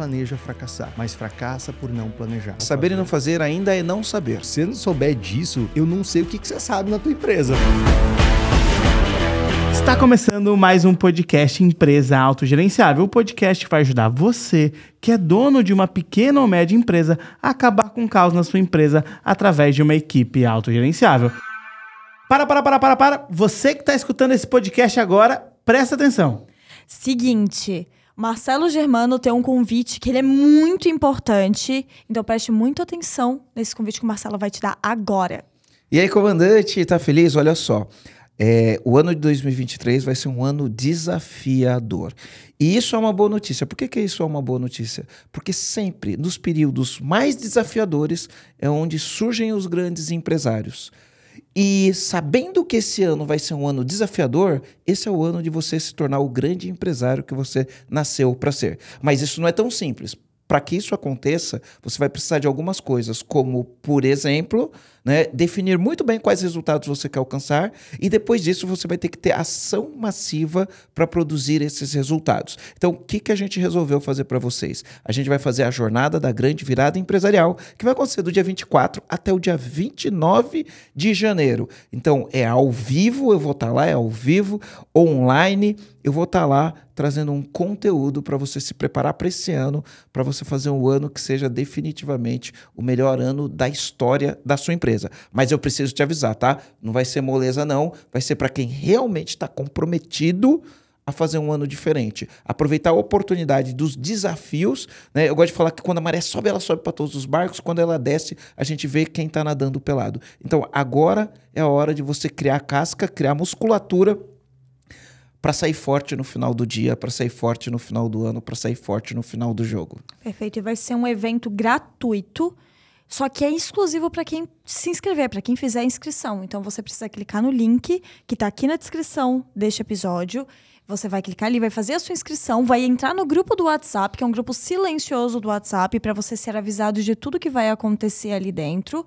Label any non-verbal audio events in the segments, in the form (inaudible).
planeja fracassar, mas fracassa por não planejar. Saber e não fazer ainda é não saber. Se você não souber disso, eu não sei o que, que você sabe na tua empresa. Está começando mais um podcast Empresa Autogerenciável, o podcast que vai ajudar você, que é dono de uma pequena ou média empresa, a acabar com o caos na sua empresa através de uma equipe autogerenciável. Para, para, para, para, para. Você que está escutando esse podcast agora, presta atenção. Seguinte, Marcelo Germano tem um convite que ele é muito importante, então preste muita atenção nesse convite que o Marcelo vai te dar agora. E aí, comandante, tá feliz? Olha só. É, o ano de 2023 vai ser um ano desafiador. E isso é uma boa notícia. Por que, que isso é uma boa notícia? Porque sempre, nos períodos mais desafiadores, é onde surgem os grandes empresários. E sabendo que esse ano vai ser um ano desafiador, esse é o ano de você se tornar o grande empresário que você nasceu para ser. Mas isso não é tão simples. Para que isso aconteça, você vai precisar de algumas coisas, como, por exemplo, né, definir muito bem quais resultados você quer alcançar e depois disso você vai ter que ter ação massiva para produzir esses resultados. Então, o que, que a gente resolveu fazer para vocês? A gente vai fazer a jornada da grande virada empresarial, que vai acontecer do dia 24 até o dia 29 de janeiro. Então, é ao vivo, eu vou estar tá lá, é ao vivo, online, eu vou estar tá lá trazendo um conteúdo para você se preparar para esse ano, para você fazer um ano que seja definitivamente o melhor ano da história da sua empresa Mas eu preciso te avisar, tá? Não vai ser moleza, não. Vai ser para quem realmente está comprometido a fazer um ano diferente. Aproveitar a oportunidade dos desafios. Né? Eu gosto de falar que quando a maré sobe, ela sobe para todos os barcos. Quando ela desce, a gente vê quem está nadando pelado. Então, agora é a hora de você criar casca, criar musculatura para sair forte no final do dia, para sair forte no final do ano, para sair forte no final do jogo. Perfeito. E vai ser um evento gratuito só que é exclusivo para quem se inscrever, para quem fizer a inscrição. Então você precisa clicar no link que está aqui na descrição deste episódio. Você vai clicar ali, vai fazer a sua inscrição, vai entrar no grupo do WhatsApp, que é um grupo silencioso do WhatsApp, para você ser avisado de tudo que vai acontecer ali dentro.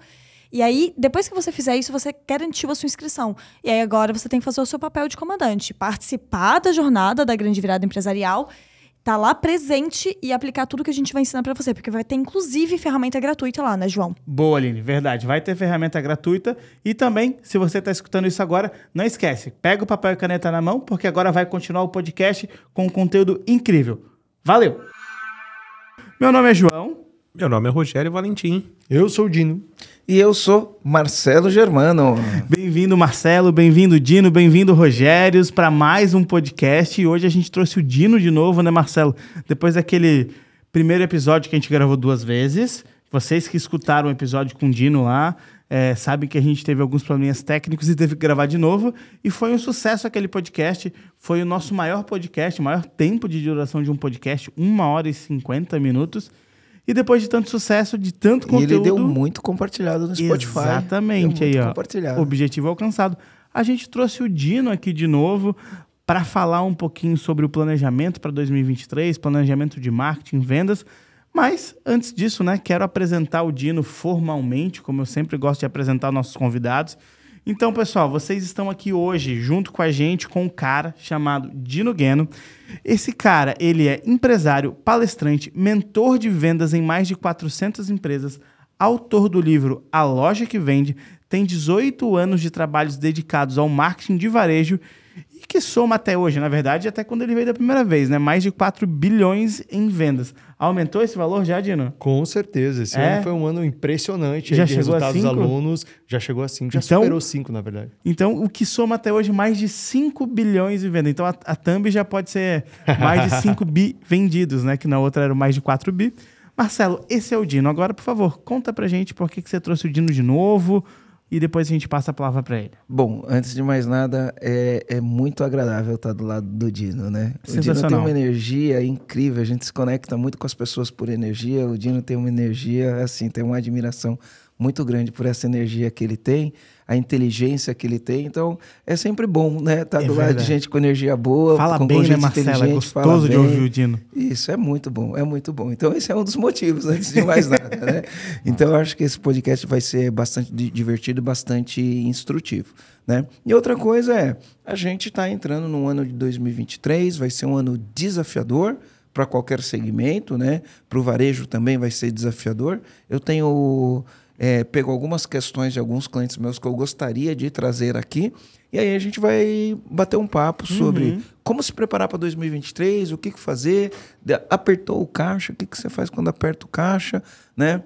E aí, depois que você fizer isso, você garantiu a sua inscrição. E aí agora você tem que fazer o seu papel de comandante, participar da jornada da grande virada empresarial tá lá presente e aplicar tudo que a gente vai ensinar para você, porque vai ter inclusive ferramenta gratuita lá, né, João? Boa, Aline, verdade. Vai ter ferramenta gratuita e também, se você está escutando isso agora, não esquece, pega o papel e caneta na mão, porque agora vai continuar o podcast com um conteúdo incrível. Valeu. Meu nome é João. Meu nome é Rogério Valentim. Eu sou o Dino. E eu sou Marcelo Germano. Bem-vindo, Marcelo. Bem-vindo, Dino. Bem-vindo, Rogérios, para mais um podcast. E hoje a gente trouxe o Dino de novo, né, Marcelo? Depois daquele primeiro episódio que a gente gravou duas vezes. Vocês que escutaram o episódio com o Dino lá, é, sabem que a gente teve alguns probleminhas técnicos e teve que gravar de novo. E foi um sucesso aquele podcast. Foi o nosso maior podcast, maior tempo de duração de um podcast, uma hora e cinquenta minutos. E depois de tanto sucesso, de tanto conteúdo. E ele deu muito compartilhado no Spotify. Exatamente, aí, ó. Compartilhado. Objetivo alcançado. A gente trouxe o Dino aqui de novo para falar um pouquinho sobre o planejamento para 2023, planejamento de marketing, vendas. Mas antes disso, né, quero apresentar o Dino formalmente, como eu sempre gosto de apresentar nossos convidados. Então, pessoal, vocês estão aqui hoje junto com a gente com um cara chamado Dino Gueno. Esse cara, ele é empresário, palestrante, mentor de vendas em mais de 400 empresas, autor do livro A Loja que Vende, tem 18 anos de trabalhos dedicados ao marketing de varejo e que soma até hoje, na verdade, até quando ele veio da primeira vez, né? Mais de 4 bilhões em vendas. Aumentou esse valor já, Dino? Com certeza. Esse É? ano foi um ano impressionante Já aí de chegou a resultados dos alunos. Já chegou a 5, já Então- superou 5, na verdade. Então, o que soma até hoje mais de 5 bilhões em venda. Então, a, a Thumb já pode ser mais de 5 bi (laughs) vendidos, né? Que na outra era mais de 4 bi. Marcelo, esse é o Dino. Agora, por favor, conta pra gente por que, que você trouxe o Dino de novo e depois a gente passa a palavra pra ele. Bom, antes de mais nada, é, é muito agradável estar do lado do Dino, né? O Dino tem uma energia incrível, a gente se conecta muito com as pessoas por energia. O Dino tem uma energia, assim, tem uma admiração muito grande por essa energia que ele tem, a inteligência que ele tem. Então, é sempre bom, né? Estar É do lado verdade. de gente com energia boa, Fala com, bem, né, gente Marcelo? É inteligente, fala gostoso de bem. ouvir o Dino. Isso é muito bom, é muito bom. Então, esse é um dos motivos, antes de mais nada, né? (laughs) Então, eu acho que esse podcast vai ser bastante di- divertido, bastante instrutivo, né? E outra coisa é, a gente está entrando no ano de 2023, vai ser um ano desafiador, para qualquer segmento, né? Para o varejo também vai ser desafiador. Eu tenho é, pego algumas questões de alguns clientes meus que eu gostaria de trazer aqui. E aí a gente vai bater um papo sobre Uhum. como se preparar para 2023, o que, que fazer, apertou o caixa, o que, que você faz quando aperta o caixa, né?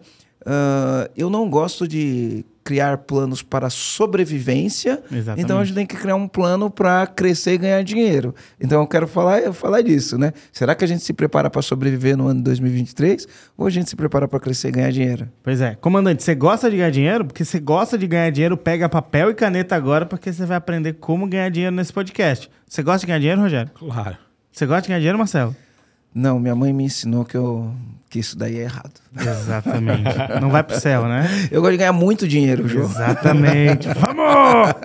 Ah, eu não gosto de criar planos para sobrevivência, Exatamente. então a gente tem que criar um plano para crescer e ganhar dinheiro. Então eu quero falar, eu falar disso, né? Será que a gente se prepara para sobreviver no ano de 2023 ou a gente se prepara para crescer e ganhar dinheiro? Pois é. Comandante, você gosta de ganhar dinheiro? Porque você gosta de ganhar dinheiro, pega papel e caneta agora, porque você vai aprender como ganhar dinheiro nesse podcast. Você gosta de ganhar dinheiro, Rogério? Claro. Você gosta de ganhar dinheiro, Marcelo? Não, minha mãe me ensinou que, eu, que isso daí é errado. Exatamente. Não vai pro céu, né? (laughs) Eu gosto de ganhar muito dinheiro, João. Exatamente. (laughs) Vamos!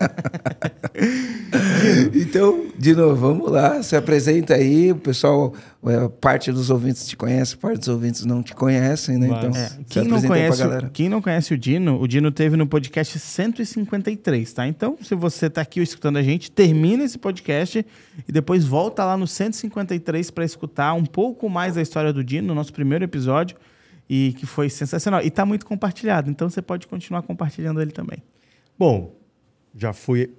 Então, de novo, vamos lá, se apresenta aí, o pessoal, é, parte dos ouvintes te conhece, parte dos ouvintes não te conhecem, né? Mas- Então, É, quem, não conhece, quem não conhece o Dino, o Dino teve no podcast 153, tá? Então, se você tá aqui escutando a gente, termina esse podcast e depois volta lá no 153 para escutar um pouco mais da história do Dino, no nosso primeiro episódio, e que foi sensacional. E tá muito compartilhado, então você pode continuar compartilhando ele também. Bom, já fui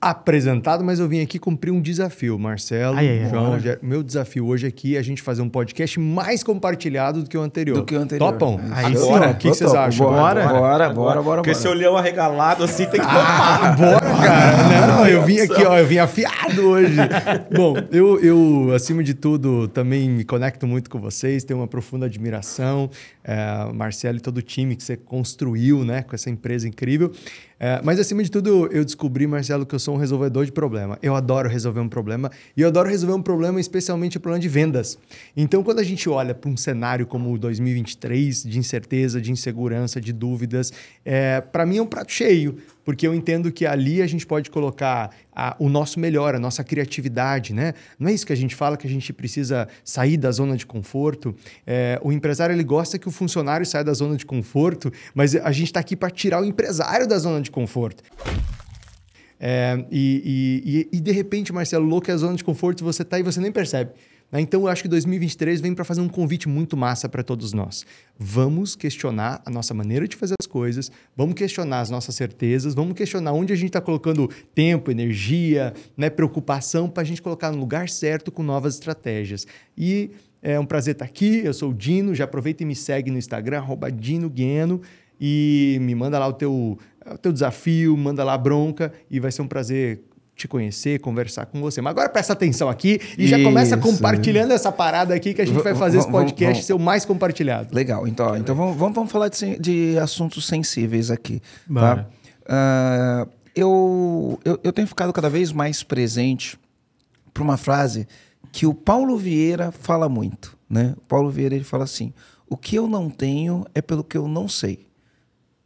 apresentado, mas eu vim aqui cumprir um desafio. Marcelo, Ai, ai. João. Rogério, meu desafio hoje aqui é a gente fazer um podcast mais compartilhado do que o anterior. Do que o anterior. Topam? Aí sim, o que, vocês acham? Bora, Bora. bora, bora, bora. Porque bora. esse olhão arregalado assim tem que Ah, bora, cara. Não, eu vim aqui, ó, eu vim afiado hoje. (laughs) Bom, eu, eu, acima de tudo, também me conecto muito com vocês, tenho uma profunda admiração. É, Marcelo e todo o time que você construiu, né, com essa empresa incrível. É, mas, acima de tudo, eu descobri, Marcelo, que eu sou um resolvedor de problema. Eu adoro resolver um problema e eu adoro resolver um problema, especialmente o problema de vendas. Então, quando a gente olha para um cenário como o 2023, de incerteza, de insegurança, de dúvidas, é, para mim é um prato cheio, porque eu entendo que ali a gente pode colocar a- o nosso melhor, a nossa criatividade, né? Não é isso que a gente fala que a gente precisa sair da zona de conforto. É, o empresário ele gosta que o funcionário saia da zona de conforto, mas a gente está aqui para tirar o empresário da zona de conforto. É, e, e- e- e, de repente, Marcelo, louco é a zona de conforto, você tá e você nem percebe. Né? Então eu acho que 2023 vem para fazer um convite muito massa para todos nós. Vamos questionar a nossa maneira de fazer as coisas, vamos questionar as nossas certezas, vamos questionar onde a gente está colocando tempo, energia, né, preocupação para a gente colocar no lugar certo com novas estratégias. E é um prazer estar aqui. Eu sou o Dino. Já aproveita e me segue no Instagram, arroba Dino Gueno, e me manda lá o teu, o teu desafio, manda lá a bronca, e vai ser um prazer te conhecer, conversar com você. Mas agora presta atenção aqui e já começa Isso. compartilhando essa parada aqui que a gente vai fazer esse podcast vamos- ser o mais compartilhado. Legal, então, ó, então vamos, vamos, falar de, de assuntos sensíveis aqui. Tá? Ah, eu, eu, eu tenho ficado cada vez mais presente para uma frase que o Paulo Vieira fala muito. Né? O Paulo Vieira ele fala assim: o que eu não tenho é pelo que eu não sei.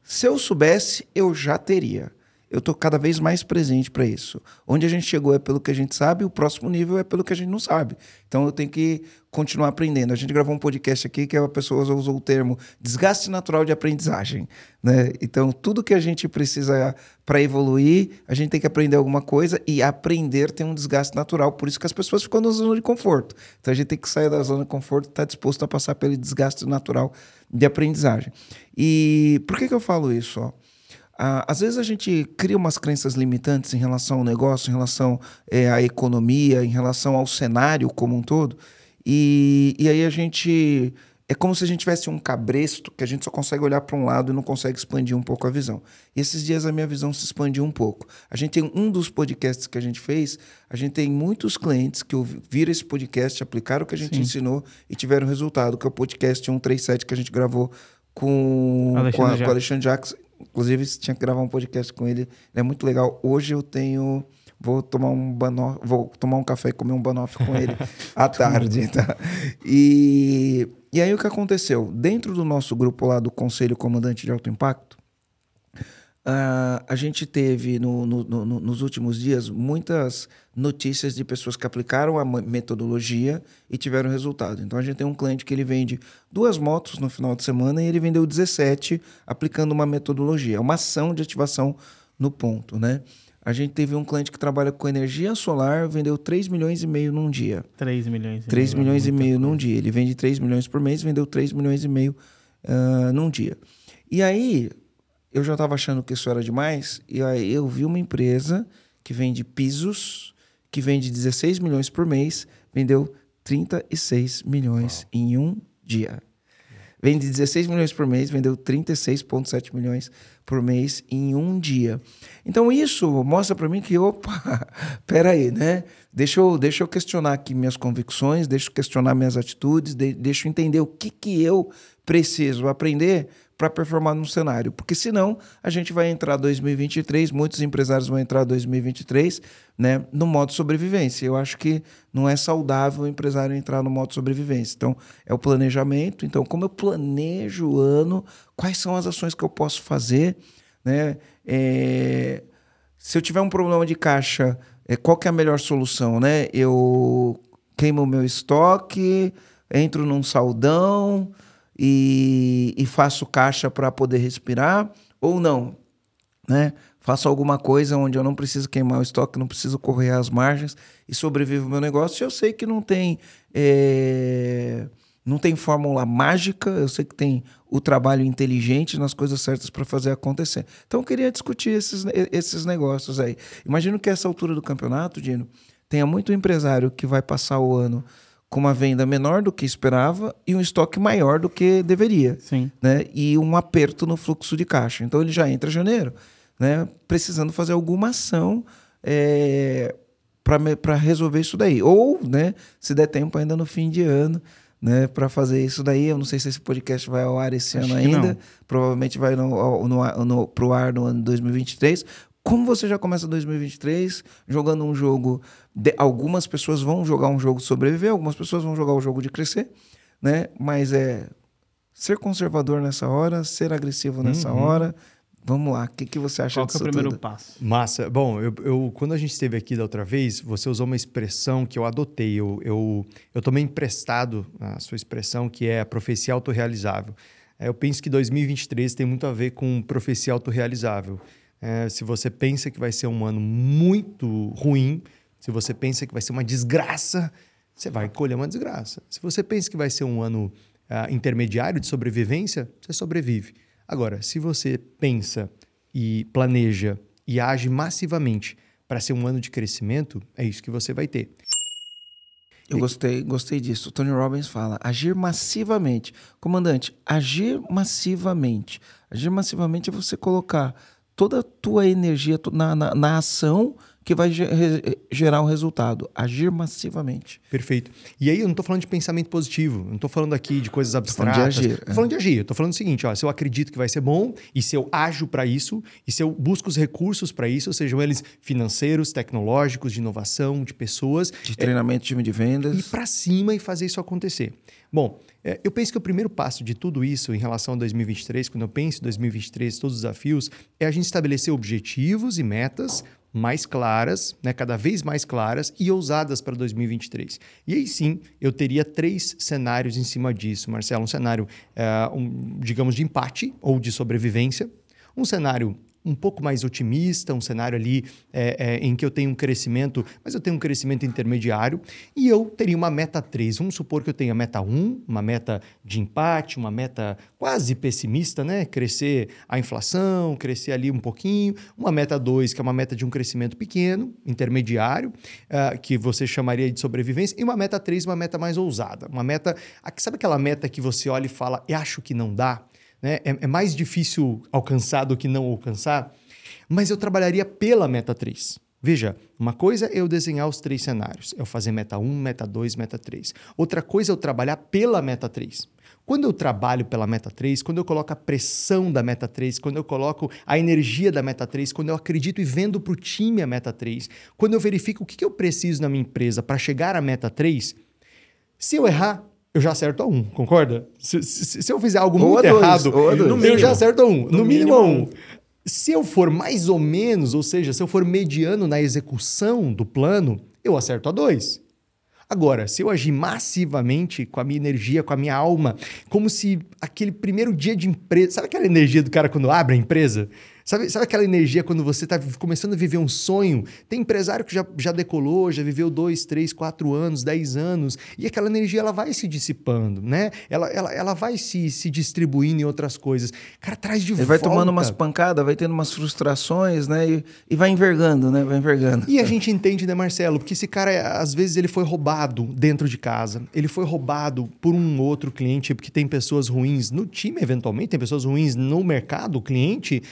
Se eu soubesse, eu já teria. Eu estou cada vez mais presente para isso. Onde a gente chegou é pelo que a gente sabe, o próximo nível é pelo que a gente não sabe. Então eu tenho que continuar aprendendo. A gente gravou um podcast aqui que a pessoa usou o termo desgaste natural de aprendizagem. Né? Então tudo que a gente precisa para evoluir, a gente tem que aprender alguma coisa e aprender tem um desgaste natural. Por isso que as pessoas ficam na zona de conforto. Então a gente tem que sair da zona de conforto e estar disposto a passar pelo desgaste natural de aprendizagem. E por que, que eu falo isso? Ó? Ah, às vezes a gente cria umas crenças limitantes em relação ao negócio, em relação eh, à economia, em relação ao cenário como um todo, e, e aí a gente. É como se a gente tivesse um cabresto que a gente só consegue olhar para um lado e não consegue expandir um pouco a visão. E esses dias a minha visão se expandiu um pouco. A gente tem um dos podcasts que a gente fez, a gente tem muitos clientes que ouvi- viram esse podcast, aplicaram o que a gente Sim. ensinou e tiveram resultado, que é o podcast 137 que a gente gravou com, Alexandre com, a- com Alexandre Jacques. Inclusive, tinha que gravar um podcast com ele. Ele é muito legal. Hoje eu tenho. Vou tomar um banoff, vou tomar um café e comer um banoff com ele (laughs) à tarde. Tá? E, e aí o que aconteceu? Dentro do nosso grupo lá do Conselho Comandante de Alto Impacto, ah, a gente teve no- no- no- no- nos últimos dias muitas notícias de pessoas que aplicaram a metodologia e tiveram resultado. Então a gente tem um cliente que ele vende duas motos no final de semana e ele vendeu 17 aplicando uma metodologia, uma ação de ativação no ponto, né? A gente teve um cliente que trabalha com energia solar, vendeu 3 milhões e meio num dia. 3 milhões. 3 milhões e muita meio num dia. Ele vende 3 milhões por mês, vendeu 3 milhões e meio ah, num dia. E aí, eu já estava achando que isso era demais, e aí eu vi uma empresa que vende pisos, que vende 16 milhões por mês, vendeu 36 milhões em um dia. Vende 16 milhões por mês, vendeu 36,7 milhões por mês em um dia. Então isso mostra para mim que, opa, (laughs) peraí, né? Deixa eu, deixa eu questionar aqui minhas convicções, deixa eu questionar minhas atitudes, de- deixa eu entender o que, que eu preciso aprender para performar num cenário. Porque senão a gente vai entrar 2023, muitos empresários vão entrar 2023 né, no modo sobrevivência. Eu acho que não é saudável o empresário entrar no modo sobrevivência. Então, é o planejamento. Então, como eu planejo o ano, quais são as ações que eu posso fazer, né? É, se eu tiver um problema de caixa, é, qual que é a melhor solução, né? Eu queimo meu estoque, entro num saldão e, e faço caixa para poder respirar, ou não, né? Faço alguma coisa onde eu não preciso queimar o estoque, não preciso correr as margens e sobrevivo o meu negócio. Eu sei que não tem é, não tem fórmula mágica, eu sei que tem o trabalho inteligente nas coisas certas para fazer acontecer. Então eu queria discutir esses, esses negócios aí. Imagino que essa altura do campeonato, Dino, tenha muito empresário que vai passar o ano com uma venda menor do que esperava e um estoque maior do que deveria Sim. né? E um aperto no fluxo de caixa. Então ele já entra em janeiro, né? Precisando fazer alguma ação é, para resolver isso daí. Ou, né? Se der tempo ainda no fim de ano, né? Para fazer isso daí. Eu não sei se esse podcast vai ao ar esse Acho ano ainda. não. Provavelmente vai no, no, ar- no, pro ar no ano 2023. Como você já começa 2023 jogando um jogo, de- algumas pessoas vão jogar um jogo de sobreviver, algumas pessoas vão jogar o jogo de crescer, né? Mas é ser conservador nessa hora, ser agressivo nessa hora. Vamos lá, o que, que você acha Qual que é o disso primeiro tudo? passo? Massa. Bom, eu, eu- quando a gente esteve aqui da outra vez, você usou uma expressão que eu adotei. Eu, eu, eu tomei emprestado a sua expressão, que é a profecia autorrealizável. É, eu penso que 2023 tem muito a ver com profecia autorrealizável. É, se você pensa que vai ser um ano muito ruim, se você pensa que vai ser uma desgraça, você vai colher uma desgraça. Se você pensa que vai ser um ano ah, intermediário de sobrevivência, você sobrevive. Agora, se você pensa e planeja e age massivamente para ser um ano de crescimento, é isso que você vai ter. Eu gostei, gostei disso. O Tony Robbins fala: agir massivamente. Comandante, agir massivamente. Agir massivamente é você colocar toda a tua energia na, na, na ação que vai gerar um resultado. Agir massivamente. Perfeito. E aí eu não estou falando de pensamento positivo, não estou falando aqui de coisas falando de abstratas. agir, é. falando de agir. Eu tô falando o seguinte, ó, se eu acredito que vai ser bom e se eu ajo para isso e se eu busco os recursos para isso, sejam eles financeiros, tecnológicos, de inovação, de pessoas, De treinamento, time de vendas. ir para cima e fazer isso acontecer. Bom, é, eu penso que o primeiro passo de tudo isso em relação a 2023, quando eu penso em 2023, todos os desafios, é a gente estabelecer objetivos e metas mais claras, né, cada vez mais claras e ousadas para 2023. E aí sim, eu teria três cenários em cima disso, Marcelo. Um cenário, é, um, digamos, de empate ou de sobrevivência. Um cenário um pouco mais otimista, um cenário ali é, é, em que eu tenho um crescimento, mas eu tenho um crescimento intermediário, e eu teria uma meta 3. Vamos supor que eu tenha meta 1, uma meta de empate, uma meta quase pessimista, né? Crescer a inflação, crescer ali um pouquinho. Uma meta 2, que é uma meta de um crescimento pequeno, intermediário, ah, que você chamaria de sobrevivência, e uma meta 3, uma meta mais ousada. Uma meta. Sabe aquela meta que você olha e fala, eu acho que não dá? Né? É, é mais difícil alcançar do que não alcançar, mas eu trabalharia pela meta 3. Veja, uma coisa é eu desenhar os três cenários, eu fazer meta 1, meta 2, meta 3. Outra coisa é eu trabalhar pela meta 3. Quando eu trabalho pela meta 3, quando eu coloco a pressão da meta 3, quando eu coloco a energia da meta 3, quando eu acredito e vendo para o time a meta 3, quando eu verifico o que que eu preciso na minha empresa para chegar à meta 3, se eu errar, eu já acerto a um, concorda? Se, se- se eu fizer algo Ou muito dois, errado, eu No já mínimo. acerto a um. No, No mínimo, a mínimo, um. Se eu for mais ou menos, ou seja, se eu for mediano na execução do plano, eu acerto a dois. Agora, se eu agir massivamente com a minha energia, com a minha alma, como se aquele primeiro dia de empresa. Sabe aquela energia do cara quando abre a empresa? Sabe, sabe aquela energia quando você está começando a viver um sonho? Tem empresário que já, já decolou, já viveu dois, três, quatro anos, dez anos, e aquela energia ela vai se dissipando, né? Ela, ela, ela vai se, se distribuindo em outras coisas. Cara, traz de Ele volta. vai tomando umas pancadas, vai tendo umas frustrações, né? E, e vai envergando, né? Vai envergando. E a gente entende, né, Marcelo? Porque esse cara, às vezes, ele foi roubado dentro de casa. Ele foi roubado por um outro cliente, porque tem pessoas ruins no time, eventualmente, tem pessoas ruins no mercado, o cliente,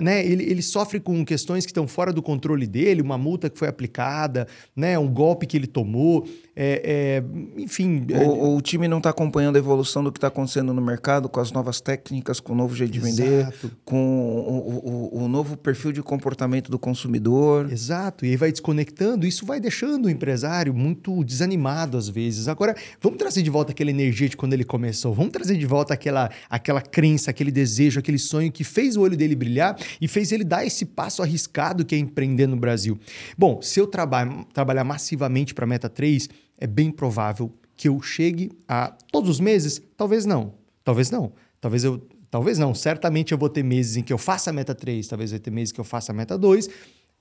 né? Ele, ele sofre com questões que estão fora do controle dele, uma multa que foi aplicada, né? Um golpe que ele tomou. é, é, enfim. é- Ou, ou o time não está acompanhando a evolução do que está acontecendo no mercado, com as novas técnicas, com o novo jeito de vender, com o, o- o novo perfil de comportamento do consumidor. Exato, e aí vai desconectando, isso vai deixando o empresário muito desanimado às vezes. Agora, vamos trazer de volta aquela energia de quando ele começou, vamos trazer de volta aquela, aquela crença, aquele desejo, aquele sonho que fez o olho dele brilhar e fez ele dar esse passo arriscado que é empreender no Brasil. Bom, se eu traba trabalhar massivamente para a Meta 3, é bem provável que eu chegue a todos os meses? Talvez não, talvez não. Talvez eu Talvez não, certamente eu vou ter meses em que eu faça a meta 3, talvez vai ter meses que eu faça a meta 2.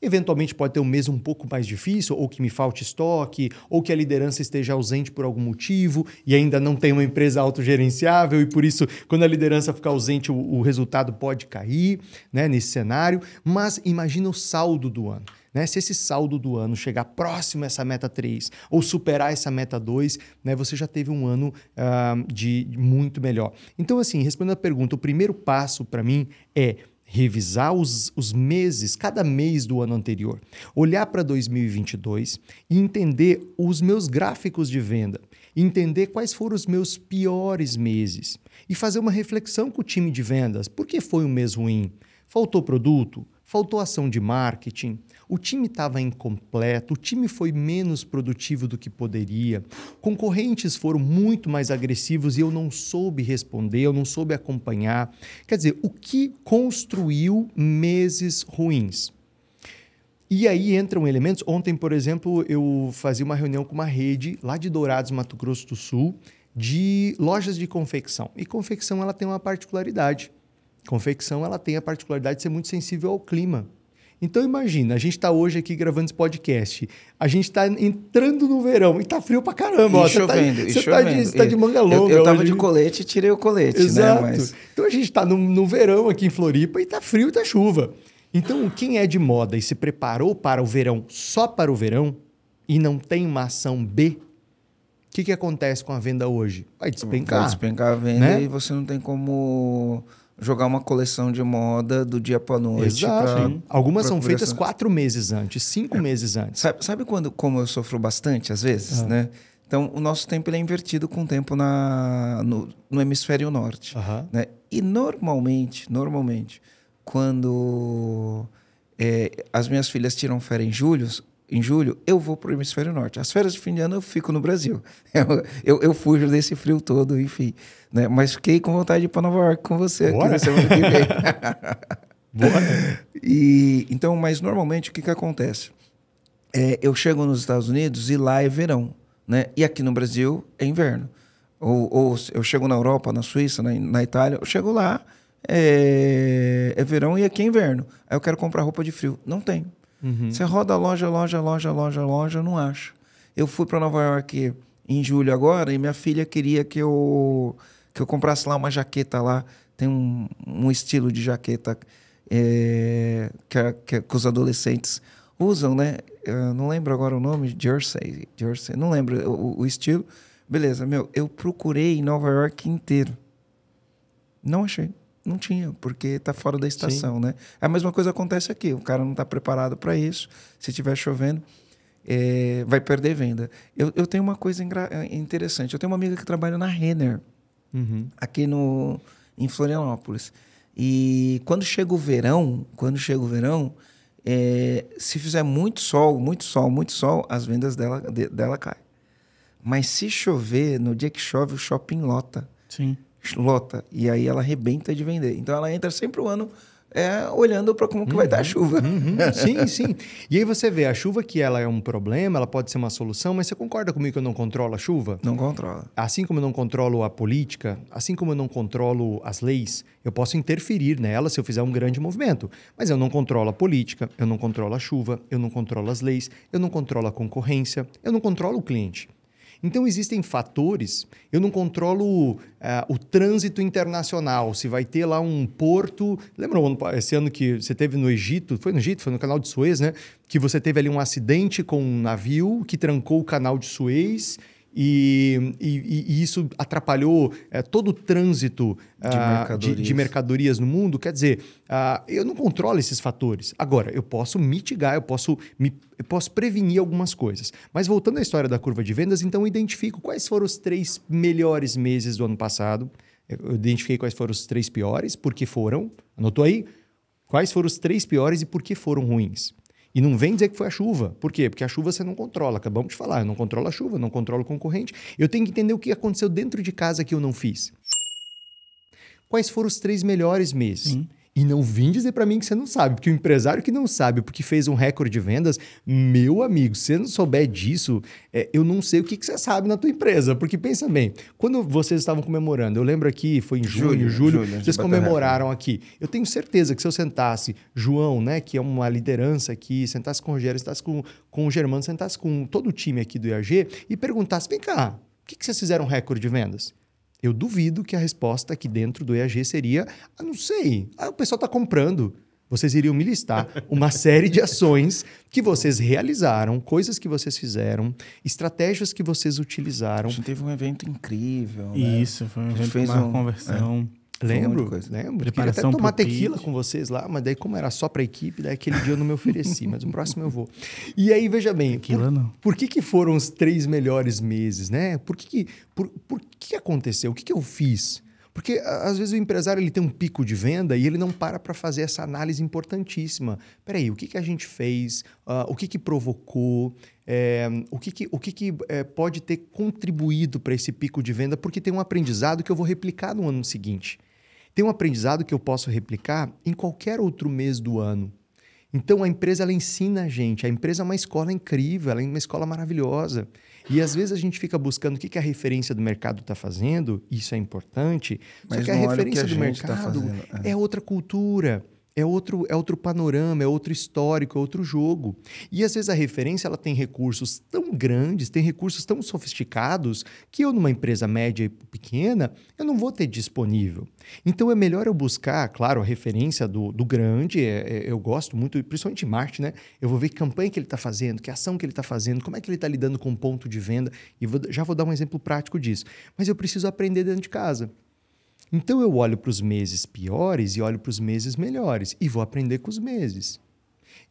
Eventualmente pode ter um mês um pouco mais difícil, ou que me falte estoque, ou que a liderança esteja ausente por algum motivo e ainda não tem uma empresa autogerenciável, e por isso, quando a liderança ficar ausente, o, o resultado pode cair né, nesse cenário. Mas imagina o saldo do ano. Né? Se esse saldo do ano chegar próximo a essa meta 3 ou superar essa meta 2, né, você já teve um ano ah, de muito melhor. Então, assim, respondendo a pergunta, o primeiro passo para mim é revisar os, os meses, cada mês do ano anterior, olhar para 2022 e entender os meus gráficos de venda, entender quais foram os meus piores meses e fazer uma reflexão com o time de vendas. Por que foi um mês ruim? Faltou produto? Faltou ação de marketing? O time estava incompleto, o time foi menos produtivo do que poderia, concorrentes foram muito mais agressivos e eu não soube responder, eu não soube acompanhar. Quer dizer, o que construiu meses ruins? E aí entram elementos. Ontem, por exemplo, eu fazia uma reunião com uma rede lá de Dourados, Mato Grosso do Sul, de lojas de confecção. E confecção ela tem uma particularidade. Confecção ela tem a particularidade de ser muito sensível ao clima. Então imagina, a gente está hoje aqui gravando esse podcast, a gente está entrando no verão e tá frio pra caramba. ó. E Você tá- chovendo, e você tá de, chovendo. você tá de manga longa Eu, tava hoje. de colete e tirei o colete, Exato. né? Mas Então a gente está no, no verão aqui em Floripa e tá frio e tá chuva. Então, quem é de moda e se preparou para o verão só para o verão e não tem uma ação B, o que, que acontece com a venda hoje? Vai despencar. vai despencar a venda né? e você não tem como jogar uma coleção de moda do dia para noite. Exato. pra-. Algumas pra são feitas quatro meses antes, cinco meses antes. Sabe, sabe quando, como eu sofro bastante às vezes, Ah. né? Então, o nosso tempo é invertido com o tempo na, no, no hemisfério norte. Né? E normalmente, normalmente, quando é, as minhas filhas tiram férias em julho, em julho, eu vou para o hemisfério norte. As férias de fim de ano eu fico no Brasil. (laughs) Eu, eu, eu fujo desse frio todo, enfim. Né? Mas fiquei com vontade de ir para Nova York com você aqui Bora. na semana que vem. (laughs) (laughs) E, então, mas normalmente o que, que acontece? É, eu chego nos Estados Unidos e lá é verão, né? E aqui no Brasil é inverno. Ou, ou eu chego na Europa, na Suíça, na, na Itália, eu chego lá, é, é verão e aqui é inverno. Aí eu quero comprar roupa de frio. Não tem. Você roda loja, loja, loja, loja, loja, não acha. Eu fui para Nova York em julho agora e minha filha queria que eu, que eu comprasse lá uma jaqueta lá. Tem um, um estilo de jaqueta é, que, a- que, que os adolescentes usam, né? Eu não lembro agora o nome, jersey, jersey, não lembro o, o estilo. Beleza, meu, eu procurei em Nova York inteiro. Não achei. Não tinha, porque tá fora da estação, né? A mesma coisa acontece aqui. O cara não está preparado para isso. Se estiver chovendo, é, vai perder venda. Eu, eu tenho uma coisa engra- interessante. Eu tenho uma amiga que trabalha na Renner, Uhum. aqui no, em Florianópolis. E quando chega o verão, quando chega o verão, é, se fizer muito sol, muito sol, muito sol, as vendas dela, de- dela caem. Mas se chover, no dia que chove, o shopping lota Sim. Lota. E aí ela arrebenta de vender. Então ela entra sempre o ano é olhando para como que vai estar a chuva. Uhum, (laughs) sim, sim. E aí você vê, a chuva que ela é um problema, ela pode ser uma solução, mas você concorda comigo que eu não controlo a chuva? Não controla. Assim como eu não controlo a política, assim como eu não controlo as leis, eu posso interferir nela se eu fizer um grande movimento. Mas eu não controlo a política, eu não controlo a chuva, eu não controlo as leis, eu não controlo a concorrência, eu não controlo o cliente. Então existem fatores. Eu não controlo uh, o trânsito internacional. Se vai ter lá um porto. Lembra esse ano que você teve no Egito? Foi no Egito? Foi no canal de Suez, né? Que você teve ali um acidente com um navio que trancou o canal de Suez e, e, e, isso atrapalhou é, todo o trânsito de, uh, mercadorias. De, de, mercadorias no mundo. Quer dizer, uh, eu não controlo esses fatores. Agora, eu posso mitigar, eu posso, me, eu posso prevenir algumas coisas. Mas voltando à história da curva de vendas, então eu identifico quais foram os três melhores meses do ano passado. Eu identifiquei quais foram os três piores, por que foram. Anotou aí? Quais foram os três piores e por que foram ruins? E não vem dizer que foi a chuva. Por quê? Porque a chuva você não controla. Acabamos de falar, eu não controlo a chuva, não controlo o concorrente. Eu tenho que entender o que aconteceu dentro de casa que eu não fiz. Quais foram os três melhores meses? Sim. E não vim dizer para mim que você não sabe, porque o empresário que não sabe, porque fez um recorde de vendas, meu amigo, se você não souber disso, é, eu não sei o que, que você sabe na tua empresa. Porque pensa bem, quando vocês estavam comemorando, eu lembro aqui, foi em junho, julho, julho vocês comemoraram aqui. Eu tenho certeza que se eu sentasse, João, né, que é uma liderança aqui, sentasse com o Rogério, sentasse com, com o Germano, sentasse com todo o time aqui do IAG e perguntasse: vem cá, o que, que vocês fizeram recorde de vendas? Eu duvido que a resposta aqui dentro do EAG seria: ah, não sei, ah, o pessoal está comprando. Vocês iriam me listar uma série de ações que vocês realizaram, coisas que vocês fizeram, estratégias que vocês utilizaram. A gente teve um evento incrível. Né? Isso, foi um evento fez uma um, conversão. É. Lembro, lembro. Queria até tomar tequila com vocês lá, mas daí, como era só para a equipe, daí aquele dia eu não me ofereci, mas o próximo eu vou. E aí, veja bem, tequila, por, não. por que, que foram os três melhores meses, né? Por que, que, por, por que aconteceu? O que, que eu fiz? Porque às vezes o empresário ele tem um pico de venda e ele não para para fazer essa análise importantíssima. Peraí, o que, que a gente fez? Uh, o que, que provocou? É, o que, que, o que, que é, pode ter contribuído para esse pico de venda? Porque tem um aprendizado que eu vou replicar no ano seguinte. Tem um aprendizado que eu posso replicar em qualquer outro mês do ano. Então a empresa ela ensina a gente. A empresa é uma escola incrível, ela é uma escola maravilhosa. E às vezes a gente fica buscando o que, que a referência do mercado está fazendo, isso é importante. Mas só que a referência que a do tá mercado tá é. é outra cultura é outro, é outro panorama, é outro histórico, é outro jogo. E às vezes a referência ela tem recursos tão grandes, tem recursos tão sofisticados que eu numa empresa média e pequena eu não vou ter disponível. Então é melhor eu buscar, claro, a referência do, do grande. É, é, eu gosto muito, principalmente Marte, né? Eu vou ver que campanha que ele está fazendo, que ação que ele está fazendo, como é que ele está lidando com o ponto de venda. E vou, já vou dar um exemplo prático disso. Mas eu preciso aprender dentro de casa. Então eu olho para os meses piores e olho para os meses melhores e vou aprender com os meses.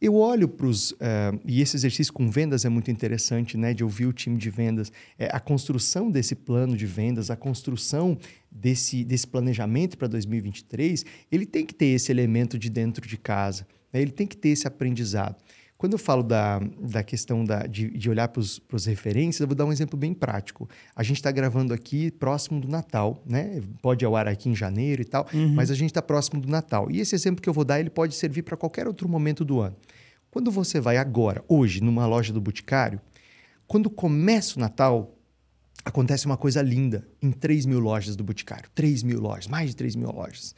Eu olho para os. Uh, e esse exercício com vendas é muito interessante, né? De ouvir o time de vendas. É, a construção desse plano de vendas, a construção desse, desse planejamento para 2023, ele tem que ter esse elemento de dentro de casa. Né? Ele tem que ter esse aprendizado. Quando eu falo da, da questão da, de, de olhar para os referências, eu vou dar um exemplo bem prático. A gente está gravando aqui próximo do Natal, né? Pode ao ar aqui em janeiro e tal, uhum. mas a gente está próximo do Natal. E esse exemplo que eu vou dar, ele pode servir para qualquer outro momento do ano. Quando você vai agora, hoje, numa loja do Boticário, quando começa o Natal, acontece uma coisa linda em 3 mil lojas do Boticário. 3 mil lojas, mais de 3 mil lojas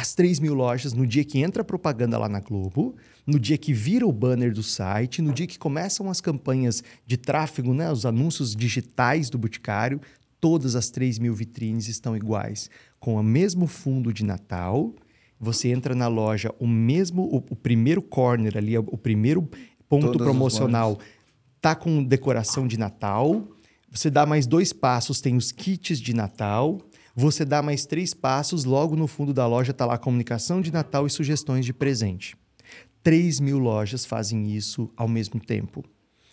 as 3 mil lojas no dia que entra a propaganda lá na Globo, no dia que vira o banner do site, no dia que começam as campanhas de tráfego, né, os anúncios digitais do Boticário, todas as 3 mil vitrines estão iguais, com o mesmo fundo de Natal. Você entra na loja, o mesmo, o, o primeiro corner ali, o primeiro ponto Todas promocional tá com decoração de Natal. Você dá mais dois passos, tem os kits de Natal você dá mais três passos, logo no fundo da loja está lá comunicação de Natal e sugestões de presente. 3 mil lojas fazem isso ao mesmo tempo.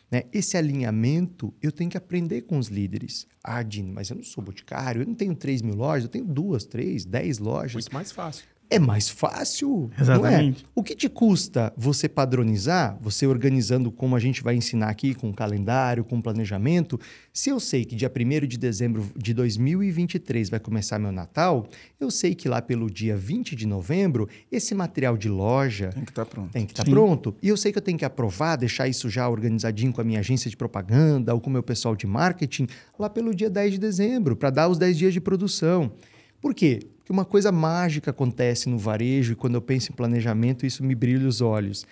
Né? Esse alinhamento eu tenho que aprender com os líderes. Ah, Dino, mas eu não sou boticário, eu não tenho 3 mil lojas, eu tenho duas, três, dez lojas. Muito mais fácil. É mais fácil. Exatamente. Não é? O que te custa você padronizar, você organizando como a gente vai ensinar aqui, com calendário, com planejamento? Se eu sei que dia 1 de dezembro de 2023 vai começar meu Natal, eu sei que lá pelo dia 20 de novembro, esse material de loja Tem que estar pronto. tem que estar pronto. E eu sei que eu tenho que aprovar, deixar isso já organizadinho com a minha agência de propaganda ou com o meu pessoal de marketing lá pelo dia 10 de dezembro, para dar os 10 dias de produção. Por quê? Porque uma coisa mágica acontece no varejo e quando eu penso em planejamento, isso me brilha os olhos.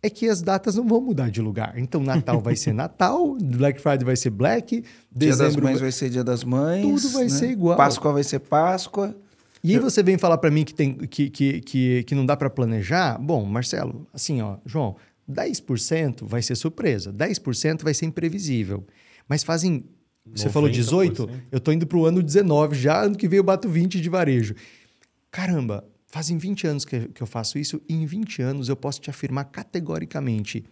É que as datas não vão mudar de lugar. Então, Natal vai ser (laughs) Natal, Black Friday vai ser Black, Dia das dezembro Mães vai... vai ser Dia das Mães. Tudo vai né? ser igual. Páscoa vai ser Páscoa. E aí você vem falar para mim que, tem, que, que, que, que não dá para planejar? Bom, Marcelo, assim, ó, João, 10% vai ser surpresa, 10% vai ser imprevisível. Mas fazem. Você falou 90%. 18? Eu tô indo pro ano 19 já, ano que vem eu bato 20 de varejo. Caramba, fazem 20 anos que, que eu faço isso e em 20 anos eu posso te afirmar categoricamente: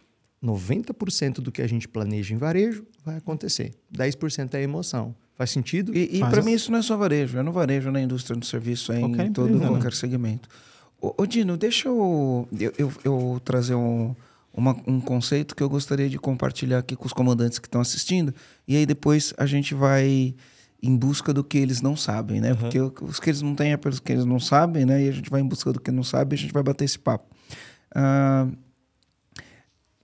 90% do que a gente planeja em varejo vai acontecer. 10% é emoção. Faz sentido? E, e para mim isso não é só varejo, é no varejo, é na indústria do serviço, é em Qualquer todo empresa, né? qualquer segmento. Ô, ô, Dino, deixa eu, eu, eu, eu trazer um, uma- um conceito que eu gostaria de compartilhar aqui com os comandantes que estão assistindo, e aí depois a gente vai em busca do que eles não sabem, né? Porque o- os que eles não têm é pelos que eles não sabem, né? E a gente vai em busca do que não sabe e a gente vai bater esse papo. Ah,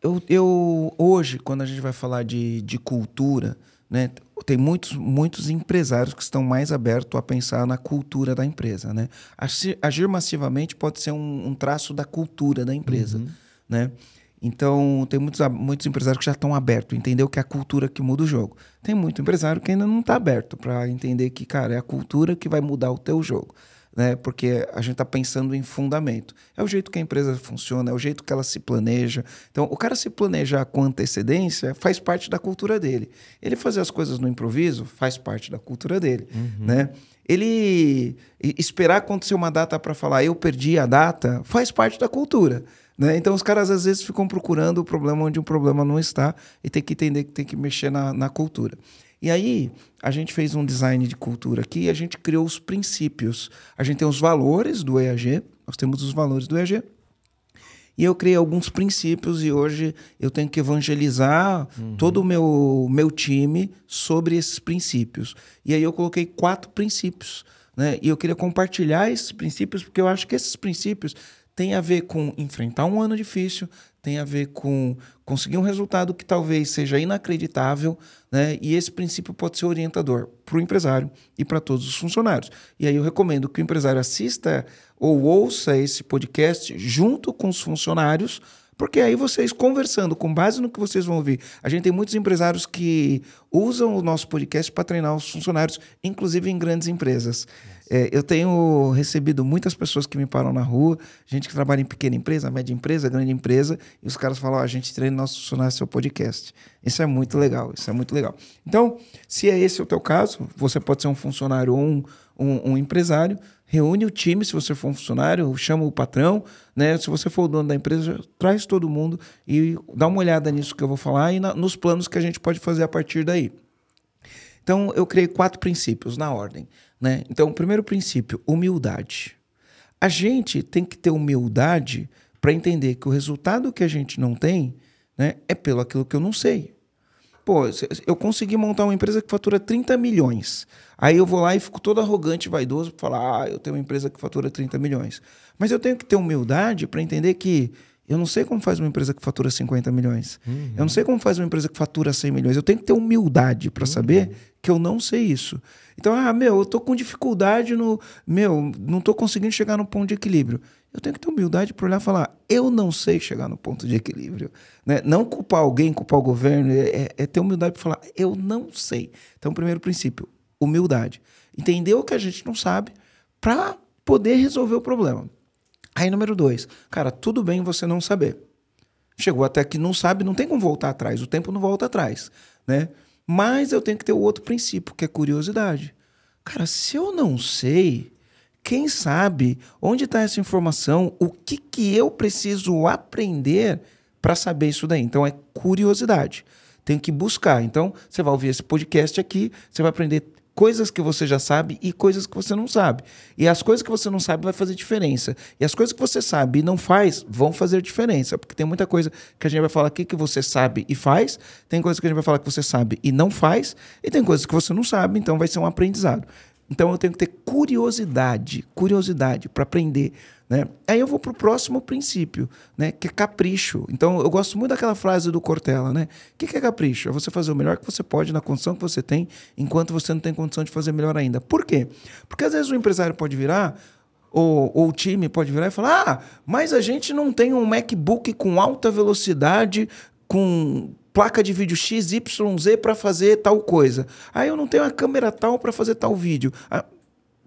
eu, eu hoje, quando a gente vai falar de, de cultura, né, tem muitos, muitos empresários que estão mais abertos a pensar na cultura da empresa. Né? Agir, agir massivamente pode ser um, um traço da cultura da empresa. Né? Então, tem muitos, muitos empresários que já estão abertos, entendeu que é a cultura que muda o jogo. Tem muito empresário que ainda não está aberto para entender que, cara, é a cultura que vai mudar o teu jogo né? Porque a gente está pensando em fundamento. É o jeito que a empresa funciona, é o jeito que ela se planeja. Então, o cara se planejar com antecedência faz parte da cultura dele. Ele fazer as coisas no improviso faz parte da cultura dele, né? Ele esperar acontecer uma data para falar eu perdi a data faz parte da cultura. Né? Então os caras às vezes ficam procurando o problema onde o problema não está e tem que entender que tem que mexer na, na cultura. E aí, a gente fez um design de cultura aqui e a gente criou os princípios. A gente tem os valores do EAG, nós temos os valores do EAG. E eu criei alguns princípios e hoje eu tenho que evangelizar todo o meu, meu time sobre esses princípios. E aí eu coloquei quatro princípios. Né? E eu queria compartilhar esses princípios porque eu acho que esses princípios têm a ver com enfrentar um ano difícil, tem a ver com conseguir um resultado que talvez seja inacreditável, né? E esse princípio pode ser orientador para o empresário e para todos os funcionários. E aí eu recomendo que o empresário assista ou ouça esse podcast junto com os funcionários, porque aí vocês conversando com base no que vocês vão ouvir. A gente tem muitos empresários que usam o nosso podcast para treinar os funcionários, inclusive em grandes empresas. É, eu tenho recebido muitas pessoas que me param na rua, gente que trabalha em pequena empresa, média empresa, grande empresa, e os caras falam: "Ó, a gente treina nossos funcionários no seu podcast. Isso é muito legal, isso é muito legal. Então, se é esse o teu caso, você pode ser um funcionário ou um, um, um empresário, reúne o time, se você for um funcionário, chama o patrão, né? Se você for o dono da empresa, traz todo mundo e dá uma olhada nisso que eu vou falar e na- nos planos que a gente pode fazer a partir daí. Então, eu criei quatro princípios na ordem. Né? Então, primeiro princípio, humildade. A gente tem que ter humildade para entender que o resultado que a gente não tem né, é pelo aquilo que eu não sei. Pô, eu consegui montar uma empresa que fatura 30 milhões. Aí eu vou lá e fico todo arrogante vaidoso para falar: ah, eu tenho uma empresa que fatura 30 milhões. Mas eu tenho que ter humildade para entender que eu não sei como faz uma empresa que fatura 50 milhões. Eu não sei como faz uma empresa que fatura 100 milhões. Eu tenho que ter humildade para saber que eu não sei isso. Então, ah, meu, eu tô com dificuldade no. Meu, não tô conseguindo chegar no ponto de equilíbrio. Eu tenho que ter humildade para olhar e falar: eu não sei chegar no ponto de equilíbrio. Né? Não culpar alguém, culpar o governo, é, é- é ter humildade para falar: eu não sei. Então, primeiro princípio, humildade. Entender o que a gente não sabe para poder resolver o problema. Aí, número dois, cara, tudo bem você não saber. Chegou até que não sabe, não tem como voltar atrás, o tempo não volta atrás, né? Mas eu tenho que ter o outro princípio, que é curiosidade. Cara, se eu não sei, quem sabe onde está essa informação, o que, que eu preciso aprender para saber isso daí? Então é curiosidade. Tem que buscar. Então, você vai ouvir esse podcast aqui, você vai aprender coisas que você já sabe e coisas que você não sabe. E as coisas que você não sabe vai fazer diferença. E as coisas que você sabe e não faz vão fazer diferença, porque tem muita coisa que a gente vai falar aqui que você sabe e faz, tem coisas que a gente vai falar que você sabe e não faz, e tem coisas que você não sabe, então vai ser um aprendizado. Então eu tenho que ter curiosidade, curiosidade para aprender. Né? Aí eu vou para o próximo princípio, né? que é capricho. Então eu gosto muito daquela frase do Cortella. Né? O que, é capricho? É você fazer o melhor que você pode na condição que você tem, enquanto você não tem condição de fazer melhor ainda. Por quê? Porque às vezes o empresário pode virar ou, ou, o time pode virar e falar: ah, mas a gente não tem um MacBook com alta velocidade, com placa de vídeo XYZ para fazer tal coisa. Aí eu não tenho a câmera tal para fazer tal vídeo. Ah,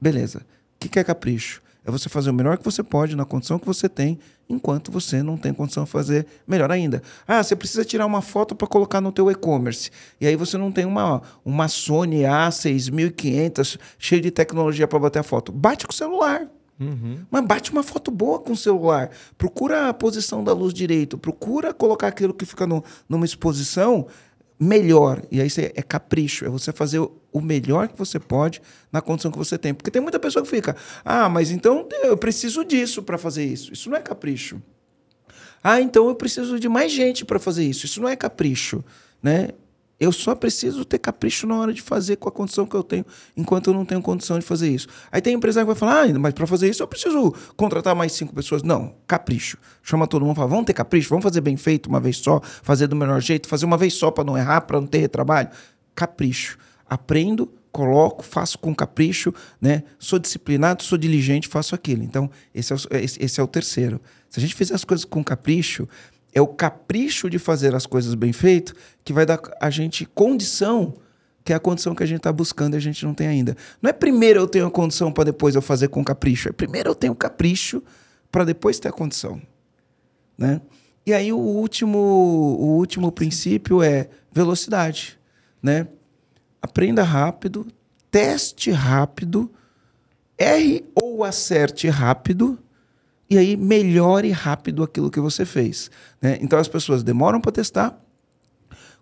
beleza. O que, que é capricho? É você fazer o melhor que você pode na condição que você tem, enquanto você não tem condição de fazer melhor ainda. Ah, você precisa tirar uma foto para colocar no teu e-commerce. E aí você não tem uma, uma Sony A6500 cheia de tecnologia para bater a foto. Bate com o celular. Uhum. Mas bate uma foto boa com o celular. Procura a posição da luz direito. Procura colocar aquilo que fica no, numa exposição melhor. E aí é capricho. É você fazer o melhor que você pode na condição que você tem. Porque tem muita pessoa que fica: ah, mas então eu preciso disso para fazer isso. Isso não é capricho. Ah, então eu preciso de mais gente para fazer isso. Isso não é capricho. Né? Eu só preciso ter capricho na hora de fazer com a condição que eu tenho, enquanto eu não tenho condição de fazer isso. Aí tem empresário que vai falar, ah, mas para fazer isso eu preciso contratar mais cinco pessoas. Não, capricho. Chama todo mundo fala, vamos ter capricho, vamos fazer bem feito uma vez só, fazer do melhor jeito, fazer uma vez só para não errar, para não ter retrabalho. Capricho. Aprendo, coloco, faço com capricho, né? Sou disciplinado, sou diligente, faço aquilo. Então, esse é o, esse é o terceiro. Se a gente fizer as coisas com capricho, é o capricho de fazer as coisas bem feito que vai dar a gente condição, que é a condição que a gente está buscando e a gente não tem ainda. Não é primeiro eu tenho a condição para depois eu fazer com capricho. É primeiro eu tenho capricho para depois ter a condição. Né? E aí o último, o último princípio é velocidade. Né? Aprenda rápido, teste rápido, erre ou acerte rápido e aí melhore rápido aquilo que você fez. Né? Então as pessoas demoram para testar.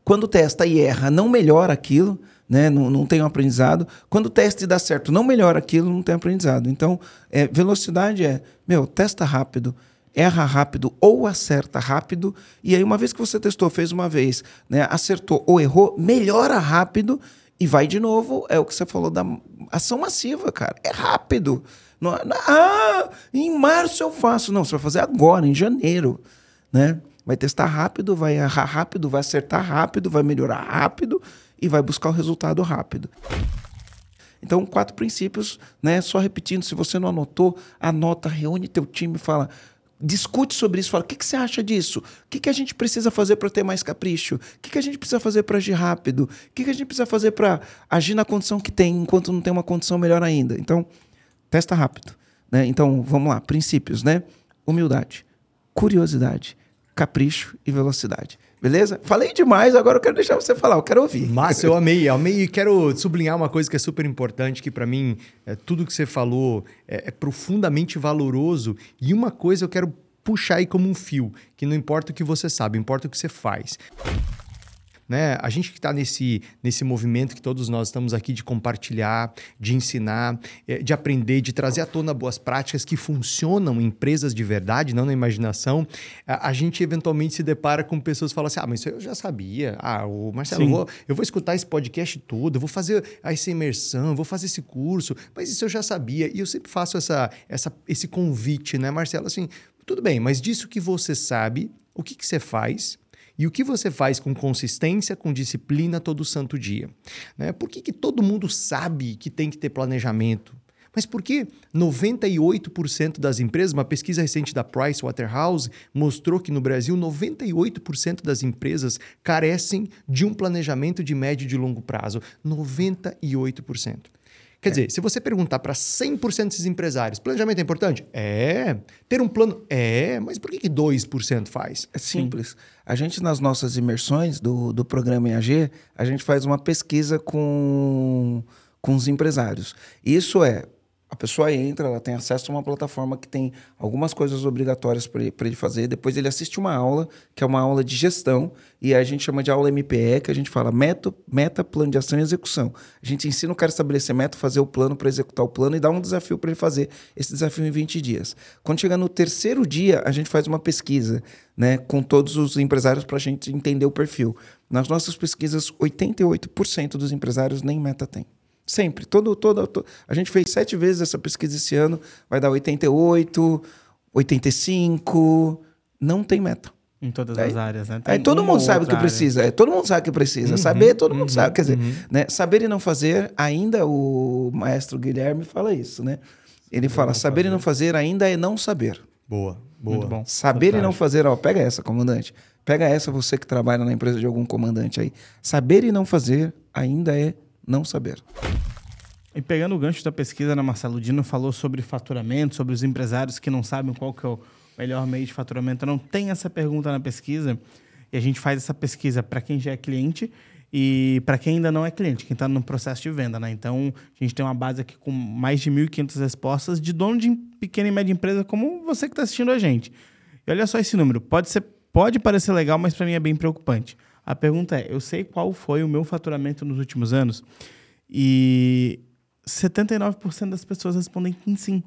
Quando testa e erra, não melhora aquilo, né? não, não tem um aprendizado. Quando testa e dá certo, não melhora aquilo, não tem aprendizado. Então, é, velocidade é, meu, testa rápido, erra rápido ou acerta rápido. E aí, uma vez que você testou, fez uma vez, né? acertou ou errou, melhora rápido e vai de novo. É o que você falou da ação massiva, cara. É rápido. Não, ah, em março eu faço. Não, você vai fazer agora, em janeiro. Né? Vai testar rápido, vai errar rápido, vai acertar rápido, vai melhorar rápido e vai buscar o resultado rápido. Então, quatro princípios, né? Só repetindo, se você não anotou, anota, reúne teu time, fala, discute sobre isso, fala, o que, que você acha disso? O que, que a gente precisa fazer para ter mais capricho? O que, que a gente precisa fazer para agir rápido? O que, que a gente precisa fazer para agir na condição que tem, enquanto não tem uma condição melhor ainda? Então, Testa rápido. Né? Então, vamos lá. Princípios, né? Humildade, curiosidade, capricho e velocidade. Beleza? Falei demais, agora eu quero deixar você falar, eu quero ouvir. Massa, eu amei, amei e quero sublinhar uma coisa que é super importante, que para mim, é, tudo que você falou é, é profundamente valoroso. E uma coisa eu quero puxar aí como um fio, que não importa o que você sabe, importa o que você faz. Né? A gente que está nesse, nesse movimento que todos nós estamos aqui de compartilhar, de ensinar, é, de aprender, de trazer à tona boas práticas que funcionam em empresas de verdade, não na imaginação, a, gente eventualmente se depara com pessoas que falam assim: ah, mas isso eu já sabia. Ah, o Marcelo, eu vou, eu vou escutar esse podcast todo, eu vou fazer essa imersão, eu vou fazer esse curso, mas isso eu já sabia. E eu sempre faço essa, essa, esse convite, né, Marcelo? Assim, tudo bem, mas disso que você sabe, o que, que você faz? E o que você faz com consistência, com disciplina todo santo dia? Né? Por que, que todo mundo sabe que tem que ter planejamento? Mas por que 98% das empresas, uma pesquisa recente da Pricewaterhouse mostrou que no Brasil 98% das empresas carecem de um planejamento de médio e de longo prazo. 98%. Quer é. dizer, se você perguntar para 100% desses empresários, planejamento é importante? É. Ter um plano? É. Mas por que, que 2% faz? É simples. Sim. A gente, nas nossas imersões do, do programa EAG, a gente faz uma pesquisa com, com os empresários. Isso é A pessoa entra, ela tem acesso a uma plataforma que tem algumas coisas obrigatórias para ele, fazer. Depois ele assiste uma aula, que é uma aula de gestão, e a gente chama de aula MPE, que a gente fala meta, meta plano de ação e execução. A gente ensina o cara a estabelecer meta, fazer o plano para executar o plano e dar um desafio para ele fazer esse desafio em 20 dias. Quando chegar no terceiro dia, a gente faz uma pesquisa né, com todos os empresários para a gente entender o perfil. Nas nossas pesquisas, 88% dos empresários nem meta tem. Sempre. Todo, todo, todo, a gente fez sete vezes essa pesquisa esse ano, vai dar 88, 85. Não tem meta. Em todas Aí- as áreas, né? Aí Tem todo mundo sabe o que área. precisa. É, todo mundo sabe o que precisa. Saber, todo mundo sabe. Quer dizer, né, saber e não fazer, ainda o maestro Guilherme fala isso, né? Ele fala: saber e não fazer ainda é não saber. Boa, boa. Muito bom. Saber e não fazer, ó, pega essa, comandante. Pega essa, você que trabalha na empresa de algum comandante aí. Saber e não fazer ainda é não saber. E pegando o gancho da pesquisa, né, Marcelo Dino falou sobre faturamento, sobre os empresários que não sabem qual que é o melhor meio de faturamento. Não tem essa pergunta na pesquisa. E a gente faz essa pesquisa para quem já é cliente e para quem ainda não é cliente, quem está no processo de venda. Né? Então, a gente tem uma base aqui com mais de 1.500 respostas de dono de pequena e média empresa, como você que está assistindo a gente. E olha só esse número. Pode, ser, pode parecer legal, mas para mim é bem preocupante. A pergunta é: eu sei qual foi o meu faturamento nos últimos anos? E 79% das pessoas respondem que sim.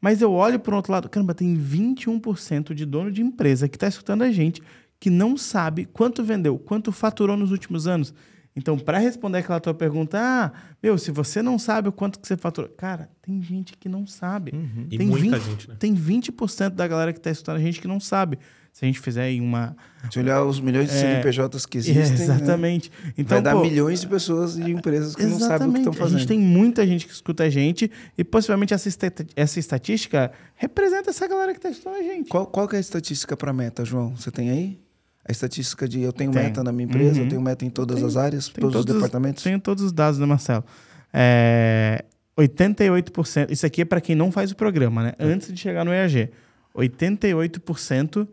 Mas eu olho para o outro lado, caramba, tem 21% de dono de empresa que está escutando a gente que não sabe quanto vendeu, quanto faturou nos últimos anos. Então, para responder aquela tua pergunta, ah, meu, se você não sabe o quanto que você faturou, cara, tem gente que não sabe. E Tem muita 20 gente, né? Tem 20% da galera que está escutando a gente que não sabe. Se a gente fizer aí uma. Se olhar os milhões de É, CNPJs que existem, É, né, exatamente. Então, vai dar pô, milhões de pessoas e empresas que não sabem o que estão A fazendo. gente tem muita gente que escuta a gente e possivelmente essa, essa estatística representa essa galera que está escutando a gente. Qual, qual é a estatística para meta, João? Você tem aí? A estatística de eu tenho Tenho. meta na minha empresa, Uhum. eu tenho meta em todas Tenho. as áreas, Tem todos os todos- departamentos? Tenho todos os dados, né, Marcelo? É, 88%. Isso aqui é para quem não faz o programa, né? Antes de chegar no EAG. 88%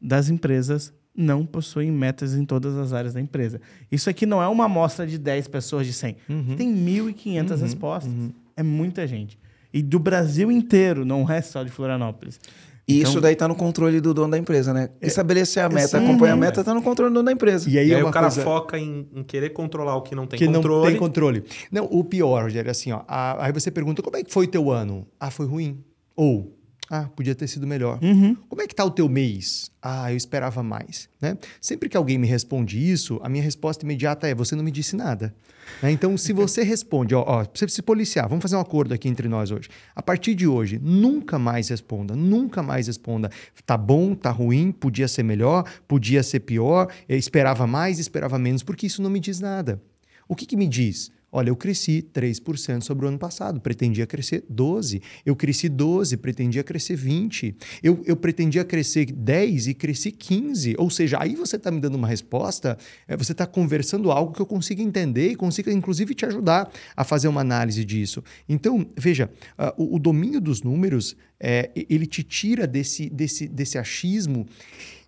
das empresas não possuem metas em todas as áreas da empresa. Isso aqui não é uma amostra de 10 pessoas de 100. Uhum. Tem 1.500 respostas. É muita gente. E do Brasil inteiro, não é só de Florianópolis. E Então- isso daí tá no controle do dono da empresa, né? Estabelecer a meta, sim. acompanhar a meta, tá no controle do dono da empresa. E aí, E é aí uma o cara coisa... foca em, em querer controlar o que não tem que controle. não tem controle. Não, o pior, Rogério, é assim, ó. a- aí você pergunta, como é que foi o teu ano? Ah, foi ruim. Ou, ah, podia ter sido melhor. Como é que tá o teu mês? Ah, eu esperava mais, né? Sempre que alguém me responde isso, a minha resposta imediata é, você não me disse nada. Né? Então, se (laughs) você responde, ó, ó, você se policiar, vamos fazer um acordo aqui entre nós hoje. A partir de hoje, nunca mais responda, nunca mais responda. Tá bom, tá ruim, podia ser melhor, podia ser pior, eu esperava mais, esperava menos, porque isso não me diz nada. O que, que me diz? Olha, eu cresci 3% sobre o ano passado, pretendia crescer 12%. Eu cresci 12%, pretendia crescer 20%. Eu, eu pretendia crescer 10% e cresci 15%. Ou seja, aí você está me dando uma resposta, é, você está conversando algo que eu consiga entender e consiga, inclusive, te ajudar a fazer uma análise disso. Então, veja, ah, o, o domínio dos números, é, ele te tira desse, desse, desse achismo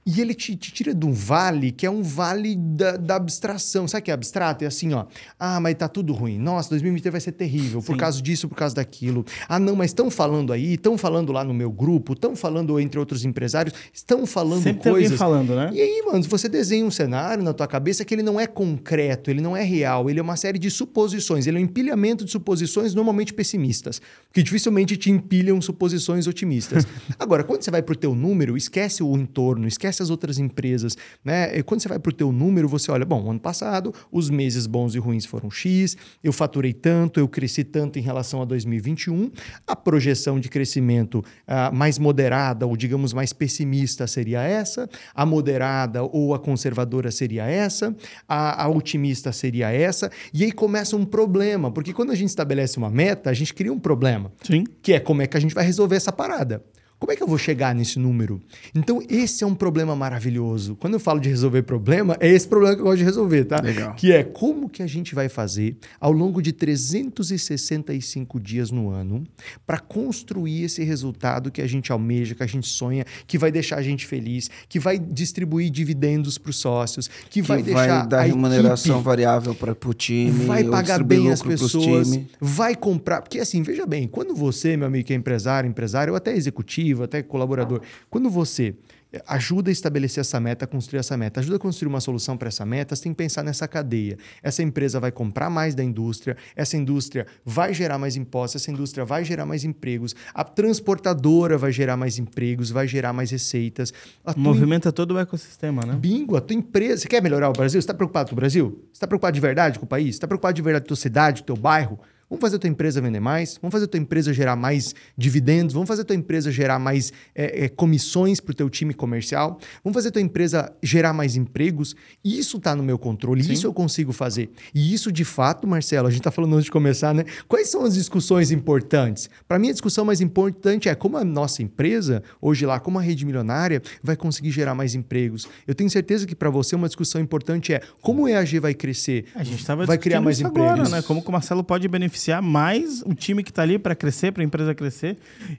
e ele te, te tira de um vale que é um vale da, da abstração. Sabe o que é abstrato? É assim, ó. Ah, mas tá tudo ruim. Nossa, 2023 vai ser terrível por causa disso, por causa daquilo. Ah, não, mas estão falando aí, estão falando lá no meu grupo, estão falando entre outros empresários, estão falando Sempre coisas. falando, né? E aí, mano, você desenha um cenário na tua cabeça que ele não é concreto, ele não é real, ele é uma série de suposições, ele é um empilhamento de suposições normalmente pessimistas, que dificilmente te empilham suposições otimistas. (laughs) Agora, quando você vai pro teu número, esquece o entorno, esquece as outras empresas, né? E quando você vai pro teu número, você olha, bom, ano passado, os meses bons e ruins foram X, eu faturei tanto, eu cresci tanto em relação a 2021, a projeção de crescimento ah, mais moderada ou digamos mais pessimista seria essa, a moderada ou a conservadora seria essa, a, a otimista seria essa, e aí começa um problema, porque quando a gente estabelece uma meta, a gente cria um problema Sim. que é como é que a gente vai resolver essa parada. Como é que eu vou chegar nesse número? Então, esse é um problema maravilhoso. Quando eu falo de resolver problema, é esse problema que eu gosto de resolver, tá? Legal. Que é como que a gente vai fazer ao longo de 365 dias no ano para construir esse resultado que a gente almeja, que a gente sonha, que vai deixar a gente feliz, que vai distribuir dividendos para os sócios, que, Que vai vai, deixar dar a remuneração equipe variável para o time. vai pagar bem as pessoas, vai comprar. Porque assim, veja bem, quando você, meu amigo, que é empresário, empresário, ou até executivo, até colaborador, quando você eh, ajuda a estabelecer essa meta, construir essa meta, ajuda a construir uma solução para essa meta, você tem que pensar nessa cadeia. Essa empresa vai comprar mais da indústria, essa indústria vai gerar mais impostos, essa indústria vai gerar mais empregos, a transportadora vai gerar mais empregos, vai gerar mais receitas. A Movimenta todo o ecossistema, né? Bingo, a tua empresa. Você quer melhorar o Brasil? Você está preocupado com o Brasil? Você está preocupado de verdade com o país? Você está preocupado de verdade com a tua cidade, com o teu bairro? Vamos fazer a tua empresa vender mais? Vamos fazer a tua empresa gerar mais dividendos? Vamos fazer a tua empresa gerar mais é, é, comissões para o teu time comercial? Vamos fazer a tua empresa gerar mais empregos? Isso está no meu controle, isso eu consigo fazer. E isso, de fato, Marcelo, a gente está falando antes de começar, né? Quais são as discussões importantes? Para mim, a discussão mais importante é como a nossa empresa, hoje lá, como a rede milionária, vai conseguir gerar mais empregos. Eu tenho certeza que para você uma discussão importante é como o EAG vai crescer, A gente estava vai criar mais empregos. agora, né? Como que o Marcelo pode beneficiar mais o time que está ali para crescer, para a empresa crescer.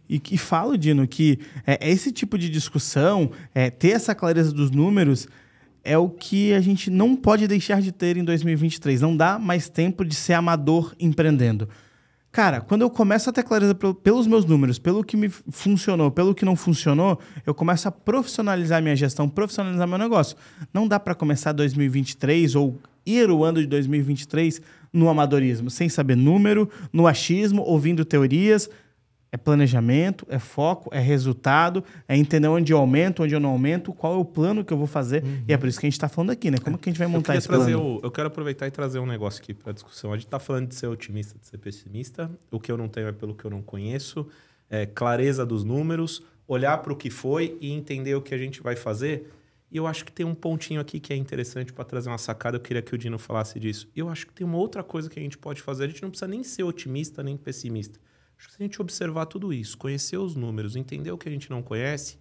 E que falo, Dino, que é, esse tipo de discussão, é, ter essa clareza dos números, é o que a gente não pode deixar de ter em 2023. Não dá mais tempo de ser amador empreendendo. Cara, quando eu começo a ter clareza pel- pelos meus números, pelo que me funcionou, pelo que não funcionou, eu começo a profissionalizar minha gestão, profissionalizar meu negócio. Não dá para começar 2023 ou ir o ano de 2023 no amadorismo, sem saber número, no achismo, ouvindo teorias. É planejamento, é foco, é resultado, é entender onde eu aumento, onde eu não aumento, qual é o plano que eu vou fazer. E é por isso que a gente está falando aqui, né? Como que a gente vai Eu, montar queria esse plano? o- eu quero aproveitar e trazer um negócio aqui para discussão. A gente está falando de ser otimista, de ser pessimista. O que eu não tenho é pelo que eu não conheço. É clareza dos números, olhar para o que foi e entender o que a gente vai fazer. E eu acho que tem um pontinho aqui que é interessante para trazer uma sacada. Eu queria que o Dino falasse disso. Eu acho que tem uma outra coisa que a gente pode fazer. A gente não precisa nem ser otimista nem pessimista. Acho que se a gente observar tudo isso, conhecer os números, entender o que a gente não conhece,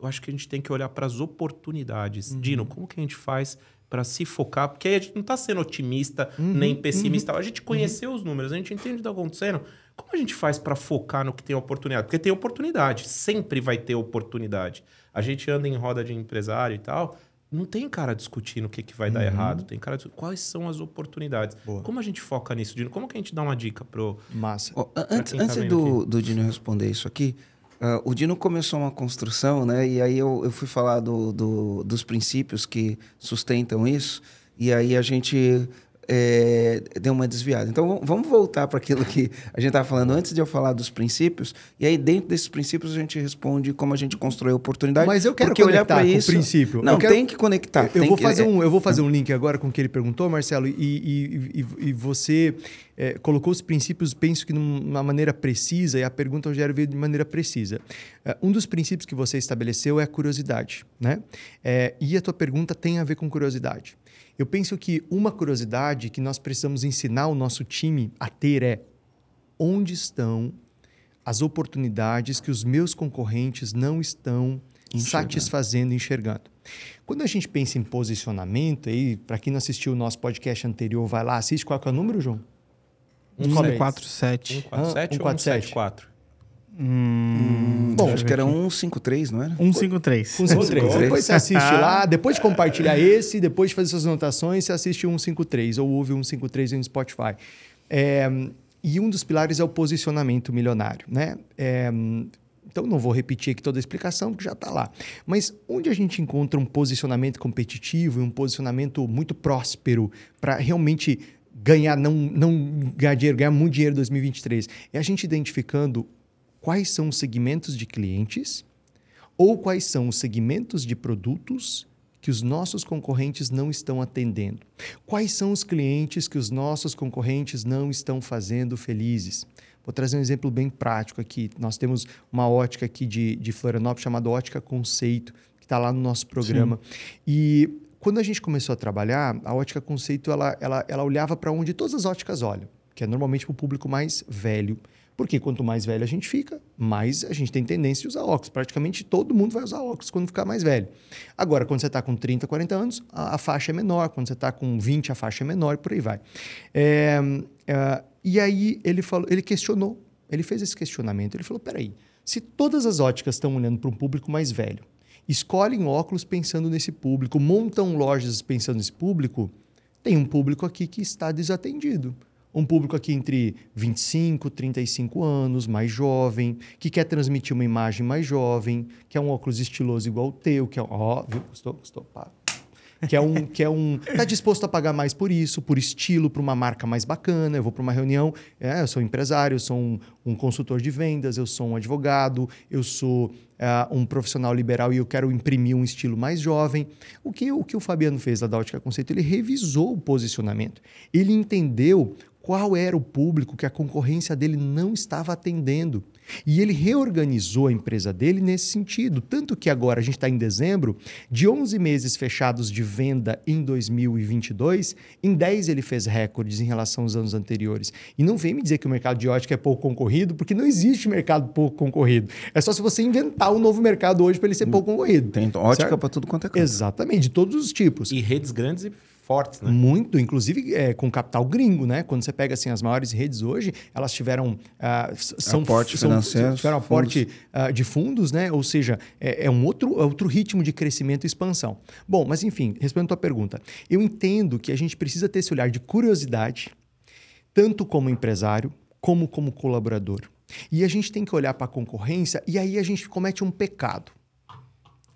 eu acho que a gente tem que olhar para as oportunidades. Dino, como que a gente faz para se focar? Porque aí a gente não está sendo otimista nem pessimista. A gente conheceu os números, a gente entende o que está acontecendo. Como a gente faz para focar no que tem oportunidade? Porque tem oportunidade, sempre vai ter oportunidade. A gente anda em roda de empresário e tal, não tem cara discutindo o que, que vai dar errado, tem cara discutindo quais são as oportunidades. Boa. Como a gente foca nisso, Dino? Como que a gente dá uma dica pro Massa. An- antes quem tá antes vendo do, do Dino responder isso aqui, ah, o Dino começou uma construção, né? E aí eu, eu fui falar do, do- dos princípios que sustentam isso, e aí a gente é, deu uma desviada. Então vamos- voltar para aquilo que a gente estava falando antes de eu falar dos princípios, e aí dentro desses princípios a gente responde como a gente constrói a oportunidade. Mas eu quero olhar o isso, princípio. Não, Eu quero- tem que conectar. Eu vou, que- fazer é- um, eu vou fazer um link agora com o que ele perguntou, Marcelo, e, e- e- e você é, colocou os princípios, penso que num- numa maneira precisa, e a pergunta já veio de maneira precisa. É, um dos princípios que você estabeleceu é a curiosidade, né? É, e a tua pergunta tem a ver com curiosidade. Eu penso que uma curiosidade que nós precisamos ensinar o nosso time a ter é onde estão as oportunidades que os meus concorrentes não estão satisfazendo, enxergando. Quando a gente pensa em posicionamento, aí, para quem não assistiu o nosso podcast anterior, vai lá, assiste. Qual que é o número, João? Sobe aí. 147. 147 Ah, ou 147? 174? Hum, Bom, acho que era 153, não era? 153. 153. três. Depois você assiste lá, depois de compartilhar esse, depois de fazer suas anotações, você assiste o 153 ou ouve o 153 no Spotify. É, e um dos pilares é o posicionamento milionário, né? É, então não vou repetir aqui toda a explicação, porque já está lá. Mas onde a gente encontra um posicionamento competitivo e um posicionamento muito próspero para realmente ganhar, não, não ganhar dinheiro, ganhar muito dinheiro em 2023, é a gente identificando quais são os segmentos de clientes ou quais são os segmentos de produtos que os nossos concorrentes não estão atendendo? Quais são os clientes que os nossos concorrentes não estão fazendo felizes? Vou trazer um exemplo bem prático aqui. Nós temos uma ótica aqui de, de Florianópolis chamada Ótica Conceito, que está lá no nosso programa. E quando a gente começou a trabalhar, a Ótica Conceito ela, ela, ela olhava para onde todas as óticas olham, que é normalmente para o público mais velho, Porque quanto mais velho a gente fica, mais a gente tem tendência de usar óculos. Praticamente todo mundo vai usar óculos quando ficar mais velho. Agora, quando você está com 30, 40 anos, a, a, faixa é menor. Quando você está com 20, a faixa é menor e por aí vai. É, é, e aí ele falou, ele questionou, ele fez esse questionamento. Ele falou: peraí, se todas as óticas estão olhando para um público mais velho, escolhem óculos pensando nesse público, montam lojas pensando nesse público, tem um público aqui que está desatendido um público aqui entre 25 e 35 anos, mais jovem, que quer transmitir uma imagem mais jovem, que é um óculos estiloso igual o teu, que é ó, viu? Pá. Que é um que é um tá disposto a pagar mais por isso, por estilo, para uma marca mais bacana. Eu vou para uma reunião, é, eu sou empresário, eu sou um, um, consultor de vendas, eu sou um advogado, eu sou uh, um profissional liberal e eu quero imprimir um estilo mais jovem. O que o que o Fabiano fez da Dáutica Conceito, ele revisou o posicionamento. Ele entendeu qual era o público que a concorrência dele não estava atendendo. E ele reorganizou a empresa dele nesse sentido. Tanto que agora a gente está em dezembro, de 11 meses fechados de venda em 2022, em 10 ele fez recordes em relação aos anos anteriores. E não vem me dizer que o mercado de ótica é pouco concorrido, porque não existe mercado pouco concorrido. É só se você inventar um novo mercado hoje para ele ser pouco concorrido. Tem ótica para tudo quanto é canto. Exatamente, de todos os tipos. E redes grandes e fortes, né? Muito, inclusive é, com capital gringo, né? Quando você pega assim as maiores redes hoje, elas tiveram uh, são aporte são, financeiro, tiveram aporte uh, de fundos, né? Ou seja, é, é, um outro outro ritmo de crescimento e expansão. Bom, mas enfim, respondendo a tua pergunta, eu entendo que a gente precisa ter esse olhar de curiosidade, tanto como empresário como como colaborador. E a gente tem que olhar para a concorrência e aí a gente comete um pecado.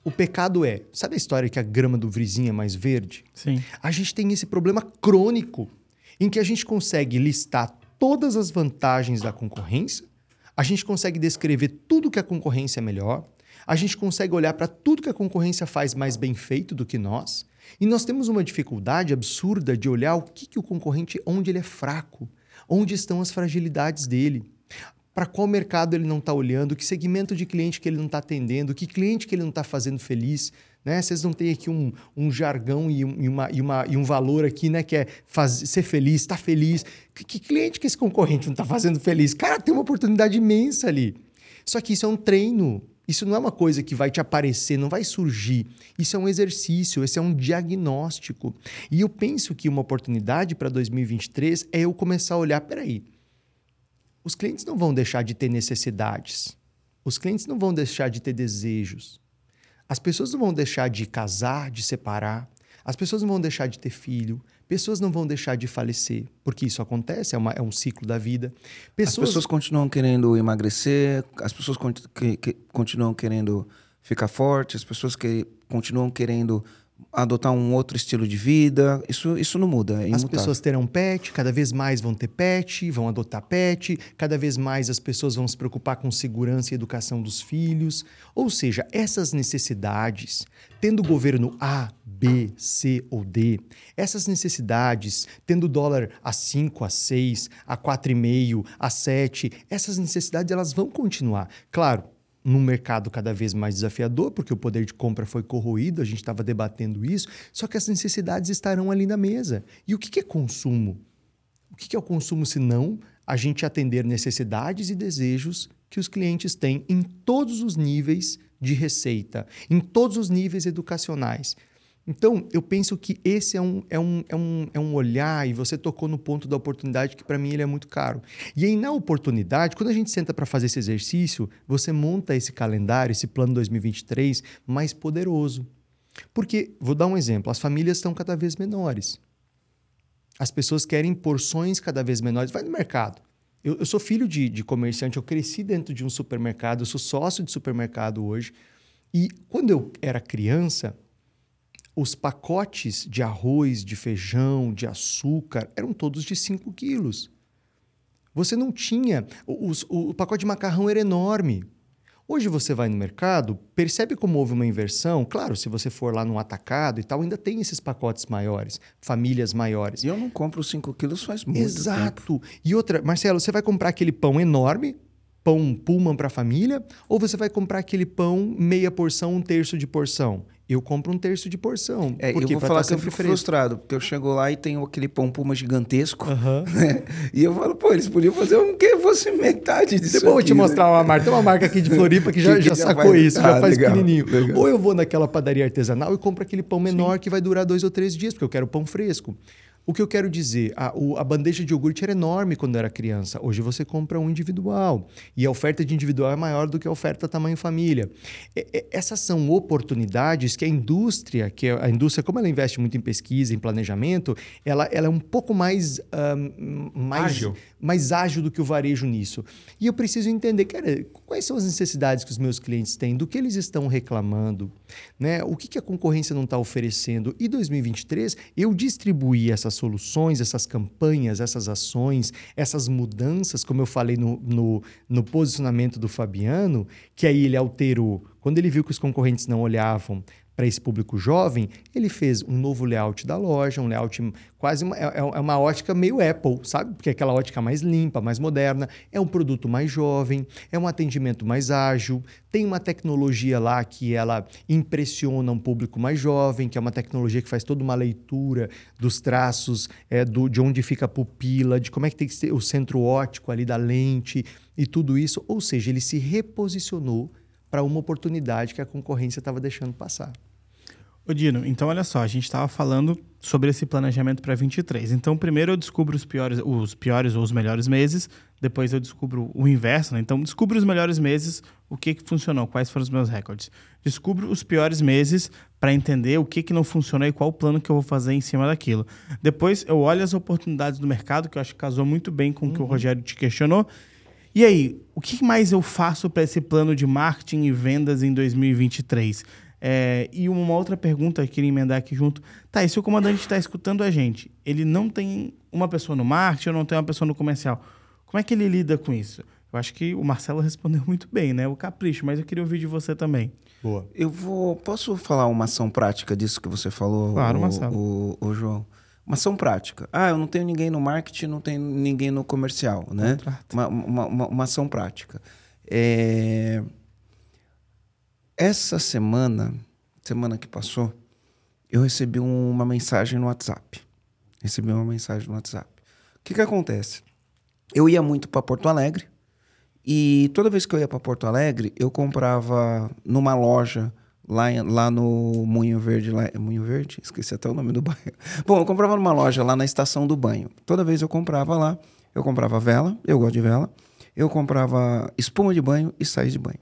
O pecado é, sabe a história que a grama do vizinho é mais verde? Sim. A gente tem esse problema crônico em que a gente consegue listar todas as vantagens da concorrência, a gente consegue descrever tudo que a concorrência é melhor, a gente consegue olhar para tudo que a concorrência faz mais bem feito do que nós, e nós temos uma dificuldade absurda de olhar o que, que o concorrente, onde ele é fraco, onde estão as fragilidades dele para qual mercado ele não está olhando, que segmento de cliente que ele não está atendendo, que cliente que ele não está fazendo feliz. Né? Vocês não têm aqui um, um jargão e, um, e, uma, e, uma, e um valor aqui, né? Que é fazer, ser feliz, estar tá feliz. Que, que, cliente que esse concorrente não está fazendo feliz? Cara, tem uma oportunidade imensa ali. Só que isso é um treino. Isso não é uma coisa que vai te aparecer, não vai surgir. Isso é um exercício, esse é um diagnóstico. E eu penso que uma oportunidade para 2023 é eu começar a olhar, peraí, os clientes não vão deixar de ter necessidades. Os clientes não vão deixar de ter desejos. As pessoas não vão deixar de casar, de separar. As pessoas não vão deixar de ter filho. Pessoas não vão deixar de falecer, porque isso acontece, é, uma, é um ciclo da vida. Pessoas... As pessoas continuam querendo emagrecer, as pessoas que, que, continuam querendo ficar fortes, as pessoas que continuam querendo adotar um outro estilo de vida. Isso, isso não muda. É as pessoas terão pet, cada vez mais vão ter pet, vão adotar pet, cada vez mais as pessoas vão se preocupar com segurança e educação dos filhos. Ou seja, essas necessidades, tendo governo A, B, C ou D, essas necessidades, tendo dólar a 5, a 6, a 4,5, a 7, essas necessidades elas vão continuar. Claro, num mercado cada vez mais desafiador, porque o poder de compra foi corroído, a gente estava debatendo isso, só que as necessidades estarão ali na mesa. E o que é consumo? O que é o consumo se não a gente atender necessidades e desejos que os clientes têm em todos os níveis de receita, em todos os níveis educacionais? Então, eu penso que esse é um, é, um, é, um, é um olhar, e você tocou no ponto da oportunidade, que para mim ele é muito caro. E aí, na oportunidade, quando a gente senta para fazer esse exercício, você monta esse calendário, esse plano 2023 mais poderoso. Porque, vou dar um exemplo, as famílias estão cada vez menores. As pessoas querem porções cada vez menores. Vai no mercado. Eu, eu sou filho de, de comerciante, eu cresci dentro de um supermercado, eu sou sócio de supermercado hoje. E quando eu era criança, os pacotes de arroz, de feijão, de açúcar eram todos de 5 quilos. Você não tinha. Os, o, o pacote de macarrão era enorme. Hoje você vai no mercado, percebe como houve uma inversão. Claro, se você for lá no atacado e tal, ainda tem esses pacotes maiores, famílias maiores. E eu não compro 5 quilos faz muito Exato. tempo. E outra, Marcelo, você vai comprar aquele pão enorme, pão Pullman para a família ou você vai comprar aquele pão meia porção, um terço de porção? Eu compro um terço de porção. É, eu vou falar tá que eu fico fresco. frustrado, porque eu chego lá e tenho aquele pão puma gigantesco, Aham. (laughs) né? E eu falo, pô, eles podiam fazer um que fosse metade disso Depois eu vou te né? mostrar uma marca. Tem uma marca aqui de Floripa que (laughs) já, Que- já sacou faz- isso, Ah, já faz legal, pequenininho. legal. Ou eu vou naquela padaria artesanal e compro aquele pão menor que vai durar dois ou três dias, porque eu quero pão fresco. O que eu quero dizer, a, o- a bandeja de iogurte era enorme quando era criança. Hoje você compra um individual. E a oferta de individual é maior do que a oferta tamanho família. E- e- essas são oportunidades que a indústria, que a indústria, como ela investe muito em pesquisa, em planejamento, ela, ela é um pouco mais, ahn, mais Ágil. mais ágil do que o varejo nisso. E eu preciso entender, cara, quais são as necessidades que os meus clientes têm, do que eles estão reclamando, né? O que, que a concorrência não está oferecendo. E 2023, eu distribuí essas soluções, essas campanhas, essas ações, essas mudanças, como eu falei no, no, no posicionamento do Fabiano, que aí ele alterou. Quando ele viu que os concorrentes não olhavam para esse público jovem, ele fez um novo layout da loja, um layout quase uma, é, é uma ótica meio Apple, sabe? Porque é aquela ótica mais limpa, mais moderna, é um produto mais jovem, é um atendimento mais ágil, tem uma tecnologia lá que ela impressiona um público mais jovem, que é uma tecnologia que faz toda uma leitura dos traços, é, do, de onde fica a pupila, de como é que tem que ser o centro óptico ali da lente e tudo isso. Ou seja, ele se reposicionou para uma oportunidade que a concorrência estava deixando passar. Ô Dino, então olha só, a gente estava falando sobre esse planejamento para 23. Então, primeiro eu descubro os piores, os piores ou os melhores meses, depois eu descubro o inverso, né? Então, descubro os melhores meses, o que, que funcionou, quais foram os meus recordes. Descubro os piores meses para entender o que, que não funcionou e qual o plano que eu vou fazer em cima daquilo. Depois eu olho as oportunidades do mercado, que eu acho que casou muito bem com o que o Rogério te questionou. E aí, o que mais eu faço para esse plano de marketing e vendas em 2023? É, e uma outra pergunta que eu queria emendar aqui junto. Tá, e se o comandante está escutando a gente, ele não tem uma pessoa no marketing ou não tem uma pessoa no comercial, como é que ele lida com isso? Eu acho que o Marcelo (laughs) respondeu muito bem, né? O capricho, mas eu queria ouvir de você também. Boa. Eu vou. Posso falar uma ação prática disso que você falou, Claro, o, Marcelo. o, o João? Uma ação prática. Ah, eu não tenho ninguém no marketing, não tenho ninguém no comercial, né? Uma, uma, uma, uma ação prática. É, Essa semana, semana que passou, eu recebi um- uma mensagem no WhatsApp. Recebi uma mensagem no WhatsApp. O que, que acontece? Eu ia muito para Porto Alegre e toda vez que eu ia para Porto Alegre, eu comprava numa loja lá, lá no Moinho Verde. Lá, Moinho Verde? Esqueci até o nome do (laughs) bairro. Bom, eu comprava numa loja lá na estação do banho. Toda vez eu comprava lá, eu comprava vela, eu gosto de vela, eu comprava espuma de banho e sais de banho.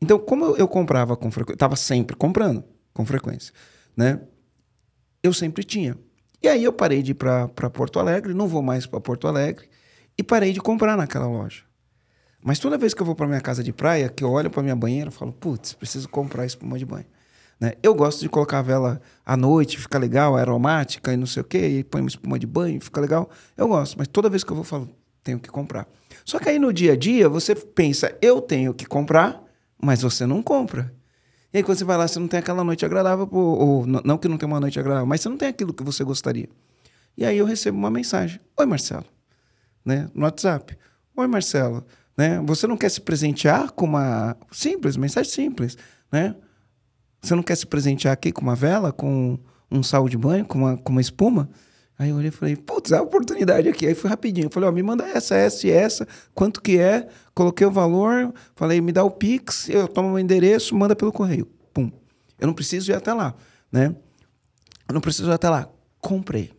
Então, como eu, eu comprava com frequência, estava sempre comprando com frequência, né? Eu sempre tinha. E aí eu parei de ir para Porto Alegre, não vou mais para Porto Alegre, e parei de comprar naquela loja. Mas toda vez que eu vou para minha casa de praia, que eu olho para minha banheira, eu falo, putz, preciso comprar espuma de banho. Né? Eu gosto de colocar a vela à noite, fica legal, aromática e não sei o quê, e põe uma espuma de banho, fica legal. Eu gosto, mas toda vez que eu vou, eu falo, tenho que comprar. Só que aí no dia a dia, você pensa, eu tenho que comprar, mas você não compra. E aí quando você vai lá, você não tem aquela noite agradável, ou n- não que não tenha uma noite agradável, mas você não tem aquilo que você gostaria. E aí eu recebo uma mensagem, oi Marcelo, né, no WhatsApp. Oi Marcelo, né, você não quer se presentear com uma... Simples, mensagem simples, né? Você não quer se presentear aqui com uma vela, com um sal de banho, com uma, com uma espuma? Aí eu olhei e falei, putz, é a oportunidade aqui. Aí fui rapidinho. Eu falei, ó, me manda essa, essa e essa, quanto que é? Coloquei o valor, falei, me dá o Pix, eu tomo o endereço, manda pelo correio. Pum. Eu não preciso ir até lá, né? Eu não preciso ir até lá. Comprei.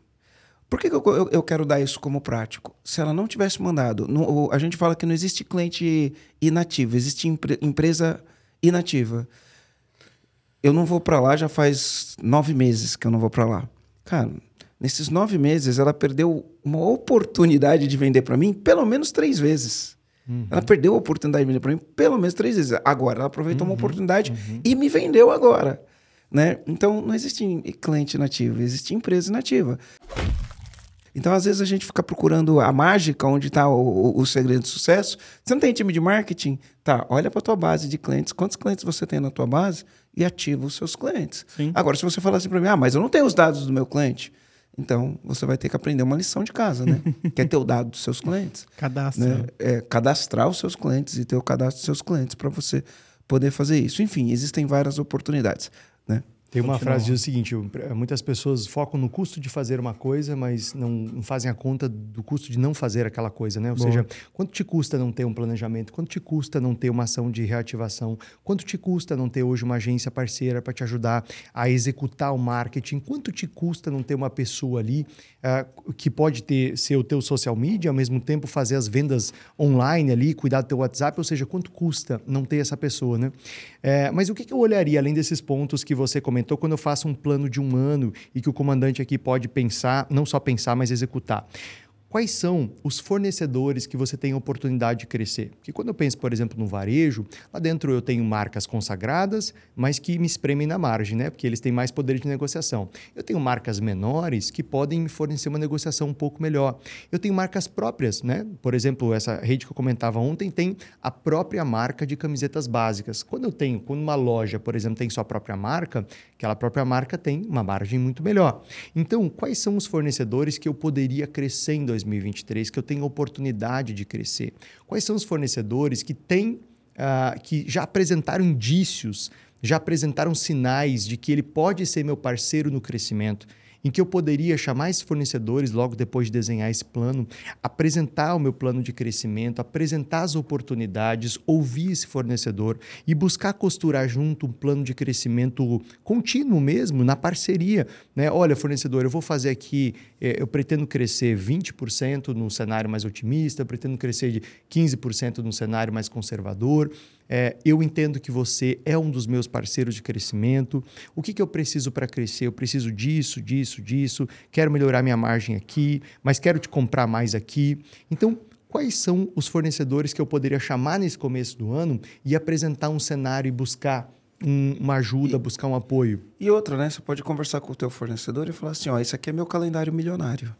Por que, que eu, eu- eu quero dar isso como prático? Se ela não tivesse mandado, no- a gente fala que não existe cliente inativo, existe empre- empresa inativa. Eu não vou para lá já faz nove meses que eu não vou para lá. Cara, nesses nove meses ela perdeu uma oportunidade de vender para mim pelo menos três vezes. Ela perdeu a oportunidade de vender para mim pelo menos três vezes. Agora, ela aproveitou uma oportunidade e me vendeu agora. Né? Então, não existe cliente nativo, existe empresa inativa. Então, às vezes, a gente fica procurando a mágica, onde está o, o- o segredo do sucesso. Você não tem time de marketing? Tá, olha para a tua base de clientes. Quantos clientes você tem na tua base? E ativa os seus clientes. Sim. Agora, se você falar assim para mim, ah, mas eu não tenho os dados do meu cliente. Então, você vai ter que aprender uma lição de casa, né? (laughs) que é ter o dado dos seus clientes. Cadastro. Né? É, cadastrar os seus clientes e ter o cadastro dos seus clientes para você poder fazer isso. Enfim, existem várias oportunidades? Tem uma frase que diz o seguinte: muitas pessoas focam no custo de fazer uma coisa, mas não, fazem a conta do custo de não fazer aquela coisa, né? Ou seja, quanto te custa não ter um planejamento? Quanto te custa não ter uma ação de reativação? Quanto te custa não ter hoje uma agência parceira para te ajudar a executar o marketing? Quanto te custa não ter uma pessoa ali ah, que pode ter ser o teu social media, ao mesmo tempo fazer as vendas online ali, cuidar do teu WhatsApp? Ou seja, quanto custa não ter essa pessoa, né? É, mas o que, que eu olharia além desses pontos que você comentou quando eu faço um plano de um ano e que o comandante aqui pode pensar, não só pensar, mas executar? Quais são os fornecedores que você tem a oportunidade de crescer? Porque quando eu penso, por exemplo, no varejo, lá dentro eu tenho marcas consagradas, mas que me espremem na margem, né? Porque eles têm mais poder de negociação. Eu tenho marcas menores que podem me fornecer uma negociação um pouco melhor. Eu tenho marcas próprias, né? Por exemplo, essa rede que eu comentava ontem tem a própria marca de camisetas básicas. Quando eu tenho, quando uma loja, por exemplo, tem sua própria marca, aquela própria marca tem uma margem muito melhor. Então, quais são os fornecedores que eu poderia crescer em 2023, que eu tenho oportunidade de crescer? Quais são os fornecedores que têm, ah, que já apresentaram indícios, já apresentaram sinais de que ele pode ser meu parceiro no crescimento? Em que eu poderia chamar esses fornecedores logo depois de desenhar esse plano, apresentar o meu plano de crescimento, apresentar as oportunidades, ouvir esse fornecedor e buscar costurar junto um plano de crescimento contínuo mesmo, na parceria. Né? Olha, fornecedor, eu vou fazer aqui, eh, eu pretendo crescer 20% num cenário mais otimista, pretendo crescer de 15% num cenário mais conservador. É, eu entendo que você é um dos meus parceiros de crescimento. O que, que eu preciso para crescer? Eu preciso disso, disso, disso. Quero melhorar minha margem aqui, mas quero te comprar mais aqui. Então, quais são os fornecedores que eu poderia chamar nesse começo do ano e apresentar um cenário e buscar um- uma ajuda, buscar um apoio? E outra, né? Você pode conversar com o teu fornecedor e falar assim, ó, esse aqui é meu calendário milionário,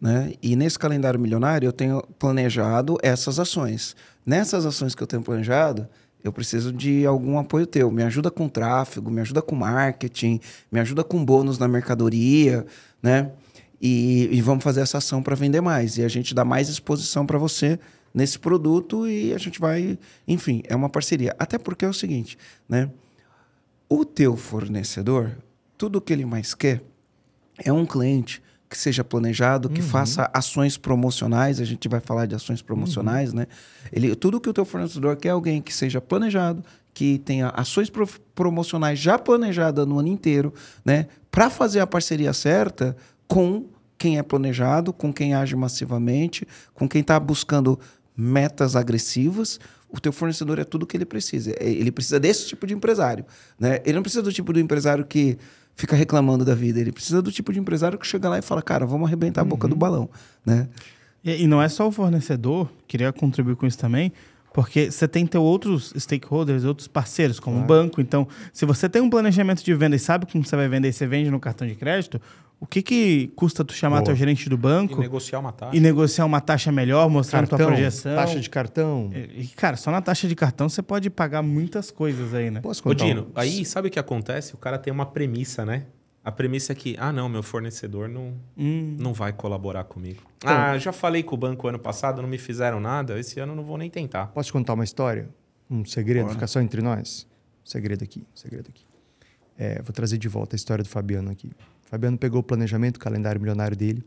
né? E nesse calendário milionário eu tenho planejado essas ações. Nessas ações que eu tenho planejado, eu preciso de algum apoio teu. Me ajuda com tráfego, me ajuda com marketing, me ajuda com bônus na mercadoria, né? E, e vamos fazer essa ação para vender mais. E a gente dá mais exposição para você nesse produto e a gente vai, enfim, é uma parceria. Até porque é o seguinte, né? O teu fornecedor, tudo que ele mais quer é um cliente que seja planejado, que faça ações promocionais. A gente vai falar de ações promocionais, né? Ele, tudo que o teu fornecedor quer é alguém que seja planejado, que tenha ações pro- promocionais já planejadas no ano inteiro, né? Para fazer a parceria certa com quem é planejado, com quem age massivamente, com quem está buscando metas agressivas. O teu fornecedor é tudo que ele precisa. É, Ele precisa desse tipo de empresário, né? Ele não precisa do tipo do empresário que fica reclamando da vida. Ele precisa do tipo de empresário que chega lá e fala, cara, vamos arrebentar a boca do balão, né? E, e não é só o fornecedor, queria contribuir com isso também, porque você tem que ter outros stakeholders, outros parceiros, como o banco. Então, se você tem um planejamento de venda e sabe como você vai vender e você vende no cartão de crédito, o que, que custa tu chamar Boa. teu gerente do E banco negociar uma taxa. e negociar uma taxa melhor, mostrando tua projeção? taxa de cartão. E, cara, só na taxa de cartão você pode pagar muitas coisas aí, né? Posso Ô, contar? Dino, um- aí sabe o que acontece? O cara tem uma premissa, né? A premissa é que, ah, não, meu fornecedor não, Hum. não vai colaborar comigo. Ah, já falei com o banco ano passado, não me fizeram nada, esse ano não vou nem tentar. Posso te contar uma história? Um segredo? Fica só entre nós? Segredo aqui, segredo aqui. É, vou trazer de volta a história do Fabiano aqui. O Fabiano pegou o planejamento, o calendário milionário dele.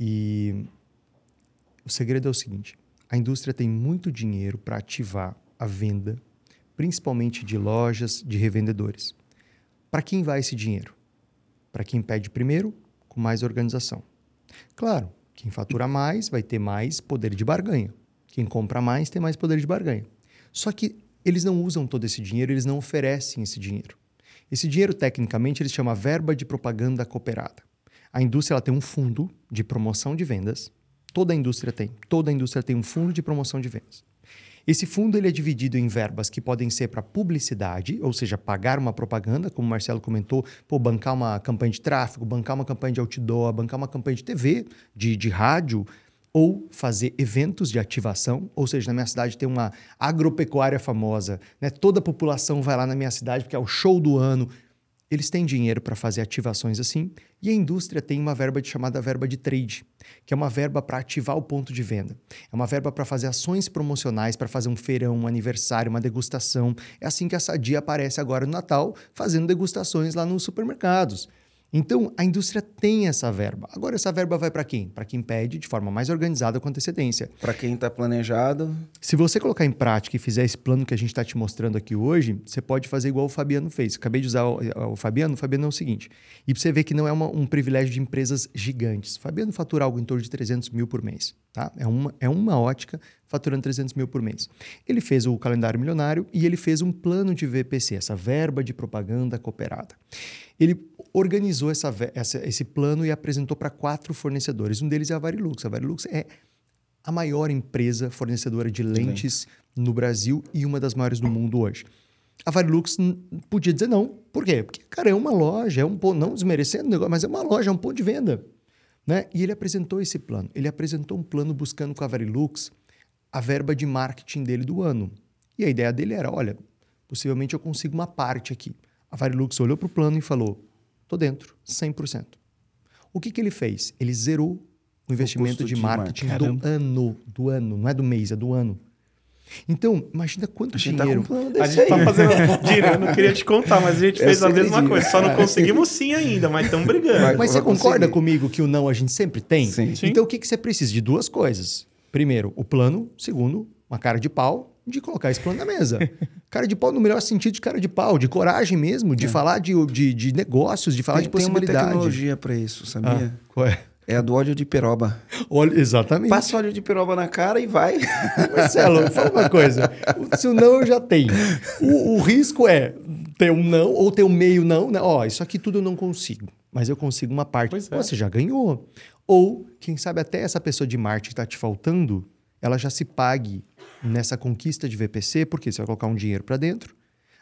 E o segredo é o seguinte: a indústria tem muito dinheiro para ativar a venda, principalmente de lojas, de revendedores. Para quem vai esse dinheiro? Para quem pede primeiro, com mais organização. Claro, quem fatura mais vai ter mais poder de barganha. Quem compra mais tem mais poder de barganha. Só que eles não usam todo esse dinheiro, eles não oferecem esse dinheiro. Esse dinheiro, tecnicamente, eles chamam verba de propaganda cooperada. A indústria ela tem um fundo de promoção de vendas. Toda a indústria tem. Toda a indústria tem um fundo de promoção de vendas. Esse fundo ele é dividido em verbas que podem ser para publicidade, ou seja, pagar uma propaganda, como o Marcelo comentou, pô, bancar uma campanha de tráfego, bancar uma campanha de outdoor, bancar uma campanha de TV, de, de rádio, ou fazer eventos de ativação, ou seja, na minha cidade tem uma agropecuária famosa, né? toda a população vai lá na minha cidade porque é o show do ano. Eles têm dinheiro para fazer ativações assim, e a indústria tem uma verba chamada verba de trade, que é uma verba para ativar o ponto de venda. É uma verba para fazer ações promocionais, para fazer um feirão, um aniversário, uma degustação. É assim que a Sadia aparece agora no Natal, fazendo degustações lá nos supermercados. Então, a indústria tem essa verba. Agora, essa verba vai para quem? Para quem pede de forma mais organizada com antecedência. Para quem está planejado. Se você colocar em prática e fizer esse plano que a gente está te mostrando aqui hoje, você pode fazer igual o Fabiano fez. Acabei de usar o, o Fabiano. O Fabiano é o seguinte. E para você ver que não é uma, um privilégio de empresas gigantes. O Fabiano fatura algo em torno de 300 mil por mês. Tá? É, uma, é uma ótica faturando 300 mil por mês. Ele fez o calendário milionário e ele fez um plano de VPC, essa verba de propaganda cooperada. Ele organizou essa, essa, esse plano e apresentou para quatro fornecedores. Um deles é a Varilux. A Varilux é a maior empresa fornecedora de lentes no Brasil e uma das maiores do mundo hoje. A Varilux podia dizer não. Por quê? Porque, cara, é uma loja, é um ponto, não desmerecendo o negócio, mas é uma loja, é um ponto de venda. Né? E ele apresentou esse plano. Ele apresentou um plano buscando com a Varilux a verba de marketing dele do ano. E a ideia dele era: olha, possivelmente eu consigo uma parte aqui. A Varilux olhou para o plano e falou: tô dentro, 100%. O que, que ele fez? Ele zerou o investimento o de, de, marketing, marketing do ano, do ano, não é do mês, é do ano. Então, imagina quanto a dinheiro. Tá a gente está fazendo. (laughs) Dira, eu não queria te contar, mas a gente fez a mesma coisa. Só não conseguimos sim ainda, mas estamos brigando. Mas, mas você concorda comigo que o não a gente sempre tem? Sim. sim. Então, o que, que você precisa? De duas coisas. Primeiro, o plano. Segundo, uma cara de pau de colocar esse plano na mesa. (laughs) cara de pau no melhor sentido de cara de pau, de coragem mesmo, de é. falar de, de, de, negócios, de falar tem, de possibilidade. Tem uma tecnologia para isso, sabia? Ah, qual é? É a do óleo de peroba. Óleo, exatamente. Passa óleo de peroba na cara e vai. (laughs) Marcelo, fala uma coisa. Se o não eu já tenho. O, o, risco é ter um não ou ter um meio não. Né? Ó, isso aqui tudo eu não consigo. Mas eu consigo uma parte. Pois é. Você já ganhou. Ou, quem sabe, até essa pessoa de Marte que está te faltando, ela já se pague nessa conquista de VPC, porque você vai colocar um dinheiro para dentro,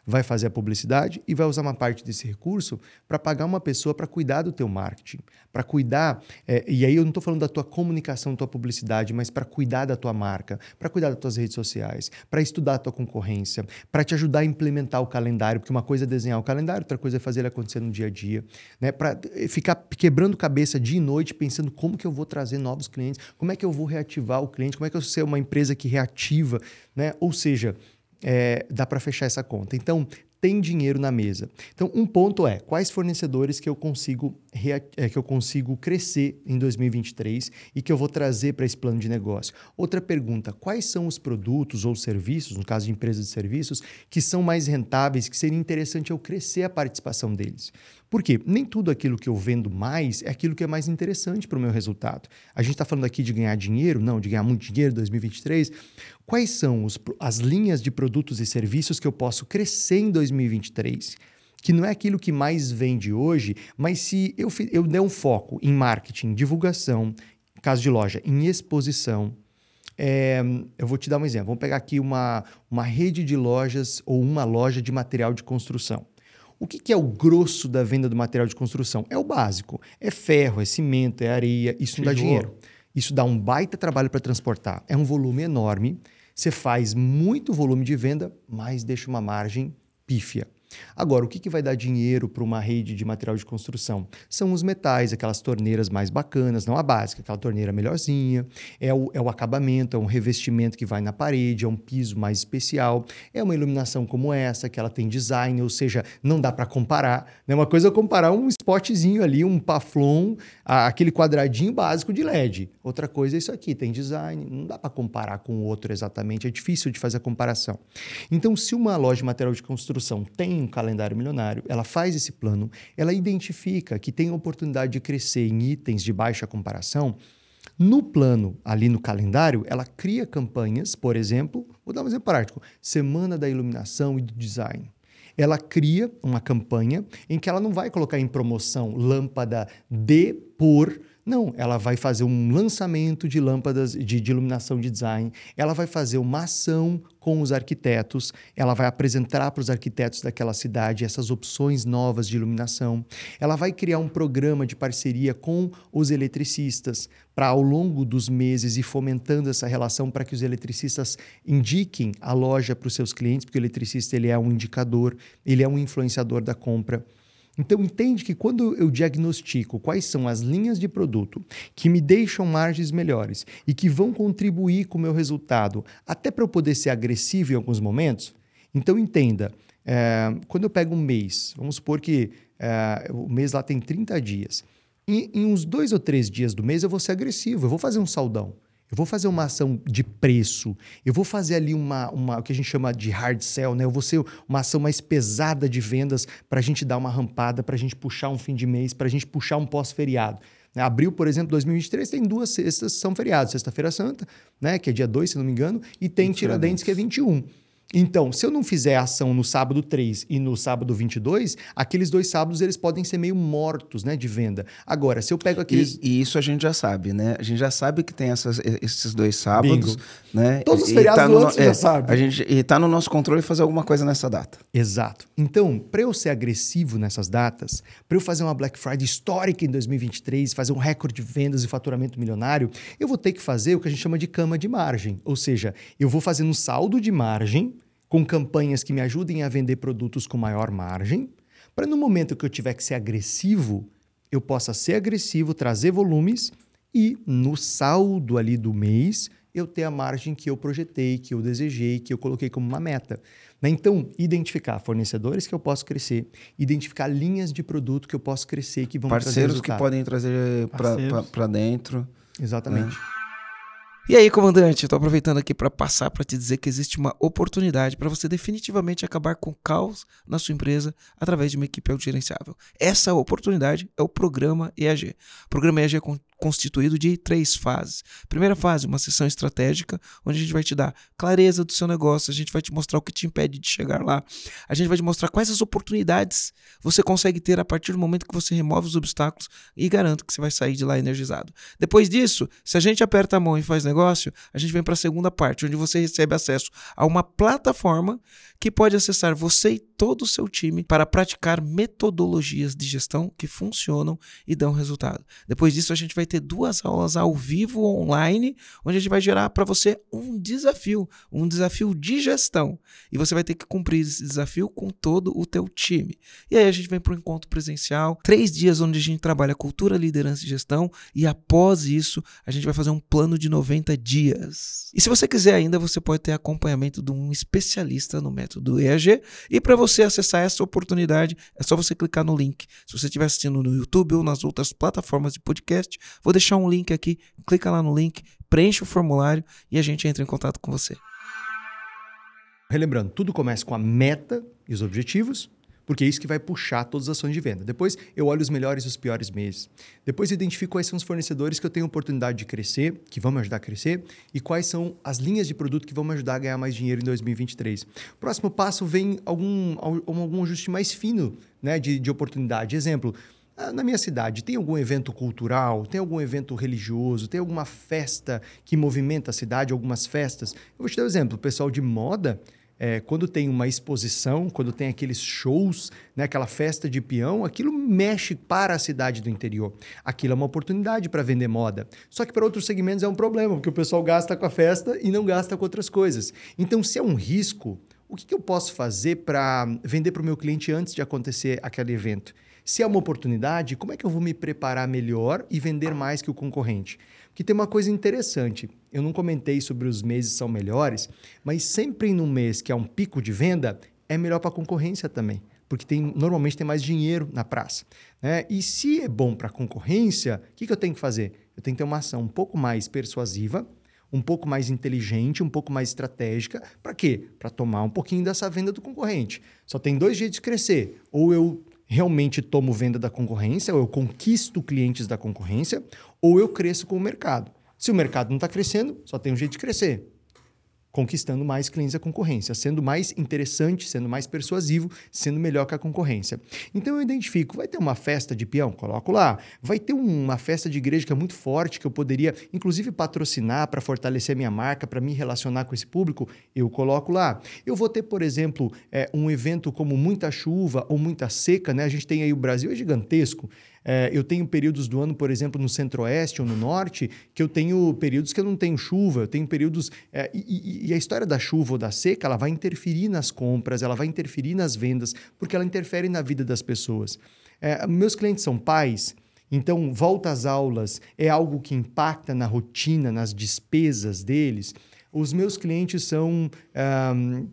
vai fazer a publicidade e vai usar uma parte desse recurso para pagar uma pessoa para cuidar do teu marketing, para cuidar, é, e aí eu não estou falando da tua comunicação, da tua publicidade, mas para cuidar da tua marca, para cuidar das tuas redes sociais, para estudar a tua concorrência, para te ajudar a implementar o calendário, porque uma coisa é desenhar o calendário, outra coisa é fazer ele acontecer no dia a dia, né? para ficar quebrando cabeça dia e noite pensando como que eu vou trazer novos clientes, como é que eu vou reativar o cliente, como é que eu vou ser uma empresa que reativa, né? ou seja, é, dá para fechar essa conta. Então, tem dinheiro na mesa. Então, um ponto é quais fornecedores que eu consigo é, que eu consigo crescer em 2023 e que eu vou trazer para esse plano de negócio. Outra pergunta: quais são os produtos ou serviços, no caso de empresas de serviços, que são mais rentáveis, que seria interessante eu crescer a participação deles? Por quê? Nem tudo aquilo que eu vendo mais é aquilo que é mais interessante para o meu resultado. A gente está falando aqui de ganhar dinheiro, não, de ganhar muito dinheiro em 2023. Quais são os, as linhas de produtos e serviços que eu posso crescer em 2023? Que não é aquilo que mais vende hoje, mas se eu, eu der um foco em marketing, divulgação, caso de loja, em exposição, é, eu vou te dar um exemplo. Vamos pegar aqui uma, uma rede de lojas ou uma loja de material de construção. O que, que, é o grosso da venda do material de construção? É o básico. É ferro, é cimento, é areia. Isso não dá dinheiro. Isso dá um baita trabalho para transportar. É um volume enorme. Você faz muito volume de venda, mas deixa uma margem pífia. Agora, o que, que vai dar dinheiro para uma rede de material de construção? São os metais, aquelas torneiras mais bacanas, não a básica, aquela torneira melhorzinha, é o, é o acabamento, é um revestimento que vai na parede, é um piso mais especial, é uma iluminação como essa, que ela tem design, ou seja, não dá para comparar. Né? Uma coisa é comparar um spotzinho ali, um paflon, aquele quadradinho básico de LED. Outra coisa é isso aqui, tem design, não dá para comparar com o outro exatamente, é difícil de fazer a comparação. Então, se uma loja de material de construção tem um calendário milionário, ela faz esse plano, ela identifica que tem oportunidade de crescer em itens de baixa comparação. No plano, ali no calendário, ela cria campanhas, por exemplo, vou dar um exemplo prático: Semana da Iluminação e do Design ela cria uma campanha em que ela não vai colocar em promoção lâmpada de por não, ela vai fazer um lançamento de lâmpadas de, de, iluminação de design, ela vai fazer uma ação com os arquitetos, ela vai apresentar para os arquitetos daquela cidade essas opções novas de iluminação, ela vai criar um programa de parceria com os eletricistas para, ao longo dos meses, ir fomentando essa relação para que os eletricistas indiquem a loja para os seus clientes, porque o eletricista ele é um indicador, ele é um influenciador da compra. Então entende que quando eu diagnostico quais são as linhas de produto que me deixam margens melhores e que vão contribuir com o meu resultado, até para eu poder ser agressivo em alguns momentos, então entenda, é, quando eu pego um mês, vamos supor que é, o mês lá tem 30 dias, em, em uns dois ou três dias do mês eu vou ser agressivo, eu vou fazer um saldão. Eu vou fazer uma ação de preço, eu vou fazer ali uma, uma o que a gente chama de hard sell, né? Eu vou ser uma ação mais pesada de vendas para a gente dar uma rampada, para a gente puxar um fim de mês, para a gente puxar um pós-feriado. Né? Abril, por exemplo, 2023 tem duas sextas são feriados, Sexta-feira Santa, né? Que é dia 2, se não me engano, e tem Tiradentes, que é 21. Então, se eu não fizer ação no sábado 3 e no sábado 22, aqueles dois sábados eles podem ser meio mortos, né, de venda. Agora, se eu pego aqueles E, e isso a gente já sabe, né? A gente já sabe que tem essas, esses dois sábados, Bingo. né? Todos os feriados tá do no você já sabe. A gente e tá no nosso controle fazer alguma coisa nessa data. Exato. Então, para eu ser agressivo nessas datas, para eu fazer uma Black Friday histórica em 2023, fazer um recorde de vendas e faturamento milionário, eu vou ter que fazer o que a gente chama de cama de margem. Ou seja, eu vou fazendo um saldo de margem com campanhas que me ajudem a vender produtos com maior margem, para no momento que eu tiver que ser agressivo, eu possa ser agressivo, trazer volumes e no saldo ali do mês eu ter a margem que eu projetei, que eu desejei, que eu coloquei como uma meta. Né? Então, identificar fornecedores que eu posso crescer, identificar linhas de produto que eu posso crescer que vão me trazer Parceiros que resultado. podem trazer Parceiros. para dentro. Exatamente. E aí, comandante, tô aproveitando aqui para passar para te dizer que existe uma oportunidade para você definitivamente acabar com o caos na sua empresa através de uma equipe autogerenciável. Essa oportunidade é o programa EAG. O programa EAG é con- constituído de três fases. Primeira fase, uma sessão estratégica, onde a gente vai te dar clareza do seu negócio, a gente vai te mostrar o que te impede de chegar lá, a gente vai te mostrar quais as oportunidades você consegue ter a partir do momento que você remove os obstáculos e garanto que você vai sair de lá energizado. Depois disso, se a gente aperta a mão e faz negócio, a gente vem para a segunda parte, onde você recebe acesso a uma plataforma que pode acessar você e todo o seu time para praticar metodologias de gestão que funcionam e dão resultado. Depois disso, a gente vai ter duas aulas ao vivo online, onde a gente vai gerar para você um desafio, um desafio de gestão. E você vai ter que cumprir esse desafio com todo o teu time. E aí a gente vem para o encontro presencial, três dias onde a gente trabalha cultura, liderança e gestão, e após isso a gente vai fazer um plano de 90 dias. E se você quiser ainda, você pode ter acompanhamento de um especialista no método EAG. E para você acessar essa oportunidade, é só você clicar no link. Se você estiver assistindo no YouTube ou nas outras plataformas de podcast, vou deixar um link aqui, clica lá no link, preenche o formulário e a gente entra em contato com você. Relembrando, tudo começa com a meta e os objetivos, porque é isso que vai puxar todas as ações de venda. Depois eu olho os melhores e os piores meses. Depois eu identifico quais são os fornecedores que eu tenho oportunidade de crescer, que vão me ajudar a crescer, e quais são as linhas de produto que vão me ajudar a ganhar mais dinheiro em 2023. Próximo passo vem algum, algum ajuste mais fino né, de, de oportunidade. Exemplo, ah, na minha cidade, tem algum evento cultural, tem algum evento religioso, tem alguma festa que movimenta a cidade, algumas festas? Eu vou te dar um exemplo. O pessoal de moda, é, quando tem uma exposição, quando tem aqueles shows, né, aquela festa de peão, aquilo mexe para a cidade do interior. Aquilo é uma oportunidade para vender moda. Só que para outros segmentos é um problema, porque o pessoal gasta com a festa e não gasta com outras coisas. Então, se é um risco, o que, que eu posso fazer para vender para o meu cliente antes de acontecer aquele evento? Se é uma oportunidade, como é que eu vou me preparar melhor e vender mais que o concorrente? Porque tem uma coisa interessante. Eu não comentei sobre os meses são melhores, mas sempre no mês que é um pico de venda, é melhor para a concorrência também. Porque tem, normalmente tem mais dinheiro na praça. Né? E se é bom para a concorrência, o que, que eu tenho que fazer? Eu tenho que ter uma ação um pouco mais persuasiva, um pouco mais inteligente, um pouco mais estratégica. Para quê? Para tomar um pouquinho dessa venda do concorrente. Só tem dois jeitos de crescer. Ou eu realmente tomo venda da concorrência, ou eu conquisto clientes da concorrência, ou eu cresço com o mercado. Se o mercado não está crescendo, só tem um jeito de crescer. Conquistando mais clientes da concorrência, sendo mais interessante, sendo mais persuasivo, sendo melhor que a concorrência. Então eu identifico, vai ter uma festa de peão? Coloco lá. Vai ter uma festa de igreja que é muito forte, que eu poderia, inclusive, patrocinar para fortalecer minha marca, para me relacionar com esse público? Eu coloco lá. Eu vou ter, por exemplo, é, um evento como muita chuva ou muita seca, né? A gente tem aí o Brasil é gigantesco. É, eu tenho períodos do ano, por exemplo, no centro-oeste ou no norte, que eu tenho períodos que eu não tenho chuva, eu tenho períodos. É, e, e, a história da chuva ou da seca, ela vai interferir nas compras, ela vai interferir nas vendas, porque ela interfere na vida das pessoas. É, meus clientes são pais. Então, volta às aulas é algo que impacta na rotina, nas despesas deles. Os meus clientes são um,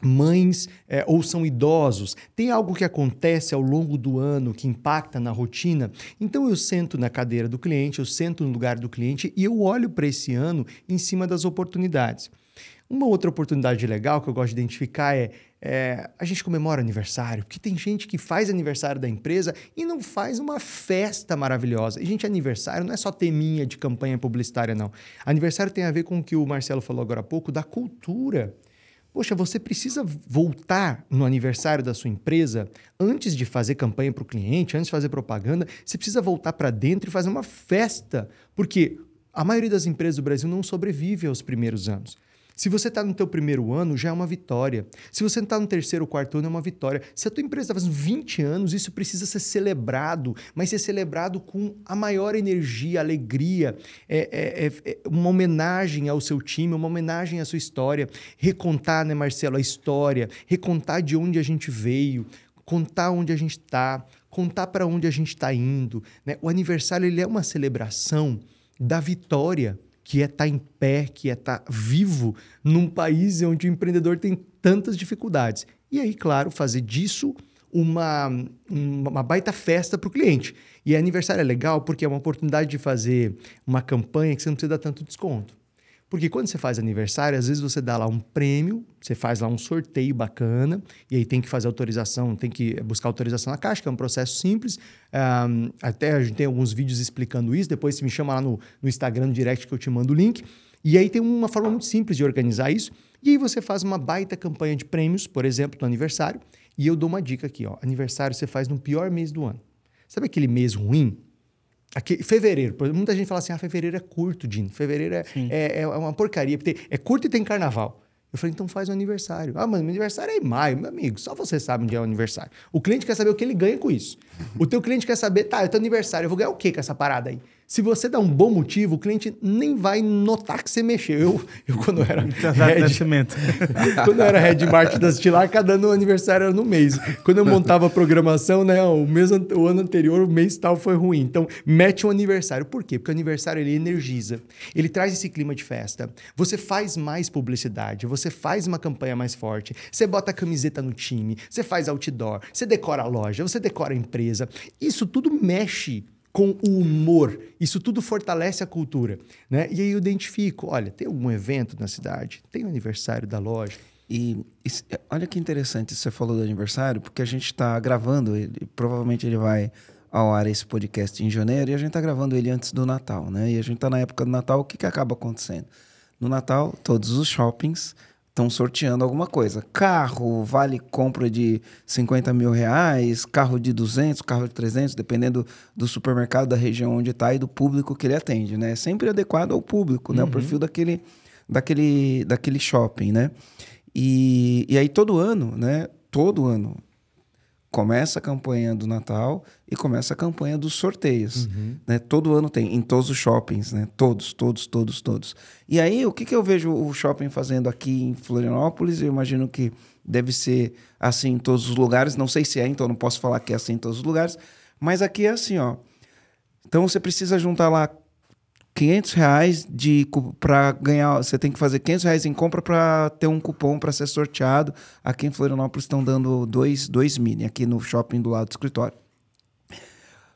mães é, ou são idosos, tem algo que acontece ao longo do ano que impacta na rotina, então eu sento na cadeira do cliente, eu sento no lugar do cliente e eu olho para esse ano em cima das oportunidades. Uma outra oportunidade legal que eu gosto de identificar é, é, a gente comemora aniversário, porque tem gente que faz aniversário da empresa e não faz uma festa maravilhosa. E, gente, aniversário não é só teminha de campanha publicitária, não. Aniversário tem a ver com o que o Marcelo falou agora há pouco, da cultura. Poxa, você precisa voltar no aniversário da sua empresa antes de fazer campanha para o cliente, antes de fazer propaganda. Você precisa voltar para dentro e fazer uma festa, porque a maioria das empresas do Brasil não sobrevive aos primeiros anos. Se você está no teu primeiro ano, já é uma vitória. Se você está no terceiro ou quarto ano, é uma vitória. Se a tua empresa está fazendo 20 anos, isso precisa ser celebrado, mas ser celebrado com a maior energia, alegria, é, é, é, é uma homenagem ao seu time, uma homenagem à sua história. Recontar, né, Marcelo, a história, recontar de onde a gente veio, contar onde a gente está, contar para onde a gente está indo. Né? O aniversário ele é uma celebração da vitória que é estar tá em pé, que é estar tá vivo num país onde o empreendedor tem tantas dificuldades. E aí, claro, fazer disso uma, uma baita festa para o cliente. E aniversário é legal porque é uma oportunidade de fazer uma campanha que você não precisa dar tanto desconto. Porque quando você faz aniversário, às vezes você dá lá um prêmio, você faz lá um sorteio bacana, e aí tem que fazer autorização, tem que buscar autorização na caixa, que é um processo simples. Um, até a gente tem alguns vídeos explicando isso, depois você me chama lá no, no Instagram, direct, que eu te mando o link. E aí tem uma forma muito simples de organizar isso. E aí você faz uma baita campanha de prêmios, por exemplo, no aniversário. E eu dou uma dica aqui, ó. Aniversário você faz no pior mês do ano. Sabe aquele mês ruim? Aqui, fevereiro, muita gente fala assim: ah, fevereiro é curto, Dino. Fevereiro é, é, é, uma porcaria, porque é curto e tem carnaval. Eu falei, então faz o aniversário. Ah, mas meu aniversário é em maio, meu amigo. Só você sabe onde é o aniversário. O cliente quer saber o que ele ganha com isso. O teu cliente quer saber, tá, é teu aniversário, eu vou ganhar o quê com essa parada aí? Se você dá um bom motivo, o cliente nem vai notar que você mexeu. Eu, eu quando era (laughs) head, (laughs) quando eu era head marketing da Stilar, cada ano o aniversário era no mês. Quando eu montava a programação, né, o mês o ano anterior, o mês tal foi ruim. Então, mete um aniversário. Por quê? Porque o aniversário ele energiza. Ele traz esse clima de festa. Você faz mais publicidade, você faz uma campanha mais forte. Você bota a camiseta no time, você faz outdoor, você decora a loja, você decora a empresa. Isso tudo mexe com o humor. Isso tudo fortalece a cultura. Né? E aí eu identifico: olha, tem algum evento na cidade? Tem o aniversário da loja? E, e olha que interessante você falou do aniversário, porque a gente está gravando ele, provavelmente ele vai ao ar esse podcast em janeiro, e a gente está gravando ele antes do Natal, né? E a gente está na época do Natal, o que, que acaba acontecendo? No Natal, todos os shoppings estão sorteando alguma coisa. Carro, vale compra de 50 mil reais, carro de 200, carro de 300, dependendo do supermercado, da região onde está e do público que ele atende, né? É sempre adequado ao público, né? O uhum. perfil daquele, daquele, daquele shopping, né? E, e aí todo ano, né? Todo ano, começa a campanha do Natal e começa a campanha dos sorteios. Uhum. Né? Todo ano tem, em todos os shoppings, né? Todos, todos, todos, todos. E aí, o que, que eu vejo o shopping fazendo aqui em Florianópolis? Eu imagino que deve ser assim em todos os lugares. Não sei se é, então não posso falar que é assim em todos os lugares. Mas aqui é assim, ó. Então você precisa juntar lá 500 reais para ganhar. Você tem que fazer 500 reais em compra para ter um cupom para ser sorteado. Aqui em Florianópolis estão dando dois, dois mini aqui no shopping do lado do escritório.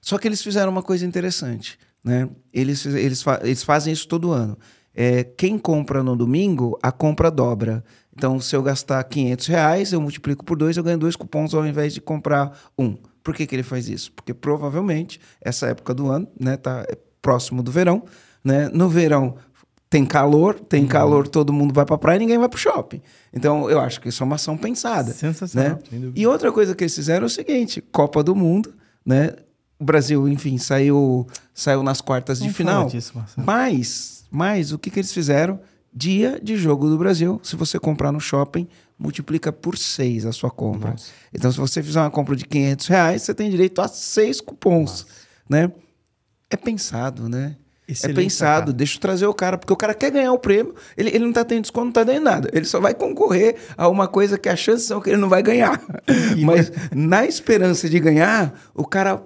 Só que eles fizeram uma coisa interessante, né? Eles, eles, eles fazem isso todo ano. É, quem compra no domingo, a compra dobra. Então, se eu gastar 500 reais, eu multiplico por dois, eu ganho dois cupons ao invés de comprar um. Por que, que ele faz isso? Porque provavelmente essa época do ano, né, tá próximo do verão, né? No verão tem calor, tem uhum. calor, todo mundo vai para a praia e ninguém vai para o shopping. Então, eu acho que isso é uma ação pensada. Sensacional. Né? E outra coisa que eles fizeram é o seguinte: Copa do Mundo, né? O Brasil, enfim, saiu, saiu nas quartas de final. Disso, mas, mas o que, que eles fizeram? Dia de jogo do Brasil. Se você comprar no shopping, multiplica por 6 a sua compra. Então, se você fizer uma compra de 500 reais, você tem direito a 6 cupons, né? É pensado, né? Excelente é pensado, sacada. deixa eu trazer o cara, porque o cara quer ganhar o prêmio, ele, ele não tá tendo desconto, não tá dando nada. Ele só vai concorrer a uma coisa que a chance são que ele não vai ganhar. (laughs) Mas na esperança de ganhar, o cara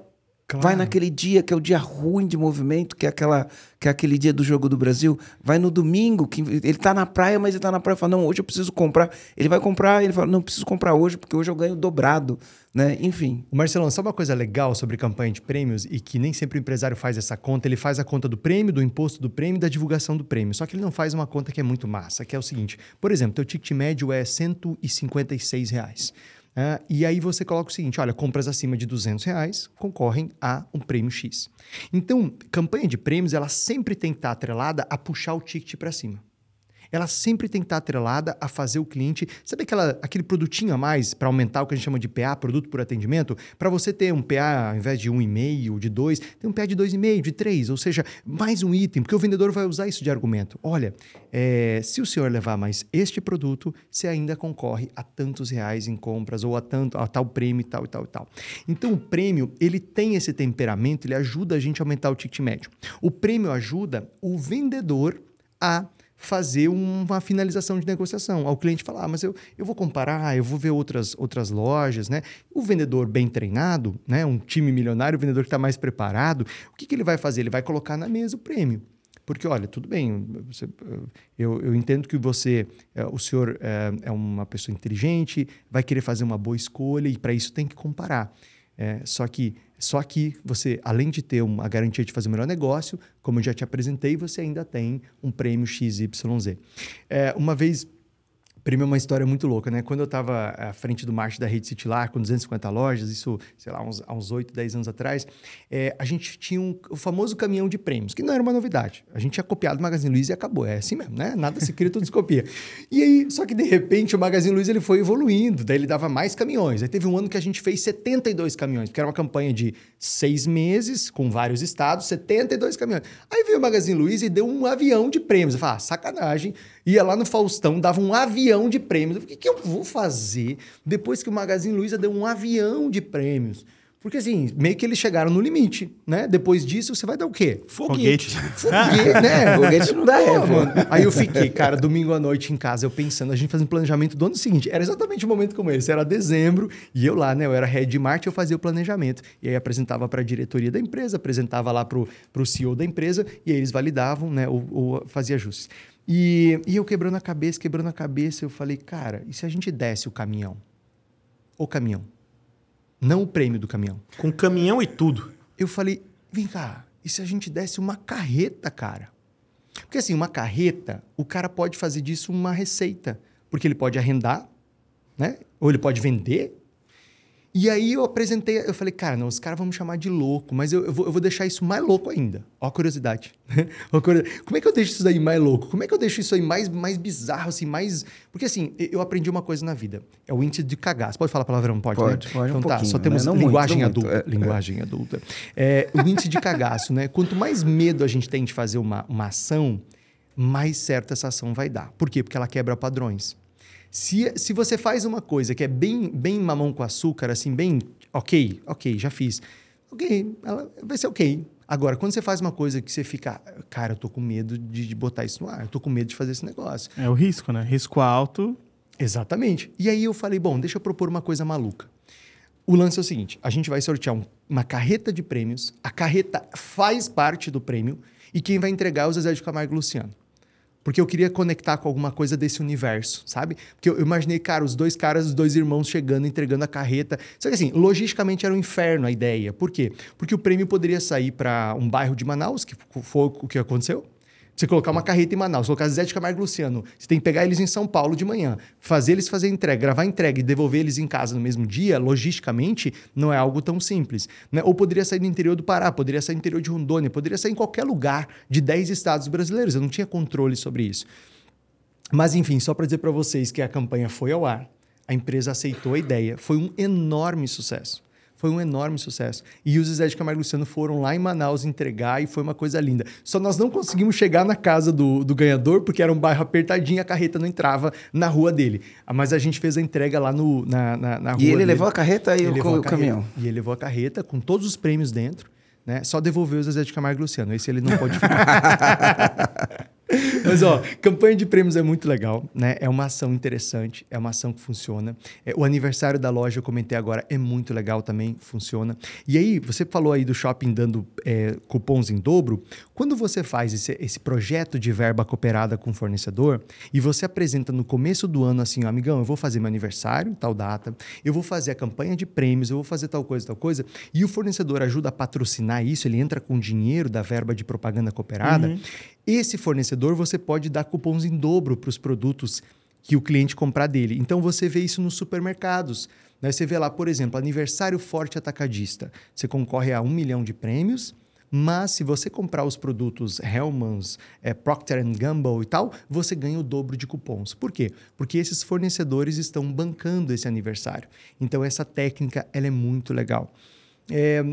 vai naquele dia que é o dia ruim de movimento, que é, aquela, que é aquele dia do Jogo do Brasil, vai no domingo, que ele tá na praia, mas ele tá na praia e fala, não, hoje eu preciso comprar. Ele vai comprar, ele fala, não, preciso comprar hoje, porque hoje eu ganho dobrado, né? Enfim. O Marcelão, sabe uma coisa legal sobre campanha de prêmios e que nem sempre o empresário faz essa conta? Ele faz a conta do prêmio, do imposto do prêmio e da divulgação do prêmio. Só que ele não faz uma conta que é muito massa, que é o seguinte. Por exemplo, teu ticket médio é 156 reais. Ah, e aí você coloca o seguinte, olha, compras acima de 200 reais concorrem a um prêmio X. Então, campanha de prêmios, ela sempre tem que estar atrelada a puxar o ticket para cima ela sempre tem que estar atrelada a fazer o cliente. Sabe aquela, aquele produtinho a mais para aumentar o que a gente chama de PA, produto por atendimento? Para você ter um PA ao invés de 1,5, de 2, tem um PA de 2,5, de 3, ou seja, mais um item, porque o vendedor vai usar isso de argumento. Olha, é, se o senhor levar mais este produto, você ainda concorre a tantos reais em compras ou a, tanto, a tal prêmio e tal e tal e tal. Então o prêmio, ele tem esse temperamento, ele ajuda a gente a aumentar o ticket médio. O prêmio ajuda o vendedor a fazer uma finalização de negociação. Ao cliente falar, ah, mas eu, eu vou comparar, eu vou ver outras, outras lojas, né? O vendedor bem treinado, né? Um time milionário, o vendedor que está mais preparado, o que, que ele vai fazer? Ele vai colocar na mesa o prêmio. Porque, olha, tudo bem, você, eu, eu entendo que você, é, o senhor é, é uma pessoa inteligente, vai querer fazer uma boa escolha e para isso tem que comparar. É, só que só que você, além de ter uma garantia de fazer o melhor negócio, como eu já te apresentei, você ainda tem um prêmio XYZ. É, uma vez Prêmio é uma história muito louca, né? Quando eu estava à frente do marketing da Rede City lá, com 250 lojas, isso, sei lá, uns, há uns 8, 10 anos atrás, é, a gente tinha um, o famoso caminhão de prêmios, que não era uma novidade. A gente tinha copiado o Magazine Luiza e acabou. É assim mesmo, né? Nada se cria, tudo se copia. (laughs) E aí, só que de repente o Magazine Luiza ele foi evoluindo, daí ele dava mais caminhões. Aí teve um ano que a gente fez 72 caminhões, porque era uma campanha de seis meses, com vários estados, 72 caminhões. Aí veio o Magazine Luiza e deu um avião de prêmios. Eu falei, ah, sacanagem. Ia lá no Faustão, dava um avião de prêmios. Eu falei, o que, que eu vou fazer depois que o Magazine Luiza deu um avião de prêmios? Porque assim, meio que eles chegaram no limite, né? Depois disso, você vai dar o quê? Foguete. Foguete, né? (laughs) Foguete não dá Pô, ré, mano. Aí eu fiquei, cara, domingo à noite em casa, eu pensando, a gente fazendo planejamento do ano seguinte. Era exatamente um momento como esse. Era dezembro, e eu lá, né? Eu era head de marketing, eu fazia o planejamento. E aí apresentava para a diretoria da empresa, apresentava lá para o CEO da empresa, e aí eles validavam, né? Ou, ou fazia ajustes. E, e eu quebrando a cabeça, quebrando a cabeça, eu falei, cara, e se a gente desse o caminhão? O caminhão. Não o prêmio do caminhão. Com caminhão e tudo. Eu falei, vem cá, e se a gente desse uma carreta, cara? Porque assim, uma carreta, o cara pode fazer disso uma receita. Porque ele pode arrendar, né? Ou ele pode vender. E aí eu apresentei, eu falei, cara, não, os caras vão me chamar de louco, mas eu, eu, vou, eu vou deixar isso mais louco ainda. Ó a curiosidade. (laughs) Como é que eu deixo isso daí mais louco? Como é que eu deixo isso aí mais, mais bizarro, assim, mais... Porque assim, eu aprendi uma coisa na vida. É o índice de cagaço. Pode falar palavrão? Pode, Pode, né? pode um Então tá, pouquinho, só temos né? Não muito, linguagem muito. adulta. É, linguagem adulta. É, o índice de cagaço, né? Quanto mais medo a gente tem de fazer uma, uma ação, mais certa essa ação vai dar. Por quê? Porque ela quebra padrões. Se, se você faz uma coisa que é bem, bem mamão com açúcar, assim, bem ok, ok, já fiz. Ok, ela vai ser ok. Agora, quando você faz uma coisa que você fica, cara, eu tô com medo de, de botar isso no ar, eu tô com medo de fazer esse negócio. É o risco, né? Risco alto. Exatamente. E aí eu falei, bom, deixa eu propor uma coisa maluca. O lance é o seguinte: a gente vai sortear um- uma carreta de prêmios, a carreta faz parte do prêmio, e quem vai entregar é o Zezé de Camargo e Luciano. Porque eu queria conectar com alguma coisa desse universo, sabe? Porque eu imaginei, cara, os dois caras, os dois irmãos chegando, entregando a carreta. Só que assim, logisticamente era um inferno a ideia. Por quê? Porque o prêmio poderia sair para um bairro de Manaus, que foi o que aconteceu. Você colocar uma carreta em Manaus, colocar Zé de Camargo e Luciano, você tem que pegar eles em São Paulo de manhã, fazer eles fazer entrega, gravar entrega e devolver eles em casa no mesmo dia, logisticamente, não é algo tão simples. Né? Ou poderia sair do interior do Pará, poderia sair do interior de Rondônia, poderia sair em qualquer lugar de 10 estados brasileiros. Eu não tinha controle sobre isso. Mas enfim, só para dizer para vocês que a campanha foi ao ar, a empresa aceitou a ideia, foi um enorme sucesso. Foi um enorme sucesso. E os Zé de Camargo e Luciano foram lá em Manaus entregar e foi uma coisa linda. Só nós não conseguimos chegar na casa do, do ganhador, porque era um bairro apertadinho, a carreta não entrava na rua dele. Mas a gente fez a entrega lá no, na, na, na rua. E ele dele. levou a carreta e o, carreta. caminhão. E ele levou a carreta com todos os prêmios dentro, né? Só devolveu o Zezé de Camargo e Luciano. Esse ele não pode ficar. (laughs) Mas, ó, campanha de prêmios é muito legal, né? É uma ação interessante, é uma ação que funciona. É, o aniversário da loja, eu comentei agora, é muito legal também, funciona. E aí, você falou aí do shopping dando é, cupons em dobro. Quando você faz esse, esse projeto de verba cooperada com o fornecedor e você apresenta no começo do ano assim, ó, amigão, eu vou fazer meu aniversário, tal data, eu vou fazer a campanha de prêmios, eu vou fazer tal coisa, tal coisa, e o fornecedor ajuda a patrocinar isso, ele entra com dinheiro da verba de propaganda cooperada. Esse fornecedor você pode dar cupons em dobro para os produtos que o cliente comprar dele. Então você vê isso nos supermercados. Né? Você vê lá, por exemplo, aniversário forte atacadista. Você concorre a um milhão de prêmios, mas se você comprar os produtos Hellmann's, é, Procter Gamble e tal, você ganha o dobro de cupons. Por quê? Porque esses fornecedores estão bancando esse aniversário. Então essa técnica ela é muito legal. É,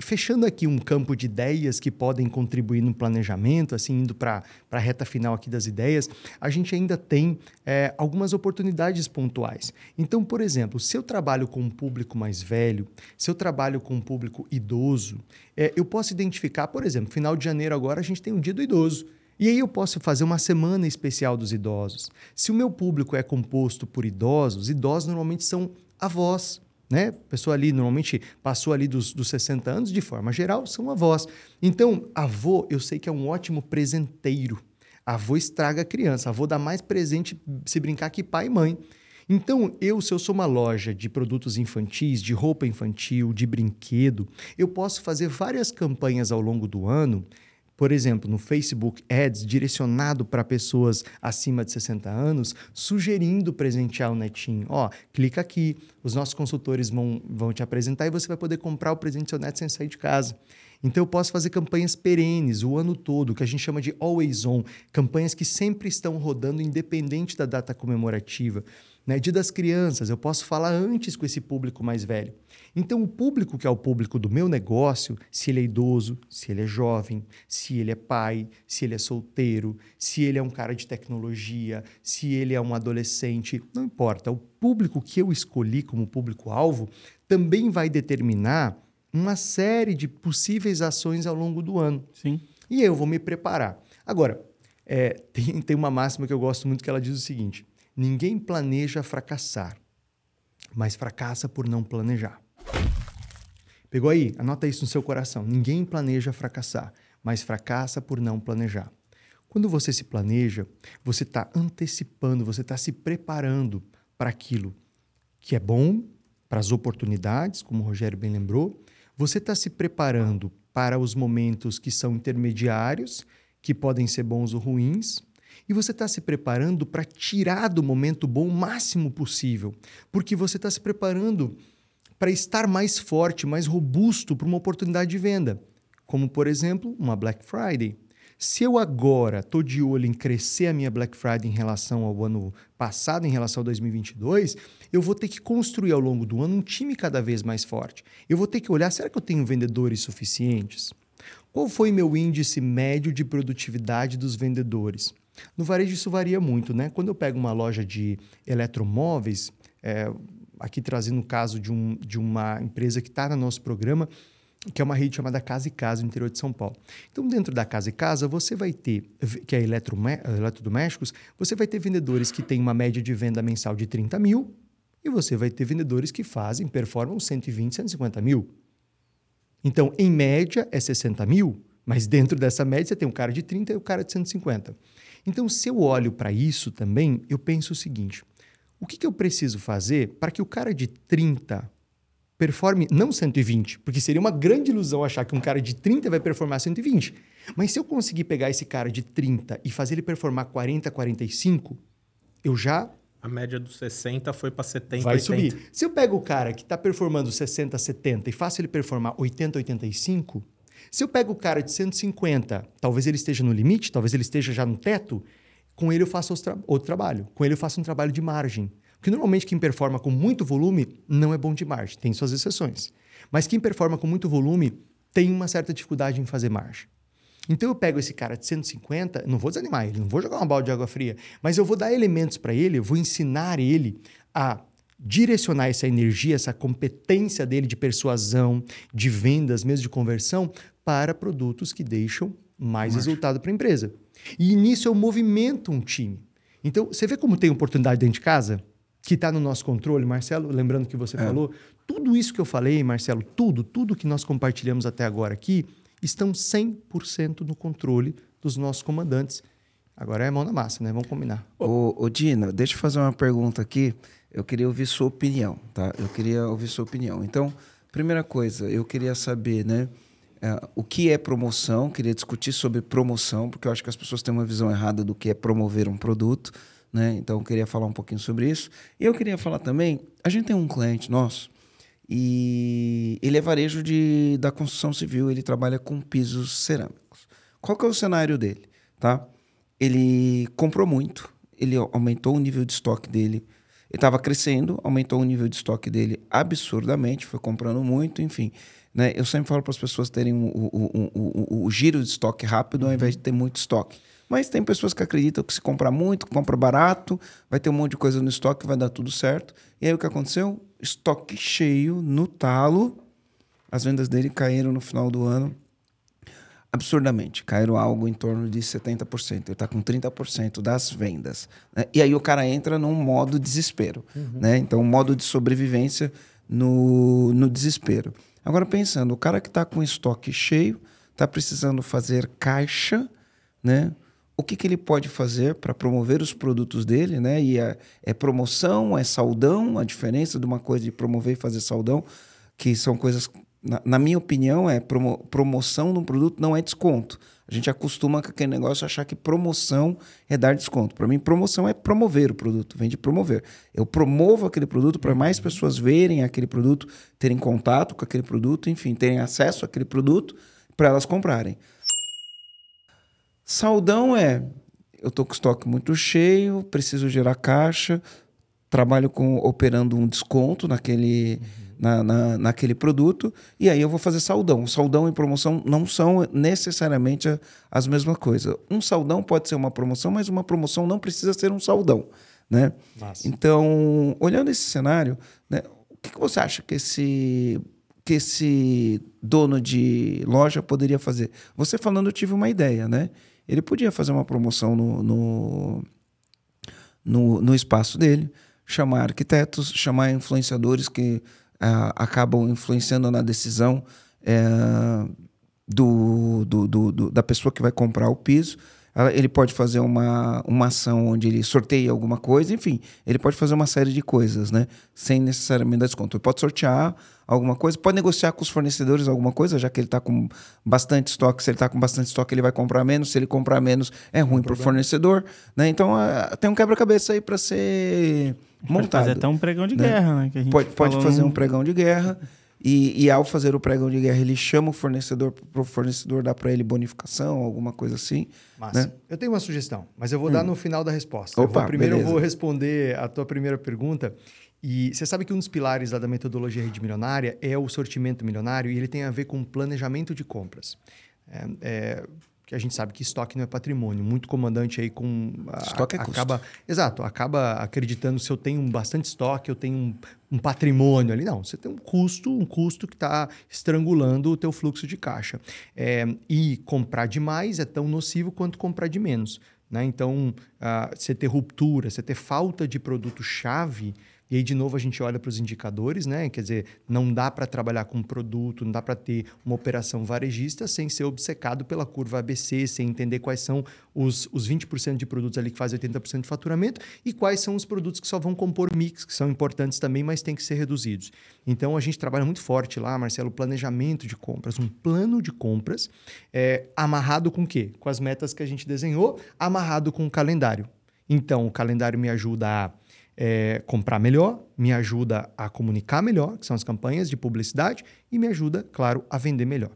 fechando aqui um campo de ideias que podem contribuir no planejamento, assim, indo para a reta final aqui das ideias, a gente ainda tem é, algumas oportunidades pontuais. Então, por exemplo, se eu trabalho com um público mais velho, se eu trabalho com um público idoso, é, eu posso identificar, por exemplo, final de janeiro agora a gente tem o dia do idoso. E aí eu posso fazer uma semana especial dos idosos. Se o meu público é composto por idosos, idosos normalmente são avós, né? Pessoa ali normalmente passou ali dos, dos 60 anos, de forma geral, são avós. Então, avô, eu sei que é um ótimo presenteiro. Avô estraga a criança, avô dá mais presente se brincar que pai e mãe. Então, eu, se eu sou uma loja de produtos infantis, de roupa infantil, de brinquedo, eu posso fazer várias campanhas ao longo do ano por exemplo, no Facebook Ads, direcionado para pessoas acima de 60 anos, sugerindo presentear o netinho. Ó, clica aqui, os nossos consultores vão, vão te apresentar e você vai poder comprar o presente do seu neto sem sair de casa. Então, eu posso fazer campanhas perenes o ano todo, que a gente chama de always on, campanhas que sempre estão rodando independente da data comemorativa. Né? Dia das crianças, eu posso falar antes com esse público mais velho. Então, o público que é o público do meu negócio, se ele é idoso, se ele é jovem, se ele é pai, se ele é solteiro, se ele é um cara de tecnologia, se ele é um adolescente, não importa. O público que eu escolhi como público-alvo também vai determinar uma série de possíveis ações ao longo do ano. Sim. E eu vou me preparar. Agora, é, (laughs) tem, tem uma máxima que eu gosto muito que ela diz o seguinte: ninguém planeja fracassar, mas fracassa por não planejar. Pegou aí? Anota isso no seu coração. Ninguém planeja fracassar, mas fracassa por não planejar. Quando você se planeja, você está antecipando, você está se preparando para aquilo que é bom, para as oportunidades, como o Rogério bem lembrou. Você está se preparando para os momentos que são intermediários, que podem ser bons ou ruins, e você está se preparando para tirar do momento bom o máximo possível, porque você está se preparando para estar mais forte, mais robusto para uma oportunidade de venda, como por exemplo uma Black Friday. Se eu agora estou de olho em crescer a minha Black Friday em relação ao ano passado, em relação a 2022, eu vou ter que construir ao longo do ano um time cada vez mais forte. Eu vou ter que olhar, será que eu tenho vendedores suficientes? Qual foi meu índice médio de produtividade dos vendedores? No varejo isso varia muito, né? Quando eu pego uma loja de eletromóveis, é, aqui trazendo o caso de, um, de uma empresa que está no nosso programa, que é uma rede chamada Casa e Casa no interior de São Paulo. Então, dentro da Casa e Casa, você vai ter, que é eletrome- eletrodomésticos, você vai ter vendedores que têm uma média de venda mensal de 30 mil e você vai ter vendedores que fazem, performam 120, 150 mil. Então, em média, é 60 mil, mas dentro dessa média você tem um cara de 30 e o cara de 150. Então, se eu olho para isso também, eu penso o seguinte: o que, que eu preciso fazer para que o cara de 30 performe não 120, porque seria uma grande ilusão achar que um cara de 30 vai performar 120. Mas se eu conseguir pegar esse cara de 30 e fazer ele performar 40, 45, eu já A média dos 60 foi para 70, vai 80. subir. Se eu pego o cara que está performando 60, 70 e faço ele performar 80, 85, se eu pego o cara de 150, talvez ele esteja no limite, talvez ele esteja já no teto, com ele eu faço outro, tra- outro trabalho. Com ele eu faço um trabalho de margem. Porque normalmente quem performa com muito volume não é bom de margem, tem suas exceções. Mas quem performa com muito volume tem uma certa dificuldade em fazer margem. Então eu pego esse cara de 150, não vou desanimar ele, não vou jogar uma balde de água fria, mas eu vou dar elementos para ele, eu vou ensinar ele a direcionar essa energia, essa competência dele de persuasão, de vendas, mesmo de conversão, para produtos que deixam mais resultado para a empresa. E nisso eu movimento um time. Então, você vê como tem oportunidade dentro de casa? Que está no nosso controle, Marcelo, lembrando que você falou, tudo isso que eu falei, Marcelo, tudo, tudo que nós compartilhamos até agora aqui, estão 100% no controle dos nossos comandantes. Agora é mão na massa, né? Vamos combinar. Ô, ô Dina, deixa eu fazer uma pergunta aqui. Eu queria ouvir sua opinião, tá? Eu queria ouvir sua opinião. Então, primeira coisa, eu queria saber, né? Eh, o que é promoção? Queria discutir sobre promoção, porque eu acho que as pessoas têm uma visão errada do que é promover um produto, né? Então, eu queria falar um pouquinho sobre isso. E eu queria falar também, a gente tem um cliente nosso e ele é varejo de, da construção civil, ele trabalha com pisos cerâmicos. Qual que é o cenário dele, tá? Ele comprou muito, ele aumentou o nível de estoque dele, ele estava crescendo, aumentou o nível de estoque dele absurdamente, foi comprando muito, enfim. Né? Eu sempre falo para as pessoas terem o, o, o, o, giro de estoque rápido ao invés de ter muito estoque. Mas tem pessoas que acreditam que se comprar muito, compra barato, vai ter um monte de coisa no estoque, vai dar tudo certo. E aí o que aconteceu? Estoque cheio, no talo. As vendas dele caíram no final do ano absurdamente. Caíram algo em torno de 70%. Ele está com 30% das vendas. né? E aí o cara entra num modo desespero. Né? Então, um modo de sobrevivência no, no desespero. Agora, pensando, o cara que está com estoque cheio, está precisando fazer caixa, né? O que, que ele pode fazer para promover os produtos dele, né? E é, é promoção, é saldão, a diferença de uma coisa de promover e fazer saldão, que são coisas, na, na minha opinião, é promo- promoção de um produto não é desconto. A gente acostuma com aquele negócio achar que promoção é dar desconto. Para mim, promoção é promover o produto, vem de promover. Eu promovo aquele produto para mais pessoas verem aquele produto, terem contato com aquele produto, enfim, terem acesso àquele produto para elas comprarem. Saldão é, eu tô com o estoque muito cheio, preciso gerar caixa, trabalho com operando um desconto naquele, na, na, naquele produto, e aí eu vou fazer saldão. Saldão e promoção não são necessariamente a- as mesmas coisas. Um saldão pode ser uma promoção, mas uma promoção não precisa ser um saldão. Né? Então, olhando esse cenário, né, o que, que você acha que esse, que esse dono de loja poderia fazer? Você falando, eu tive uma ideia, né? Ele podia fazer uma promoção no, no, no, no espaço dele, chamar arquitetos, chamar influenciadores que ah, acabam influenciando na decisão eh, do, do, do- do- da pessoa que vai comprar o piso. Ela- Ele pode fazer uma, uma ação onde ele sorteia alguma coisa, enfim, ele pode fazer uma série de coisas, né? Sem necessariamente dar desconto. Ele pode sortear alguma coisa, pode negociar com os fornecedores alguma coisa, já que ele está com bastante estoque. Se ele está com bastante estoque, ele vai comprar menos. Se ele comprar menos, é ruim para o fornecedor. Né? Então, ah, tem um quebra-cabeça aí para ser Pode montado. fazer até um pregão de né? guerra, né? Que a gente Pode, pode fazer no- um pregão de guerra. E, e ao fazer o pregão de guerra, ele chama o fornecedor para o fornecedor dar para ele bonificação, alguma coisa assim. Massa. Né? Eu tenho uma sugestão, mas eu vou dar no final da resposta. Eu Opa, vou- primeiro beleza. eu vou responder a tua primeira pergunta. E você sabe que um dos pilares lá da metodologia rede milionária é o sortimento milionário e ele tem a ver com planejamento de compras. É, é, que a gente sabe que estoque não é patrimônio. Muito comandante aí com a- Estoque é custo. acaba, exato, acaba acreditando se eu tenho bastante estoque, eu tenho um, um patrimônio ali. Não, você tem um custo, um custo que está estrangulando o teu fluxo de caixa. É, e comprar demais é tão nocivo quanto comprar de menos. Né? Então, ah, você ter ruptura, você ter falta de produto-chave, e aí, de novo, a gente olha para os indicadores, né? Quer dizer, não dá para trabalhar com produto, não dá para ter uma operação varejista sem ser obcecado pela curva ABC, sem entender quais são os, os 20% de produtos ali que fazem 80% de faturamento e quais são os produtos que só vão compor mix, que são importantes também, mas têm que ser reduzidos. Então, a gente trabalha muito forte lá, Marcelo, planejamento de compras, um plano de compras é, amarrado com o quê? Com as metas que a gente desenhou, amarrado com o calendário. Então, o calendário me ajuda a é, comprar melhor, me ajuda a comunicar melhor, que são as campanhas de publicidade, e me ajuda, claro, a vender melhor.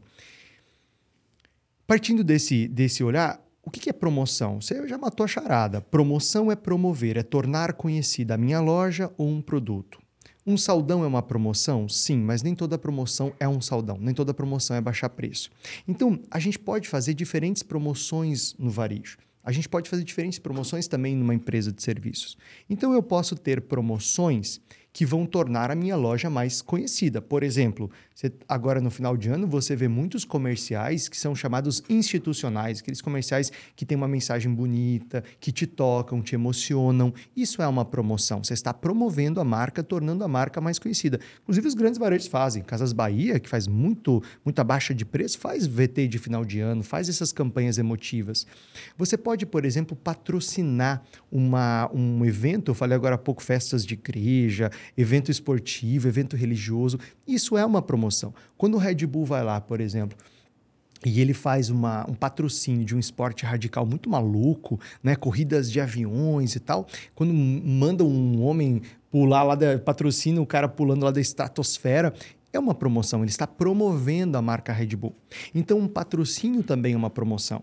Partindo desse, desse olhar, o que é promoção? Você já matou a charada. Promoção é promover, é tornar conhecida a minha loja ou um produto. Um saldão é uma promoção? Sim, mas nem toda promoção é um saldão, nem toda promoção é baixar preço. Então, a gente pode fazer diferentes promoções no varejo. A gente pode fazer diferentes promoções também numa empresa de serviços. Então, eu posso ter promoções que vão tornar a minha loja mais conhecida. Por exemplo, você, agora no final de ano você vê muitos comerciais que são chamados institucionais, aqueles comerciais que têm uma mensagem bonita, que te tocam, te emocionam. Isso é uma promoção. Você está promovendo a marca, tornando a marca mais conhecida. Inclusive os grandes varejos fazem. Casas Bahia, que faz muito, muita baixa de preço, faz VT de final de ano, faz essas campanhas emotivas. Você pode, por exemplo, patrocinar uma, um evento. Eu falei agora há pouco festas de igreja, evento esportivo, evento religioso. Isso é uma promoção. Quando o Red Bull vai lá, por exemplo, e ele faz uma, um patrocínio de um esporte radical muito maluco, né? Corridas de aviões e tal. Quando manda um homem pular lá da patrocínio, o cara pulando lá da estratosfera, é uma promoção. Ele está promovendo a marca Red Bull. Então, um patrocínio também é uma promoção.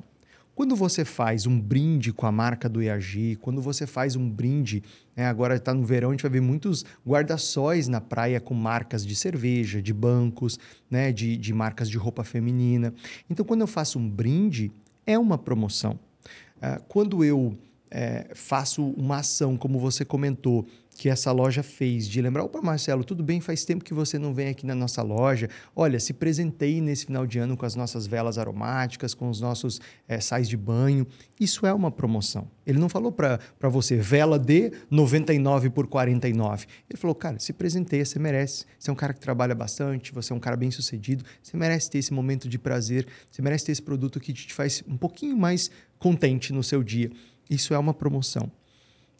Quando você faz um brinde com a marca do EAG, quando você faz um brinde, né, agora está no verão, a gente vai ver muitos guarda-sóis na praia com marcas de cerveja, de bancos, né, de, de marcas de roupa feminina. Então, quando eu faço um brinde, é uma promoção. Uh, quando eu é, faço uma ação, como você comentou, que essa loja fez, de lembrar, opa, Marcelo, tudo bem, faz tempo que você não vem aqui na nossa loja. Olha, se presentei nesse final de ano com as nossas velas aromáticas, com os nossos é, sais de banho. Isso é uma promoção. Ele não falou para você, vela de 99 por 49. Ele falou, cara, se presenteia, você merece. Você é um cara que trabalha bastante, você é um cara bem sucedido, você merece ter esse momento de prazer, você merece ter esse produto que te faz um pouquinho mais contente no seu dia. Isso é uma promoção.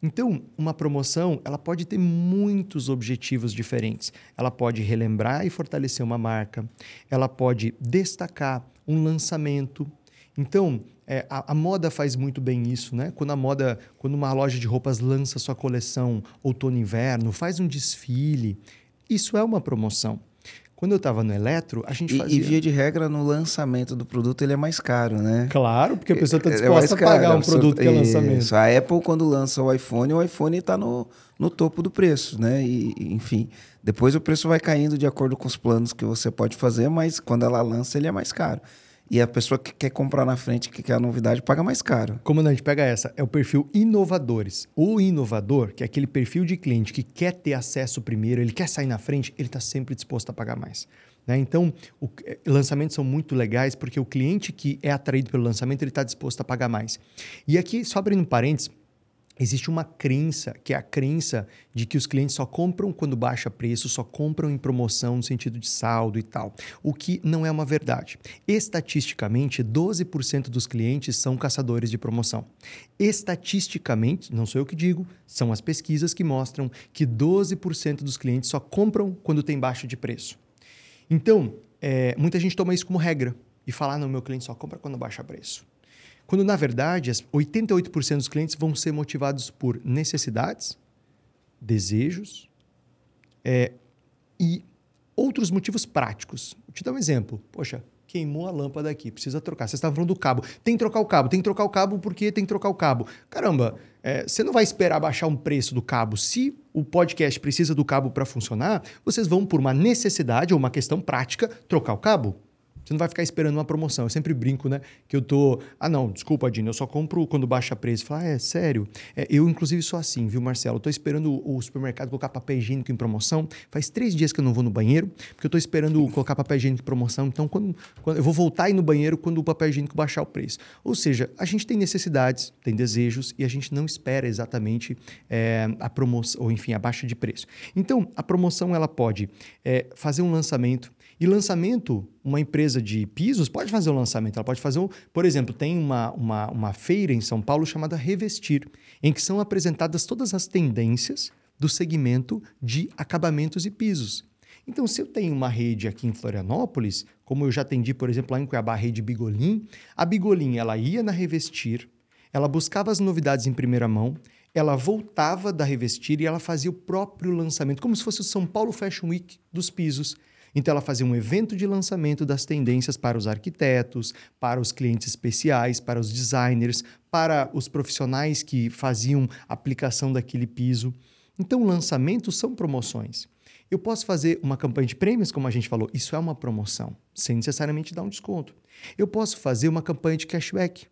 Então, uma promoção, ela pode ter muitos objetivos diferentes. Ela pode relembrar e fortalecer uma marca, ela pode destacar um lançamento. Então, é, a, a, moda faz muito bem isso, né? Quando a moda, quando uma loja de roupas lança sua coleção outono inverno, faz um desfile, isso é uma promoção. Quando eu estava no Eletro, a gente e, fazia... E via de regra, no lançamento do produto, ele é mais caro, né? Claro, porque a pessoa está é, é disposta é a pagar um produto que é lançamento. Isso. A Apple, quando lança o iPhone, o iPhone está no, no topo do preço, né? E, enfim, depois o preço vai caindo de acordo com os planos que você pode fazer, mas quando ela lança, ele é mais caro. E a pessoa que quer comprar na frente, que quer a novidade, paga mais caro. Comandante, pega essa. É o perfil inovadores. O inovador, que é aquele perfil de cliente que quer ter acesso primeiro, ele quer sair na frente, ele está sempre disposto a pagar mais. Né? Então, o, eh, lançamentos são muito legais porque o cliente que é atraído pelo lançamento ele está disposto a pagar mais. E aqui, só abrindo parênteses, Existe uma crença, que é a crença de que os clientes só compram quando baixa preço, só compram em promoção no sentido de saldo e tal, o que não é uma verdade. Estatisticamente, 12% dos clientes são caçadores de promoção. Estatisticamente, não sou eu que digo, são as pesquisas que mostram que 12% dos clientes só compram quando tem baixa de preço. Então, é, muita gente toma isso como regra e fala: ah, não, meu cliente só compra quando baixa preço. Quando, na verdade, 88% dos clientes vão ser motivados por necessidades, desejos é, e outros motivos práticos. Vou te dar um exemplo. Poxa, queimou a lâmpada aqui, precisa trocar. Você estava falando do cabo. Tem que trocar o cabo, tem que trocar o cabo porque tem que trocar o cabo. Caramba, é, você não vai esperar baixar um preço do cabo. Se o podcast precisa do cabo para funcionar, vocês vão, por uma necessidade ou uma questão prática, trocar o cabo. Você não vai ficar esperando uma promoção. Eu sempre brinco, né? Que eu tô. Ah, não, desculpa, Dino, eu só compro quando baixa preço. Fala, ah, é sério? É, eu, inclusive, sou assim, viu, Marcelo? Eu tô esperando o supermercado colocar papel higiênico em promoção. Faz três dias que eu não vou no banheiro, porque eu tô esperando colocar papel higiênico em promoção. Então, quando, quando eu vou voltar a ir no banheiro quando o papel higiênico baixar o preço. Ou seja, a gente tem necessidades, tem desejos e a gente não espera exatamente é, a promoção, ou enfim, a baixa de preço. Então, a promoção ela pode é, fazer um lançamento e lançamento, uma empresa de pisos pode fazer o lançamento. Ela pode fazer, um, por exemplo, tem uma, uma, uma feira em São Paulo chamada Revestir, em que são apresentadas todas as tendências do segmento de acabamentos e pisos. Então, se eu tenho uma rede aqui em Florianópolis, como eu já atendi, por exemplo, lá em Cuiabá, a rede Bigolim, a Bigolim ela ia na Revestir, ela buscava as novidades em primeira mão, ela voltava da Revestir e ela fazia o próprio lançamento, como se fosse o São Paulo Fashion Week dos pisos. Então, ela fazia um evento de lançamento das tendências para os arquitetos, para os clientes especiais, para os designers, para os profissionais que faziam aplicação daquele piso. Então, lançamentos são promoções. Eu posso fazer uma campanha de prêmios, como a gente falou, isso é uma promoção, sem necessariamente dar um desconto. Eu posso fazer uma campanha de cashback.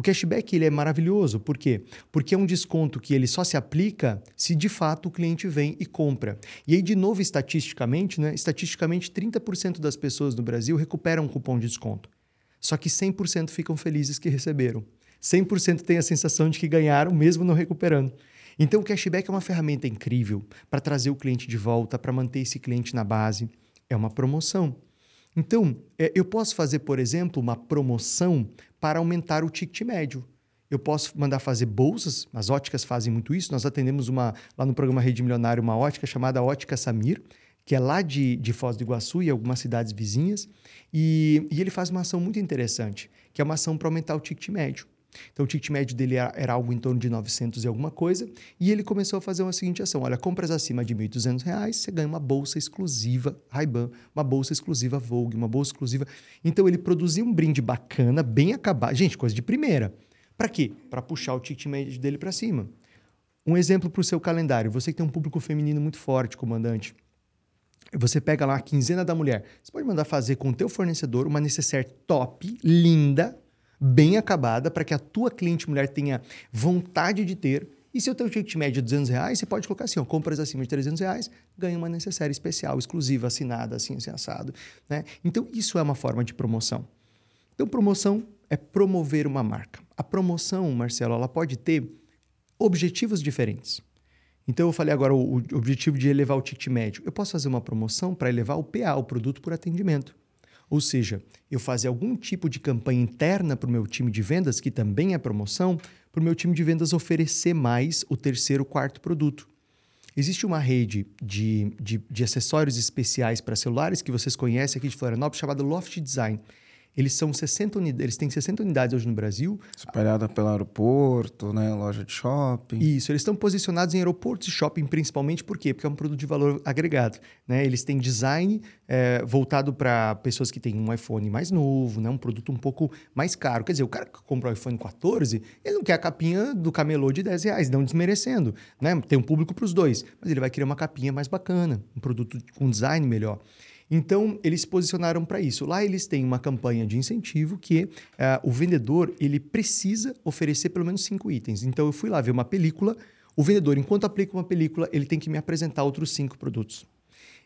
O cashback ele é maravilhoso, por quê? Porque é um desconto que ele só se aplica se de fato o cliente vem e compra. E aí, de novo, estatisticamente, né? Estatisticamente, 30% das pessoas no Brasil recuperam um cupom de desconto. Só que 100% ficam felizes que receberam. 100% têm a sensação de que ganharam, mesmo não recuperando. Então, o cashback é uma ferramenta incrível para trazer o cliente de volta, para manter esse cliente na base. É uma promoção. Então, é, eu posso fazer, por exemplo, uma promoção para aumentar o ticket médio. Eu posso mandar fazer bolsas, as óticas fazem muito isso. Nós atendemos uma, lá no programa Rede Milionário uma ótica chamada Ótica Samir, que é lá de, de Foz do Iguaçu e algumas cidades vizinhas. E, e ele faz uma ação muito interessante, que é uma ação para aumentar o ticket médio. Então, o ticket médio dele era, era, algo em torno de 900 e alguma coisa. E ele começou a fazer uma seguinte ação: olha, compras acima de R$ 1.200, você ganha uma bolsa exclusiva Ray-Ban, uma bolsa exclusiva Vogue, uma bolsa exclusiva. Então, ele produzia um brinde bacana, bem acabado. Gente, coisa de primeira. Para quê? Para puxar o ticket médio dele para cima. Um exemplo para o seu calendário. Você que tem um público feminino muito forte, comandante. Você pega lá a quinzena da mulher. Você pode mandar fazer com o teu fornecedor uma necessaire top, linda, bem acabada, para que a tua cliente mulher tenha vontade de ter. E se o teu ticket médio é 200 reais, você pode colocar assim, ó, compras acima de 300 reais, ganha uma necessária especial, exclusiva, assinada, assim, assim, assado. Né? Então, isso é uma forma de promoção. Então, promoção é promover uma marca. A promoção, Marcelo, ela pode ter objetivos diferentes. Então, eu falei agora o, o objetivo de elevar o ticket médio. Eu posso fazer uma promoção para elevar o PA, o produto por atendimento. Ou seja, eu fazer algum tipo de campanha interna para o meu time de vendas, que também é promoção, para o meu time de vendas oferecer mais o terceiro, quarto produto. Existe uma rede de, de, de acessórios especiais para celulares que vocês conhecem aqui de Florianópolis, chamada Loft Design. Eles são 60 unidades, eles têm 60 unidades hoje no Brasil. Espalhada pelo aeroporto, né? Loja de shopping. Isso, eles estão posicionados em aeroportos e shopping principalmente, por quê? Porque é um produto de valor agregado. Né? Eles têm design é, voltado para pessoas que têm um iPhone mais novo, né? um produto um pouco mais caro. Quer dizer, o cara que compra o iPhone 14, ele não quer a capinha do camelô de 10 reais, não desmerecendo. Né? Tem um público para os dois, mas ele vai querer uma capinha mais bacana, um produto com design melhor. Então, eles se posicionaram para isso. Lá eles têm uma campanha de incentivo que uh, o vendedor ele precisa oferecer pelo menos cinco itens. Então, eu fui lá ver uma película. O vendedor, enquanto aplica uma película, ele tem que me apresentar outros cinco produtos.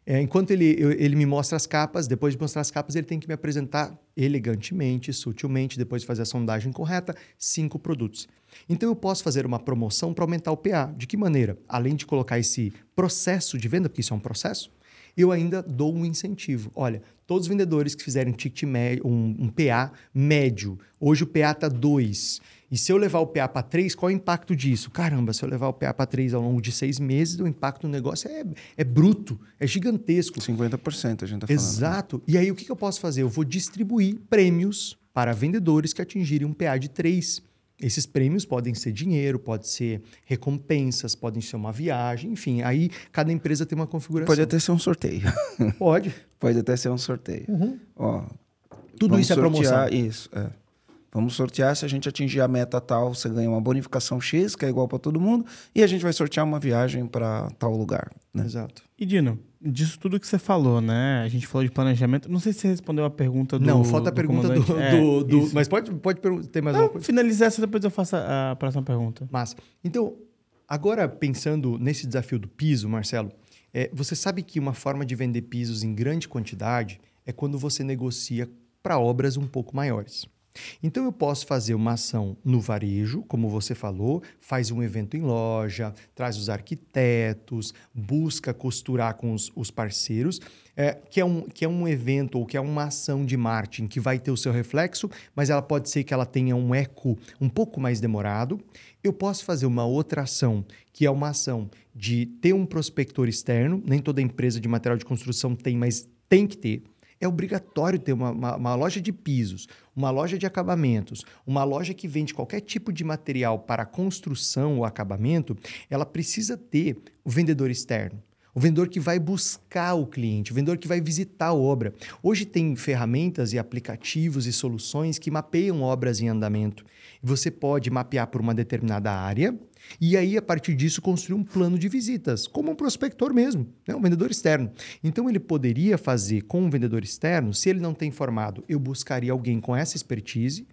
É, enquanto ele, ele me mostra as capas, depois de mostrar as capas, ele tem que me apresentar elegantemente, sutilmente, depois de fazer a sondagem correta, cinco produtos. Então eu posso fazer uma promoção para aumentar o PA. De que maneira? Além de colocar esse processo de venda, porque isso é um processo, eu ainda dou um incentivo. Olha, todos os vendedores que fizerem um ticket um, um PA médio, hoje o PA está 2. E se eu levar o PA para 3, qual é o impacto disso? Caramba, se eu levar o PA para 3 ao longo de seis meses, o impacto no negócio é, é bruto, é gigantesco. 50% a gente está falando. Exato. E aí o que, que eu posso fazer? Eu vou distribuir prêmios para vendedores que atingirem um PA de 3. Esses prêmios podem ser dinheiro, pode ser recompensas, podem ser uma viagem, enfim. Aí cada empresa tem uma configuração. Pode até ser um sorteio. Pode. (laughs) Pode até ser um sorteio. Uhum. Ó, Tudo isso é promoção. Isso, é. Vamos sortear, se a gente atingir a meta tal, você ganha uma bonificação X, que é igual para todo mundo, e a gente vai sortear uma viagem para tal lugar. Né? Exato. E Dino, disso tudo que você falou, né? A gente falou de planejamento. Não sei se você respondeu a pergunta do. Não, falta a do pergunta do. do, É, do- mas pode, pode ter mais Não, uma coisa? finalizar essa, depois eu faço a, a próxima pergunta. Massa. Então, agora pensando nesse desafio do piso, Marcelo, é, você sabe que uma forma de vender pisos em grande quantidade é quando você negocia para obras um pouco maiores. Então eu posso fazer uma ação no varejo, como você falou, faz um evento em loja, traz os arquitetos, busca costurar com os, os parceiros, é, que, é um, que é um evento ou que é uma ação de marketing que vai ter o seu reflexo, mas ela pode ser que ela tenha um eco um pouco mais demorado. Eu posso fazer uma outra ação, que é uma ação de ter um prospector externo, nem toda empresa de material de construção tem, mas tem que ter. É obrigatório ter uma, uma, uma loja de pisos, uma loja de acabamentos, uma loja que vende qualquer tipo de material para construção ou acabamento, ela precisa ter o vendedor externo. o vendedor que vai buscar o cliente, o vendedor que vai visitar a obra. Hoje tem ferramentas e aplicativos e soluções que mapeiam obras em andamento. Você pode mapear por uma determinada área e aí, a partir disso, construir um plano de visitas, como um prospector mesmo, né? um vendedor externo. Então, ele poderia fazer com um vendedor externo, se ele não tem formado, eu buscaria alguém com essa expertise,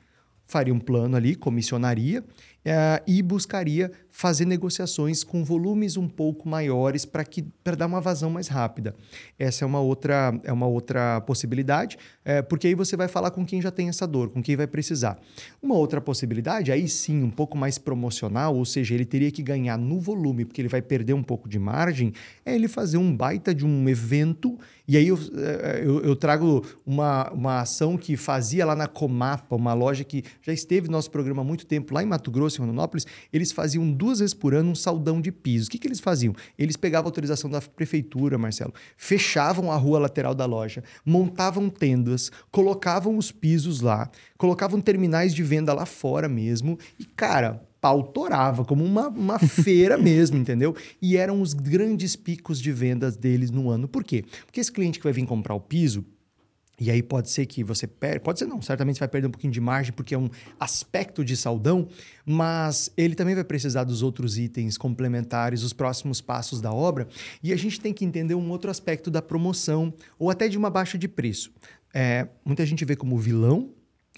faria um plano ali, comissionaria é, e buscaria fazer negociações com volumes um pouco maiores para que para dar uma vazão mais rápida. Essa é uma outra é uma outra possibilidade, é, porque aí você vai falar com quem já tem essa dor, com quem vai precisar. Uma outra possibilidade, aí sim, um pouco mais promocional, ou seja, ele teria que ganhar no volume, porque ele vai perder um pouco de margem, é ele fazer um baita de um evento e aí eu, é, eu, eu, trago uma, uma ação que fazia lá na Comapa, uma loja que já esteve no nosso programa há muito tempo, lá em Mato Grosso, em Rondonópolis, eles faziam duas vezes por ano um saldão de piso. O que, que eles faziam? Eles pegavam a autorização da prefeitura, Marcelo, fechavam a rua lateral da loja, montavam tendas, colocavam os pisos lá, colocavam terminais de venda lá fora mesmo e, cara, pau torava, como uma, uma (laughs) feira mesmo, entendeu? E eram os grandes picos de vendas deles no ano. Por quê? Porque esse cliente que vai vir comprar o piso, e aí pode ser que você perde, pode ser não, certamente você vai perder um pouquinho de margem porque é um aspecto de saldão, mas ele também vai precisar dos outros itens complementares, os próximos passos da obra, e a gente tem que entender um outro aspecto da promoção ou até de uma baixa de preço. É, muita gente vê como vilão,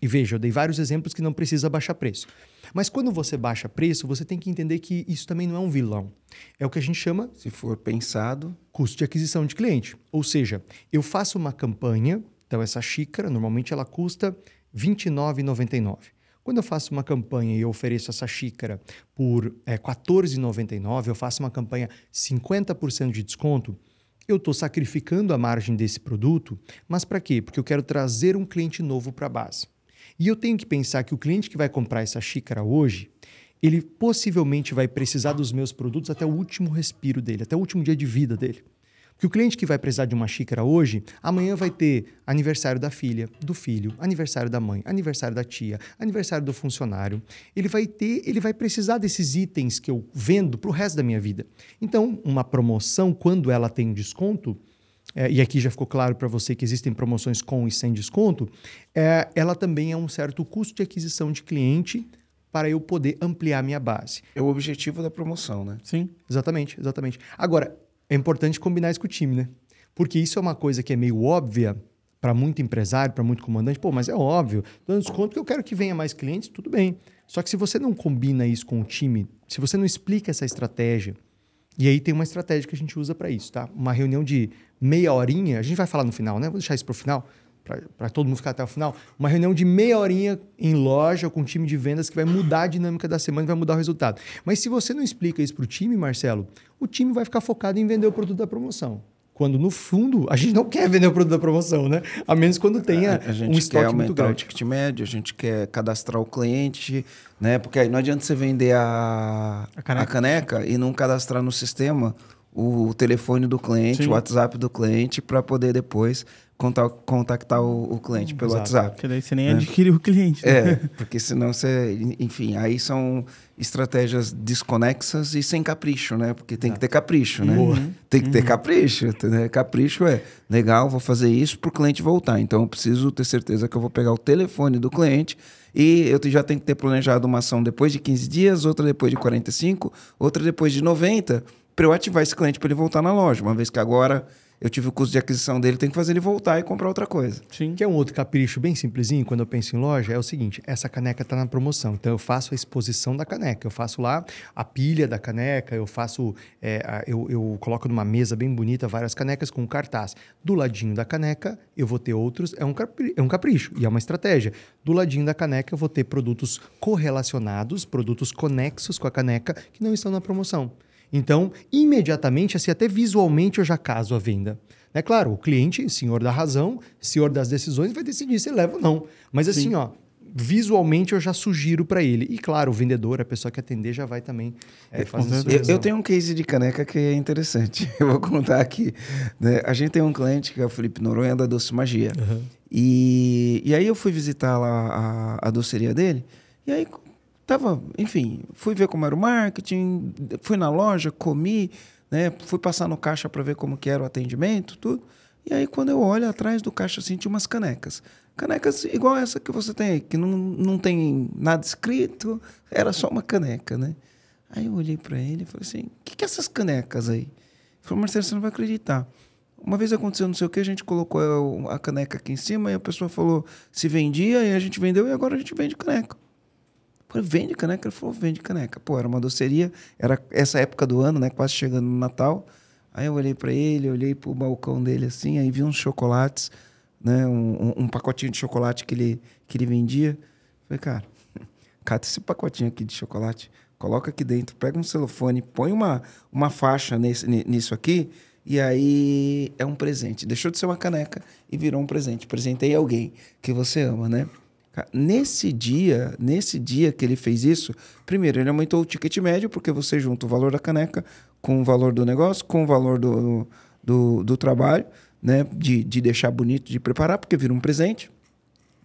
e veja, eu dei vários exemplos que não precisa baixar preço. Mas quando você baixa preço, você tem que entender que isso também não é um vilão. É o que a gente chama. Se for pensado. Custo de aquisição de cliente. Ou seja, eu faço uma campanha, então essa xícara, normalmente ela custa R$ 29,99. Quando eu faço uma campanha e eu ofereço essa xícara por é, R$ 14,99, eu faço uma campanha 50% de desconto, eu estou sacrificando a margem desse produto, mas para quê? Porque eu quero trazer um cliente novo para a base. E eu tenho que pensar que o cliente que vai comprar essa xícara hoje, ele possivelmente vai precisar dos meus produtos até o último respiro dele, até o último dia de vida dele. Porque o cliente que vai precisar de uma xícara hoje, amanhã vai ter aniversário da filha, do filho, aniversário da mãe, aniversário da tia, aniversário do funcionário. Ele vai ter, ele vai precisar desses itens que eu vendo para o resto da minha vida. Então, uma promoção, quando ela tem desconto, é, e aqui já ficou claro para você que existem promoções com e sem desconto, é, ela também é um certo custo de aquisição de cliente para eu poder ampliar minha base. É o objetivo da promoção, né? Sim, exatamente, exatamente. Agora, é importante combinar isso com o time, né? Porque isso é uma coisa que é meio óbvia para muito empresário, para muito comandante. Pô, mas é óbvio, dando desconto que eu quero que venha mais clientes, tudo bem. Só que se você não combina isso com o time, se você não explica essa estratégia, e aí tem uma estratégia que a gente usa para isso, tá? Uma reunião de meia horinha, a gente vai falar no final, né? Vou deixar isso para o final, para todo mundo ficar até o final. Uma reunião de meia horinha em loja com um time de vendas que vai mudar a dinâmica da semana e vai mudar o resultado. Mas se você não explica isso para o time, Marcelo, o time vai ficar focado em vender o produto da promoção. Quando no fundo a gente não quer vender o produto da promoção, né? A menos quando tenha a, a gente um estoque quer muito grande. o ticket médio, a gente quer cadastrar o cliente, né? Porque aí não adianta você vender a, A caneca. a caneca e não cadastrar no sistema o telefone do cliente, Sim. o WhatsApp do cliente, para poder depois conta- contactar o, o cliente pelo Exato. WhatsApp. Porque daí você nem adquiriu o cliente. né? É, (laughs) porque senão você. Enfim, aí são estratégias desconexas e sem capricho, né? Porque tem que ter capricho, né? Tem que ter capricho. Né? Capricho é legal, vou fazer isso para o cliente voltar. Então eu preciso ter certeza que eu vou pegar o telefone do cliente e eu já tenho que ter planejado uma ação depois de 15 dias, outra depois de 45, outra depois de 90, para eu ativar esse cliente para ele voltar na loja. Uma vez que agora eu tive o custo de aquisição dele, tem que fazer ele voltar e comprar outra coisa. Sim. Que é um outro capricho bem simplesinho quando eu penso em loja, é o seguinte: essa caneca está na promoção. Então eu faço a exposição da caneca. Eu faço lá a pilha da caneca, eu faço. é, a- eu, eu coloco numa mesa bem bonita várias canecas com um cartaz. Do ladinho da caneca, eu vou ter outros. É um, capri- é um capricho e é uma estratégia. Do ladinho da caneca, eu vou ter produtos correlacionados, produtos conexos com a caneca que não estão na promoção. Então, imediatamente, assim, até visualmente eu já caso a venda. É claro, o cliente, senhor da razão, senhor das decisões, vai decidir se leva ou não. Mas assim, ó, visualmente eu já sugiro para ele. E claro, o vendedor, a pessoa que atender, já vai também é, fazer. Eu, eu tenho um case de caneca que é interessante. (laughs) Eu vou contar aqui. né? A gente tem um cliente que é o Felipe Noronha da Doce Magia. E, e aí eu fui visitar lá a, a doceria dele. E aí tava, enfim, fui ver como era o marketing, fui na loja, comi, né? Fui passar no caixa para ver como que era o atendimento, tudo. E aí, quando eu olho atrás do caixa, assim, umas canecas. Canecas igual essa que você tem que não, não tem nada escrito, era só uma caneca, né? Aí eu olhei para ele e falei assim: o que, que é essas canecas aí? Ele falou, Marcelo, você não vai acreditar. Uma vez aconteceu não sei o que, a gente colocou a caneca aqui em cima e a pessoa falou se vendia e a gente vendeu e agora a gente vende caneca. Falei, vende caneca? Ele falou, vende caneca. Pô, era uma doceria, era essa época do ano, né? Quase chegando no Natal. Aí eu olhei para ele, olhei pro balcão dele assim, aí vi uns chocolates, né? Um, um, pacotinho de chocolate que ele, que ele vendia. Falei, cara, (laughs) cata esse pacotinho aqui de chocolate, coloca aqui dentro, pega um celofane, põe uma, uma faixa nesse, ni- nisso aqui, e aí é um presente. Deixou de ser uma caneca e virou um presente. Presentei alguém que você ama, né? Nesse dia, nesse dia que ele fez isso, primeiro, ele aumentou o ticket médio, porque você junta o valor da caneca com o valor do negócio, com o valor do, do, do trabalho, né? De, de deixar bonito, de preparar, porque vira um presente.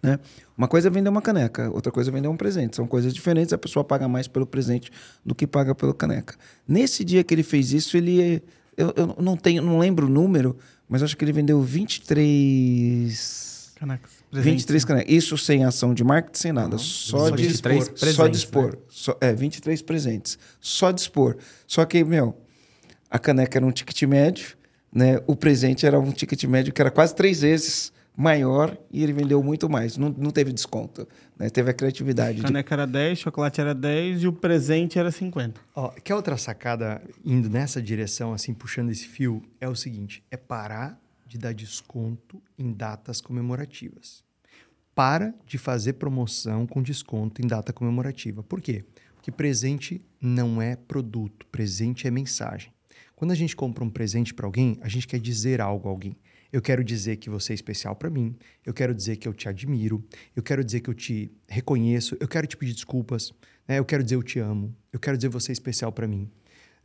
Né? Uma coisa é vender uma caneca, outra coisa é vender um presente. São coisas diferentes, a pessoa paga mais pelo presente do que paga pela caneca. Nesse dia que ele fez isso, ele. Eu, eu não tenho, não lembro o número, mas acho que ele vendeu 23. Canecas. 23 canecas. Isso sem ação de marketing, sem nada. Só Só de 23 expor. Só presentes, de expor. Só, é, 23 presentes. Só de expor. Só que, meu, a caneca era um ticket médio, né? O presente era um ticket médio que era quase três vezes maior e ele vendeu muito mais. Não, não teve desconto, né? Teve a criatividade. de- Caneca era 10, chocolate era 10 e o presente era 50. Ó, quer outra sacada indo nessa direção, assim, puxando esse fio? É o seguinte: é parar de dar desconto em datas comemorativas. Para de fazer promoção com desconto em data comemorativa. Por quê? Porque presente não é produto, presente é mensagem. Quando a gente compra um presente para alguém, a gente quer dizer algo a alguém. Eu quero dizer que você é especial para mim, eu quero dizer que eu te admiro, eu quero dizer que eu te reconheço, eu quero te pedir desculpas, né? eu quero dizer eu te amo, eu quero dizer você é especial para mim.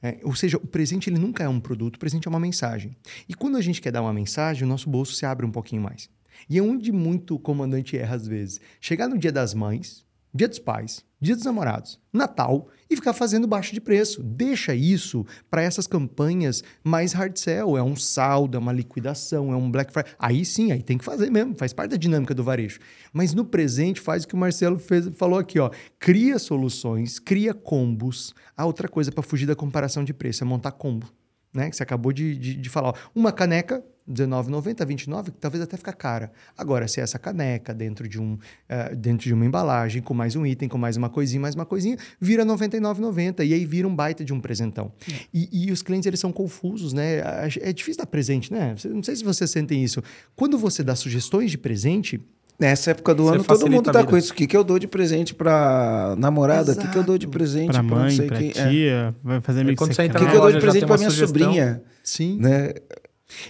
É, ou seja, o presente ele nunca é um produto, o presente é uma mensagem. E quando a gente quer dar uma mensagem, o nosso bolso se abre um pouquinho mais. E é onde muito comandante erra às vezes. Chegar no dia das mães, dia dos pais, dia dos namorados, Natal e ficar fazendo baixo de preço. Deixa isso para essas campanhas mais hard sell. É um saldo, é uma liquidação, é um Black Friday. Aí sim, aí tem que fazer mesmo, faz parte da dinâmica do varejo. Mas no presente faz o que o Marcelo fez, falou aqui, ó. Cria soluções, cria combos. Ah, outra coisa para fugir da comparação de preço é montar combo. Né? Que você acabou de, de, de falar. Uma caneca, R$19,90, 29, que talvez até fica cara. Agora, se essa caneca dentro de, um, eh, dentro de uma embalagem, com mais um item, com mais uma coisinha, mais uma coisinha, vira R$ 99,90. E aí vira um baita de um presentão. E, e os clientes, eles são confusos, né? A- É difícil dar presente, né? Não sei se vocês sentem isso. Quando você dá sugestões de presente, Nessa época do Você ano, todo mundo tá com isso. O que, que eu dou de presente pra namorada? O que, que eu dou de presente Pra não mãe, sei pra quem? É. tia, vai fazer quando você O que, que eu dou de presente pra minha sugestão. sobrinha? sim. Né?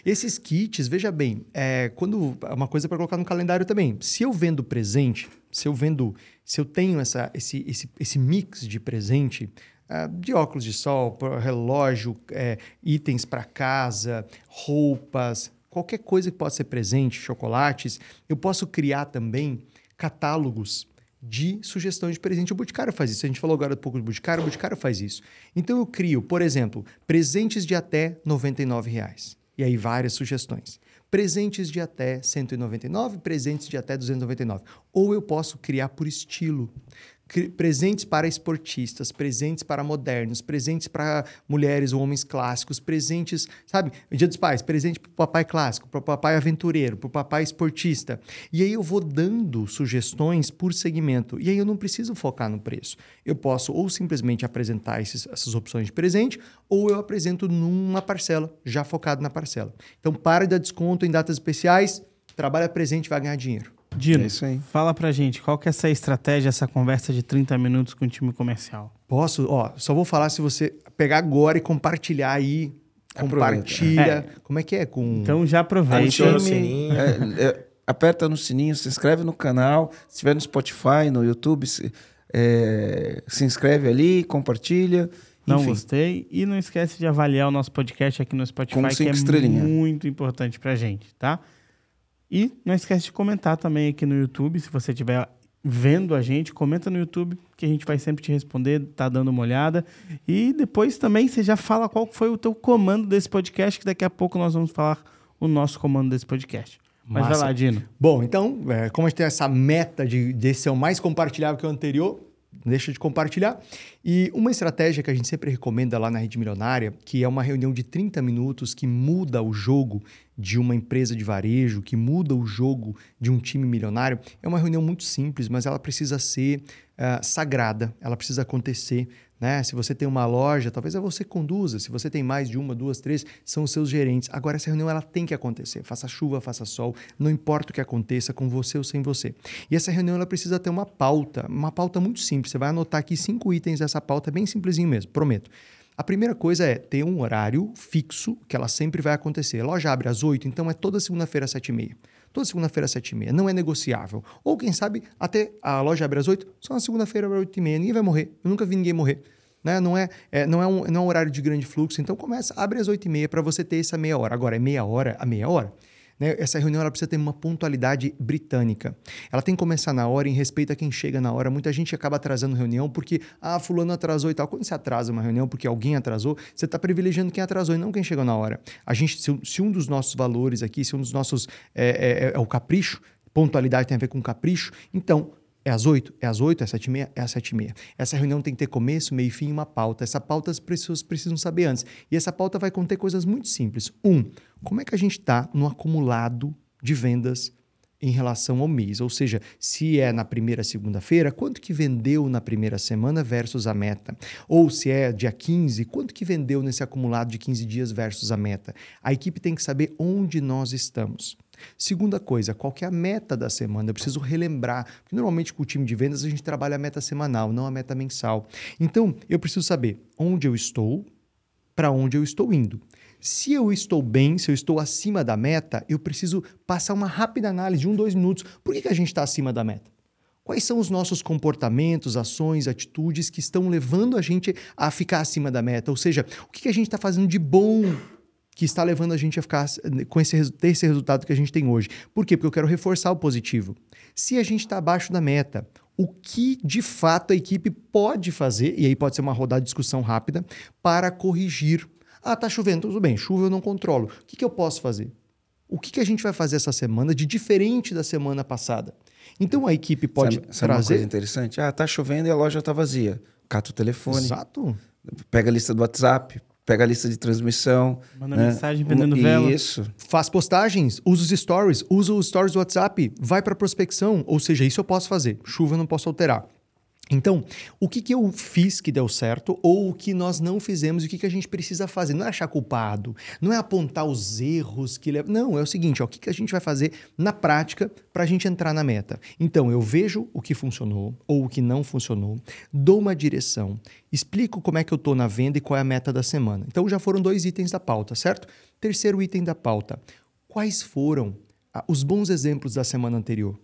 Esses kits, veja bem, é quando é uma coisa para colocar no calendário também. Se eu vendo presente, se eu vendo, se eu tenho essa, esse, esse, esse mix de presente, ah, de óculos de sol, relógio, é, itens para casa, roupas, qualquer coisa que possa ser presente, chocolates, eu posso criar também catálogos de sugestões de presente. O Boticário faz isso. A gente falou agora um pouco do Boticário, o Boticário faz isso. Então eu crio, por exemplo, presentes de até 99 reais. E aí várias sugestões. Presentes de até 199, presentes de até 299. Ou eu posso criar por estilo. Presentes para esportistas, presentes para modernos, presentes para mulheres ou homens clássicos, presentes, sabe? Dia dos Pais, presente para o papai clássico, para o papai aventureiro, para o papai esportista. E aí eu vou dando sugestões por segmento. E aí eu não preciso focar no preço. Eu posso ou simplesmente apresentar esses- essas opções de presente, ou eu apresento numa parcela, já focado na parcela. Então, para de dar desconto em datas especiais, trabalha presente vai ganhar dinheiro. Dino, É isso aí. fala pra gente, qual que é essa estratégia, essa conversa de 30 minutos com o time comercial? Posso? Ó, só vou falar se você pegar agora e compartilhar aí. Aproveita. Compartilha. Como é que é? Com... Então já aproveita. No Time, sininho. é, é, aperta no sininho, se inscreve no canal. Se estiver no Spotify, no YouTube, se, é, se inscreve ali, compartilha. Não Enfim, gostei. E não esquece de avaliar o nosso podcast aqui no Spotify, Com que é estrelinha. muito importante pra gente, tá? E não esquece de comentar também aqui no YouTube, se você estiver vendo a gente, comenta no YouTube, que a gente vai sempre te responder, tá dando uma olhada. E depois também você já fala qual foi o teu comando desse podcast, que daqui a pouco nós vamos falar o nosso comando desse podcast. Mas Massa. vai lá, Dino. Bom, então, é, como a gente tem essa meta de, de ser o mais compartilhável que o anterior, não deixa de compartilhar. E uma estratégia que a gente sempre recomenda lá na Rede Milionária, que é uma reunião de 30 minutos que muda o jogo de uma empresa de varejo, que muda o jogo de um time milionário, é uma reunião muito simples, mas ela precisa ser uh, sagrada, ela precisa acontecer. Né? Se você tem uma loja, talvez é você conduza. Se você tem mais de uma, duas, três, são os seus gerentes. Agora, essa reunião ela tem que acontecer. Faça chuva, faça sol, não importa o que aconteça, com você ou sem você. E essa reunião ela precisa ter uma pauta, uma pauta muito simples. Você vai anotar aqui cinco itens dessa pauta, bem simplesinho mesmo, prometo. A primeira coisa é ter um horário fixo, que ela sempre vai acontecer. A loja abre às 8, então é toda segunda-feira às 7h30. Toda segunda-feira às 7h30. Não é negociável. Ou, quem sabe, até a loja abre às 8, só na segunda-feira às 8h30. Ninguém vai morrer. Eu nunca vi ninguém morrer. Né? Não, é, é, não, é um, não é um horário de grande fluxo. Então, começa, abre às 8h30 para você ter essa meia hora. Agora, é meia hora a meia hora? Né? Essa reunião ela precisa ter uma pontualidade britânica. Ela tem que começar na hora, em respeito a quem chega na hora. Muita gente acaba atrasando reunião porque, ah, fulano atrasou e tal. Quando você atrasa uma reunião porque alguém atrasou, você está privilegiando quem atrasou e não quem chegou na hora. A gente, se, se um dos nossos valores aqui, se um dos nossos é, é, é o capricho, pontualidade tem a ver com capricho, então é às 8? É às 8? É às 7 e meia? É às 7 e meia. Essa reunião tem que ter começo, meio e fim uma pauta. Essa pauta as pessoas precisam saber antes. E essa pauta vai conter coisas muito simples. Um, como é que a gente está no acumulado de vendas em relação ao mês? Ou seja, se é na primeira segunda-feira, quanto que vendeu na primeira semana versus a meta? Ou se é dia 15, quanto que vendeu nesse acumulado de 15 dias versus a meta? A equipe tem que saber onde nós estamos. Segunda coisa, qual é a meta da semana? Eu preciso relembrar, porque normalmente com o time de vendas a gente trabalha a meta semanal, não a meta mensal. Então, eu preciso saber onde eu estou, para onde eu estou indo. Se eu estou bem, se eu estou acima da meta, eu preciso passar uma rápida análise de um, dois minutos. Por que, que a gente está acima da meta? Quais são os nossos comportamentos, ações, atitudes que estão levando a gente a ficar acima da meta? Ou seja, o que, que a gente está fazendo de bom que está levando a gente a ficar com esse, ter esse resultado que a gente tem hoje. Por quê? Porque eu quero reforçar o positivo. Se a gente está abaixo da meta, o que de fato a equipe pode fazer, e aí pode ser uma rodada de discussão rápida, para corrigir. Ah, tá chovendo, tudo bem, chuva eu não controlo. O que, que eu posso fazer? O que, que a gente vai fazer essa semana de diferente da semana passada? Então a equipe pode sabe, sabe trazer. uma coisa interessante? Ah, tá chovendo e a loja tá vazia. Cata o telefone. Exato. Pega a lista do WhatsApp, pega a lista de transmissão. Manda né? mensagem vendendo vela. Isso. Faz postagens, usa os stories, usa os stories do WhatsApp, vai para prospecção, ou seja, isso eu posso fazer. Chuva eu não posso alterar. Então, o que, que eu fiz que deu certo ou o que nós não fizemos e o que, que a gente precisa fazer? Não é achar culpado, não é apontar os erros que levam. Não, é o seguinte: ó, o que, que a gente vai fazer na prática para a gente entrar na meta? Então, eu vejo o que funcionou ou o que não funcionou, dou uma direção, explico como é que eu estou na venda e qual é a meta da semana. Então, já foram dois itens da pauta, certo? Terceiro item da pauta: quais foram os bons exemplos da semana anterior?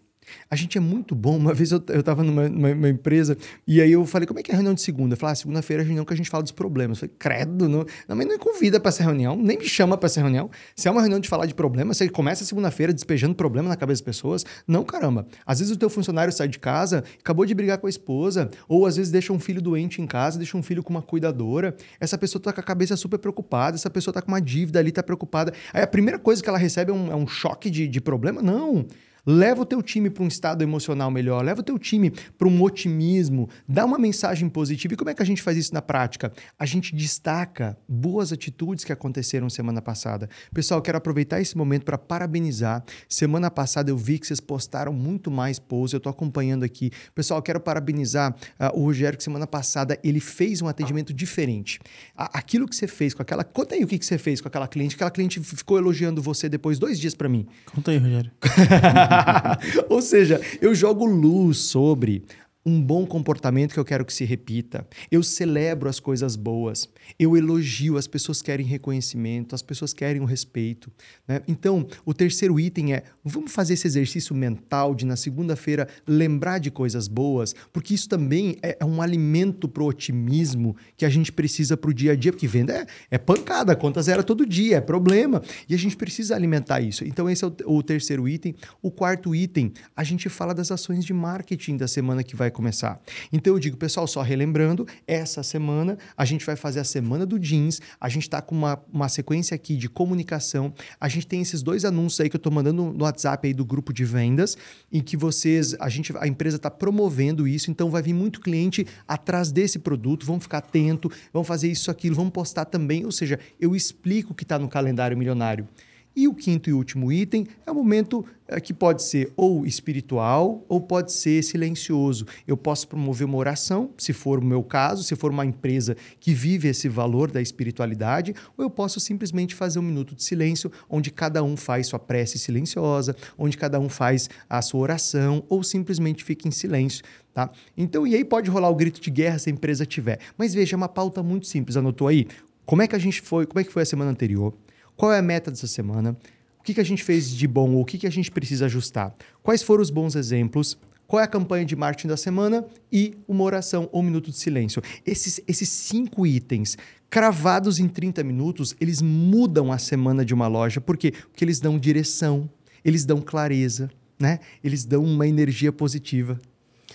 A gente é muito bom. Uma vez eu, eu tava numa, numa, empresa e aí eu falei, como é que é a reunião de segunda? Falei, ah, segunda-feira é a reunião que a gente fala dos problemas. Eu falei, credo, não, não, mas não me convida para essa reunião, nem me chama para essa reunião. Se é uma reunião de falar de problemas, você começa segunda-feira despejando problema na cabeça das pessoas. Não, caramba. Às vezes o teu funcionário sai de casa, acabou de brigar com a esposa, ou às vezes deixa um filho doente em casa, deixa um filho com uma cuidadora. Essa pessoa tá com a cabeça super preocupada, essa pessoa tá com uma dívida ali, tá preocupada. Aí a primeira coisa que ela recebe é um, é um choque de, de problema? Não. Leva o teu time para um estado emocional melhor, leva o teu time para um otimismo, dá uma mensagem positiva. E como é que a gente faz isso na prática? A gente destaca boas atitudes que aconteceram semana passada. Pessoal, quero aproveitar esse momento para parabenizar. Semana passada eu vi que vocês postaram muito mais posts, eu estou acompanhando aqui. Pessoal, quero parabenizar uh, o Rogério, que semana passada ele fez um atendimento diferente. aquilo que você fez com aquela. Conta aí o que, que você fez com aquela cliente, aquela cliente ficou elogiando você depois dois dias para mim. Conta aí, Rogério. (laughs) (laughs) Ou seja, eu jogo luz sobre um bom comportamento que eu quero que se repita. Eu celebro as coisas boas. Eu elogio, as pessoas querem reconhecimento, as pessoas querem o respeito. Né? Então, o terceiro item é: vamos fazer esse exercício mental de na segunda-feira lembrar de coisas boas, porque isso também é, é um alimento para o otimismo que a gente precisa para o dia a dia, porque venda é, é pancada, conta zero todo dia, é problema. E a gente precisa alimentar isso. Então, esse é o, o terceiro item. O quarto item, a gente fala das ações de marketing da semana que vai começar. Então, eu digo, pessoal, só relembrando, essa semana a gente vai fazer a semana do jeans, a gente está com uma, uma sequência aqui de comunicação, a gente tem esses dois anúncios aí que eu estou mandando no WhatsApp aí do grupo de vendas, em que vocês, a gente, a empresa está promovendo isso, então vai vir muito cliente atrás desse produto, vamos ficar atento, vamos fazer isso, aquilo, vamos postar também, ou seja, eu explico o que está no calendário milionário. E o quinto e último item é o momento é, que pode ser ou espiritual ou pode ser silencioso. Eu posso promover uma oração, se for o meu caso, se for uma empresa que vive esse valor da espiritualidade, ou eu posso simplesmente fazer um minuto de silêncio, onde cada um faz sua prece silenciosa, onde cada um faz a sua oração, ou simplesmente fica em silêncio. Tá? Então, e aí pode rolar o grito de guerra se a empresa tiver. Mas veja, é uma pauta muito simples, anotou aí? Como é que a gente foi, como é que foi a semana anterior? Qual é a meta dessa semana? O que, que a gente fez de bom o que, que a gente precisa ajustar? Quais foram os bons exemplos? Qual é a campanha de marketing da semana? E uma oração ou um minuto de silêncio. Esses, esses cinco itens, cravados em 30 minutos, eles mudam a semana de uma loja. Por quê? Porque eles dão direção, eles dão clareza, né? eles dão uma energia positiva.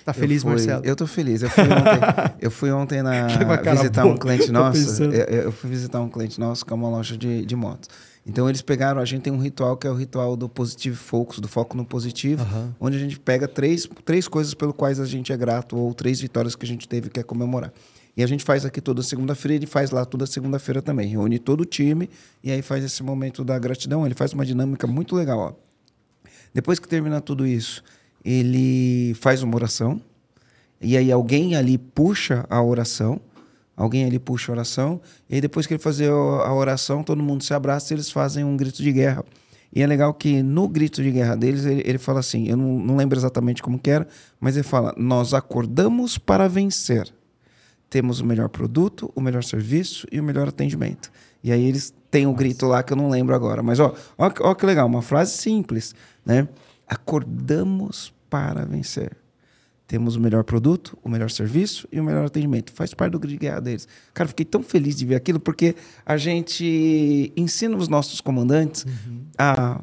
Tá feliz, eu fui, Marcelo? Eu tô feliz. Eu fui ontem, (laughs) eu fui ontem na, visitar um cliente (laughs) nosso. Eu, eu, fui visitar um cliente nosso que é uma loja de, de motos. Então eles pegaram, a gente tem um ritual que é o ritual do Positive Focus, do foco no positivo, uhum. onde a gente pega três, três coisas pelo quais a gente é grato ou três vitórias que a gente teve que é comemorar. E a gente faz aqui toda segunda-feira, ele faz lá toda segunda-feira também. Reúne todo o time e aí faz esse momento da gratidão. Ele faz uma dinâmica muito legal. Ó. Depois que termina tudo isso, ele faz uma oração, e aí alguém ali puxa a oração, alguém ali puxa a oração, e depois que ele fazer a oração, todo mundo se abraça e eles fazem um grito de guerra. E é legal que no grito de guerra deles, ele, ele fala assim, eu não, não lembro exatamente como que era, mas ele fala, nós acordamos para vencer. Temos o melhor produto, o melhor serviço e o melhor atendimento. E aí eles têm o um grito lá que eu não lembro agora. Mas ó, ó, ó que legal, uma frase simples, né? Acordamos para vencer. Temos o melhor produto, o melhor serviço e o melhor atendimento. Faz parte do grid guerra deles. Cara, fiquei tão feliz de ver aquilo porque a gente ensina os nossos comandantes uhum. a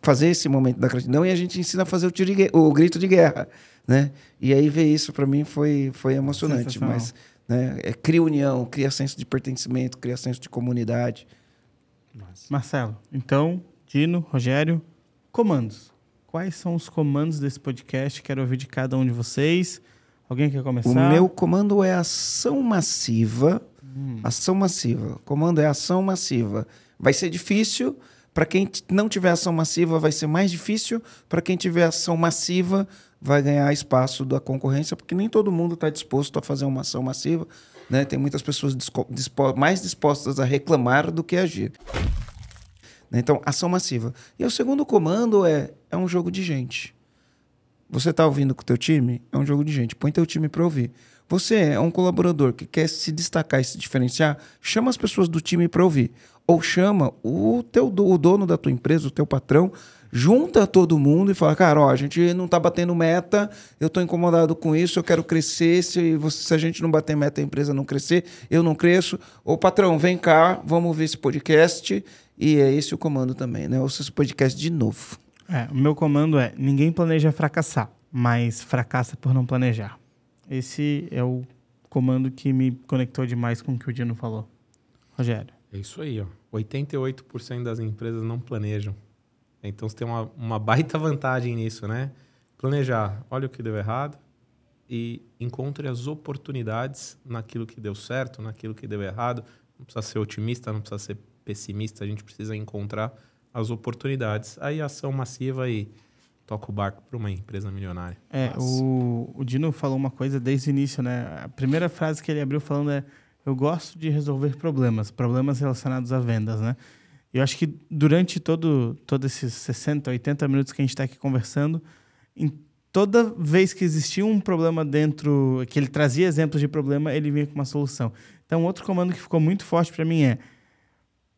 fazer esse momento da gratidão e a gente ensina a fazer o, tiro de, o grito de guerra, né? E aí ver isso para mim foi foi emocionante, mas né, é, cria união, cria senso de pertencimento, cria senso de comunidade. Marcelo, então, Dino, Rogério, comandos quais são os comandos desse podcast. Quero ouvir de cada um de vocês. Alguém quer começar? O meu comando é ação massiva. Hum. Ação massiva. Comando é ação massiva. Vai ser difícil. Para quem não tiver ação massiva, vai ser mais difícil. Para quem tiver ação massiva, vai ganhar espaço da concorrência, porque nem todo mundo está disposto a fazer uma ação massiva. Né? Tem muitas pessoas dispo mais dispostas a reclamar do que agir. Né? Então, ação massiva. E o segundo comando é, é um jogo de gente. Você está ouvindo com o teu time? É um jogo de gente. Põe teu time para ouvir. Você é um colaborador que quer se destacar e se diferenciar, chama as pessoas do time para ouvir. Ou chama o teu o dono da tua empresa, o teu patrão, junta todo mundo e fala, cara, ó, a gente não está batendo meta, eu estou incomodado com isso, eu quero crescer, se, se a gente não bater meta, a empresa não crescer, eu não cresço. Ô patrão, vem cá, vamos ouvir esse podcast e é esse o comando também, né? Ouça esse podcast de novo. É, o meu comando é: ninguém planeja fracassar, mas fracassa por não planejar. Esse é o comando que me conectou demais com o que o Dino falou. Rogério. É isso aí, ó. 88% das empresas não planejam. Então você tem uma, uma baita vantagem nisso, né? Planejar, olha o que deu errado e encontre as oportunidades naquilo que deu certo, naquilo que deu errado. Não precisa ser otimista, não precisa ser pessimista, a gente precisa encontrar as oportunidades. Aí ação massiva e toca o barco para uma empresa milionária. É, o, o Dino falou uma coisa desde o início, né? A primeira frase que ele abriu falando é: Eu gosto de resolver problemas, problemas relacionados a vendas, né? Eu acho que durante todo, todo esses 60, 80 minutos que a gente está aqui conversando, em toda vez que existia um problema dentro, que ele trazia exemplos de problema, ele vinha com uma solução. Então, outro comando que ficou muito forte para mim é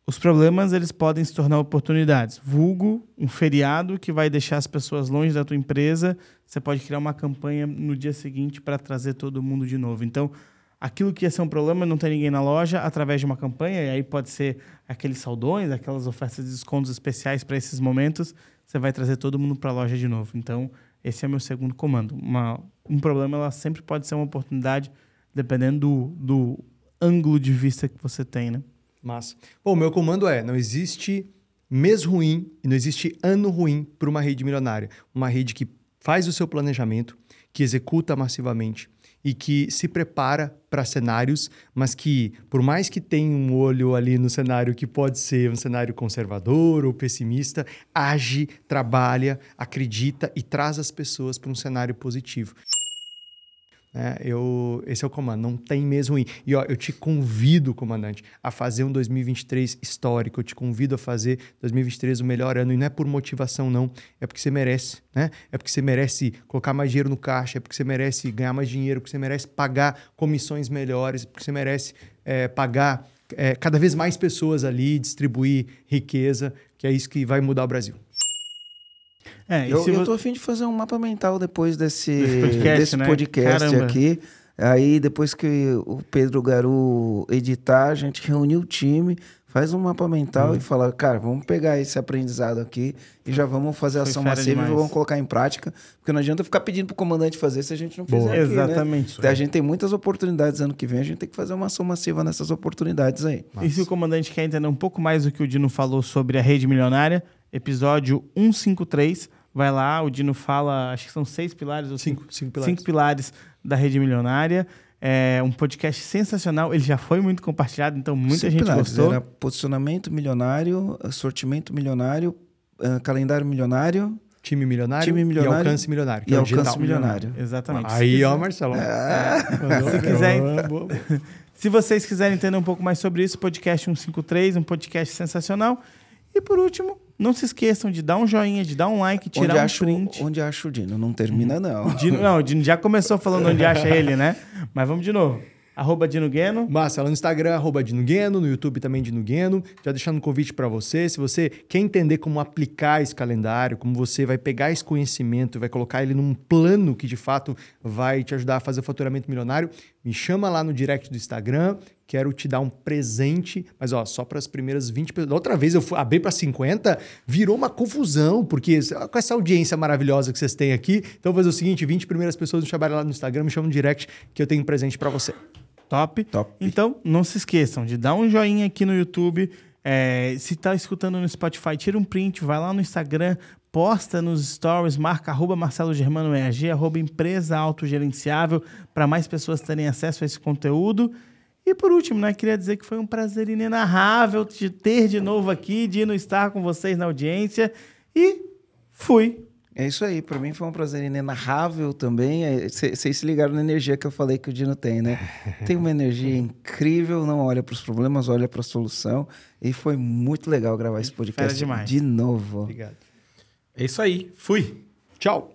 os problemas eles podem se tornar oportunidades. Vulgo, um feriado que vai deixar as pessoas longe da tua empresa, você pode criar uma campanha no dia seguinte para trazer todo mundo de novo. Então, aquilo que ia ser um problema, não tem ninguém na loja, através de uma campanha, e aí pode ser aqueles saldões, aquelas ofertas de descontos especiais para esses momentos, você vai trazer todo mundo para a loja de novo. Então, esse é o meu segundo comando. Uma, um problema ela sempre pode ser uma oportunidade, dependendo do, do ângulo de vista que você tem, né? Massa. Bom, o meu comando é: não existe mês ruim e não existe ano ruim para uma rede milionária. Uma rede que faz o seu planejamento, que executa massivamente e que se prepara para cenários, mas que, por mais que tenha um olho ali no cenário que pode ser um cenário conservador ou pessimista, age, trabalha, acredita e traz as pessoas para um cenário positivo. É, eu, esse é o comando, não tem mesmo. E ó, eu te convido, comandante, a fazer um 2023 histórico. Eu te convido a fazer 2023 o melhor ano. E não é por motivação, não. É porque você merece. Né? É porque você merece colocar mais dinheiro no caixa, é porque você merece ganhar mais dinheiro, porque você merece pagar comissões melhores, porque você merece é, pagar é, cada vez mais pessoas ali, distribuir riqueza, que é isso que vai mudar o Brasil. É, eu, eu tô afim de fazer um mapa mental depois desse, (laughs) podcast, desse né? podcast aqui. Aí, depois que o Pedro Garu editar, a gente reúne o time, faz um mapa mental hum. e fala, cara, vamos pegar esse aprendizado aqui e já vamos fazer Foi ação massiva demais. e vamos colocar em prática. Porque não adianta ficar pedindo pro comandante fazer se a gente não fizer Boa. aqui, né? Exatamente. Né? A gente tem muitas oportunidades ano que vem, a gente tem que fazer uma ação massiva nessas oportunidades aí. Mas... E se o comandante quer entender um pouco mais do que o Dino falou sobre a rede milionária, episódio 153. Vai lá, o Dino fala, acho que são seis pilares ou cinco, cinco, cinco, pilares. cinco pilares da rede milionária. É um podcast sensacional. Ele já foi muito compartilhado, então muita cinco gente pilares. gostou. Era posicionamento milionário, sortimento milionário, uh, calendário milionário. Time milionário, time milionário e alcance milionário. E é alcance milionário. milionário. Exatamente. Aí, ó, Marcelo. É. (laughs) Se quiser, (laughs) se vocês quiserem entender um pouco mais sobre isso, podcast 153, um podcast sensacional. E por último, não se esqueçam de dar um joinha, de dar um like, tirar onde um acho, print. Onde acha o Dino? Não termina, não. O (laughs) Dino, não, o Dino já começou falando onde acha ele, né? Mas vamos de novo. Arroba Dino Gueno. Massa, lá no Instagram, arroba Dino Gueno, no YouTube também Dino Gueno. Já deixando um convite para você. Se você quer entender como aplicar esse calendário, como você vai pegar esse conhecimento e vai colocar ele num plano que de fato vai te ajudar a fazer o faturamento milionário, me chama lá no direct do Instagram. Quero te dar um presente, mas ó, só para as primeiras 20 pessoas. Da outra vez eu fui, abri para 50, virou uma confusão, porque com essa audiência maravilhosa que vocês têm aqui, então vou fazer o seguinte: 20 primeiras pessoas me chamarem lá no Instagram, me chamam no direct que eu tenho um presente para você. Top. Top. Então, não se esqueçam de dar um joinha aqui no YouTube. É, se está escutando no Spotify, tira um print, vai lá no Instagram, posta nos stories, marca arroba Marcelo Germano EAG, arroba empresa autogerenciável, para mais pessoas terem acesso a esse conteúdo. E por último, né, queria dizer que foi um prazer inenarrável de ter de novo aqui, de não estar com vocês na audiência. E fui. É isso aí, para mim foi um prazer inenarrável também. Vocês é, se ligaram na energia que eu falei que o Dino tem, né? (laughs) Tem uma energia incrível, não olha para os problemas, olha para a solução. E foi muito legal gravar esse podcast de novo. Obrigado. É isso aí, fui. Tchau.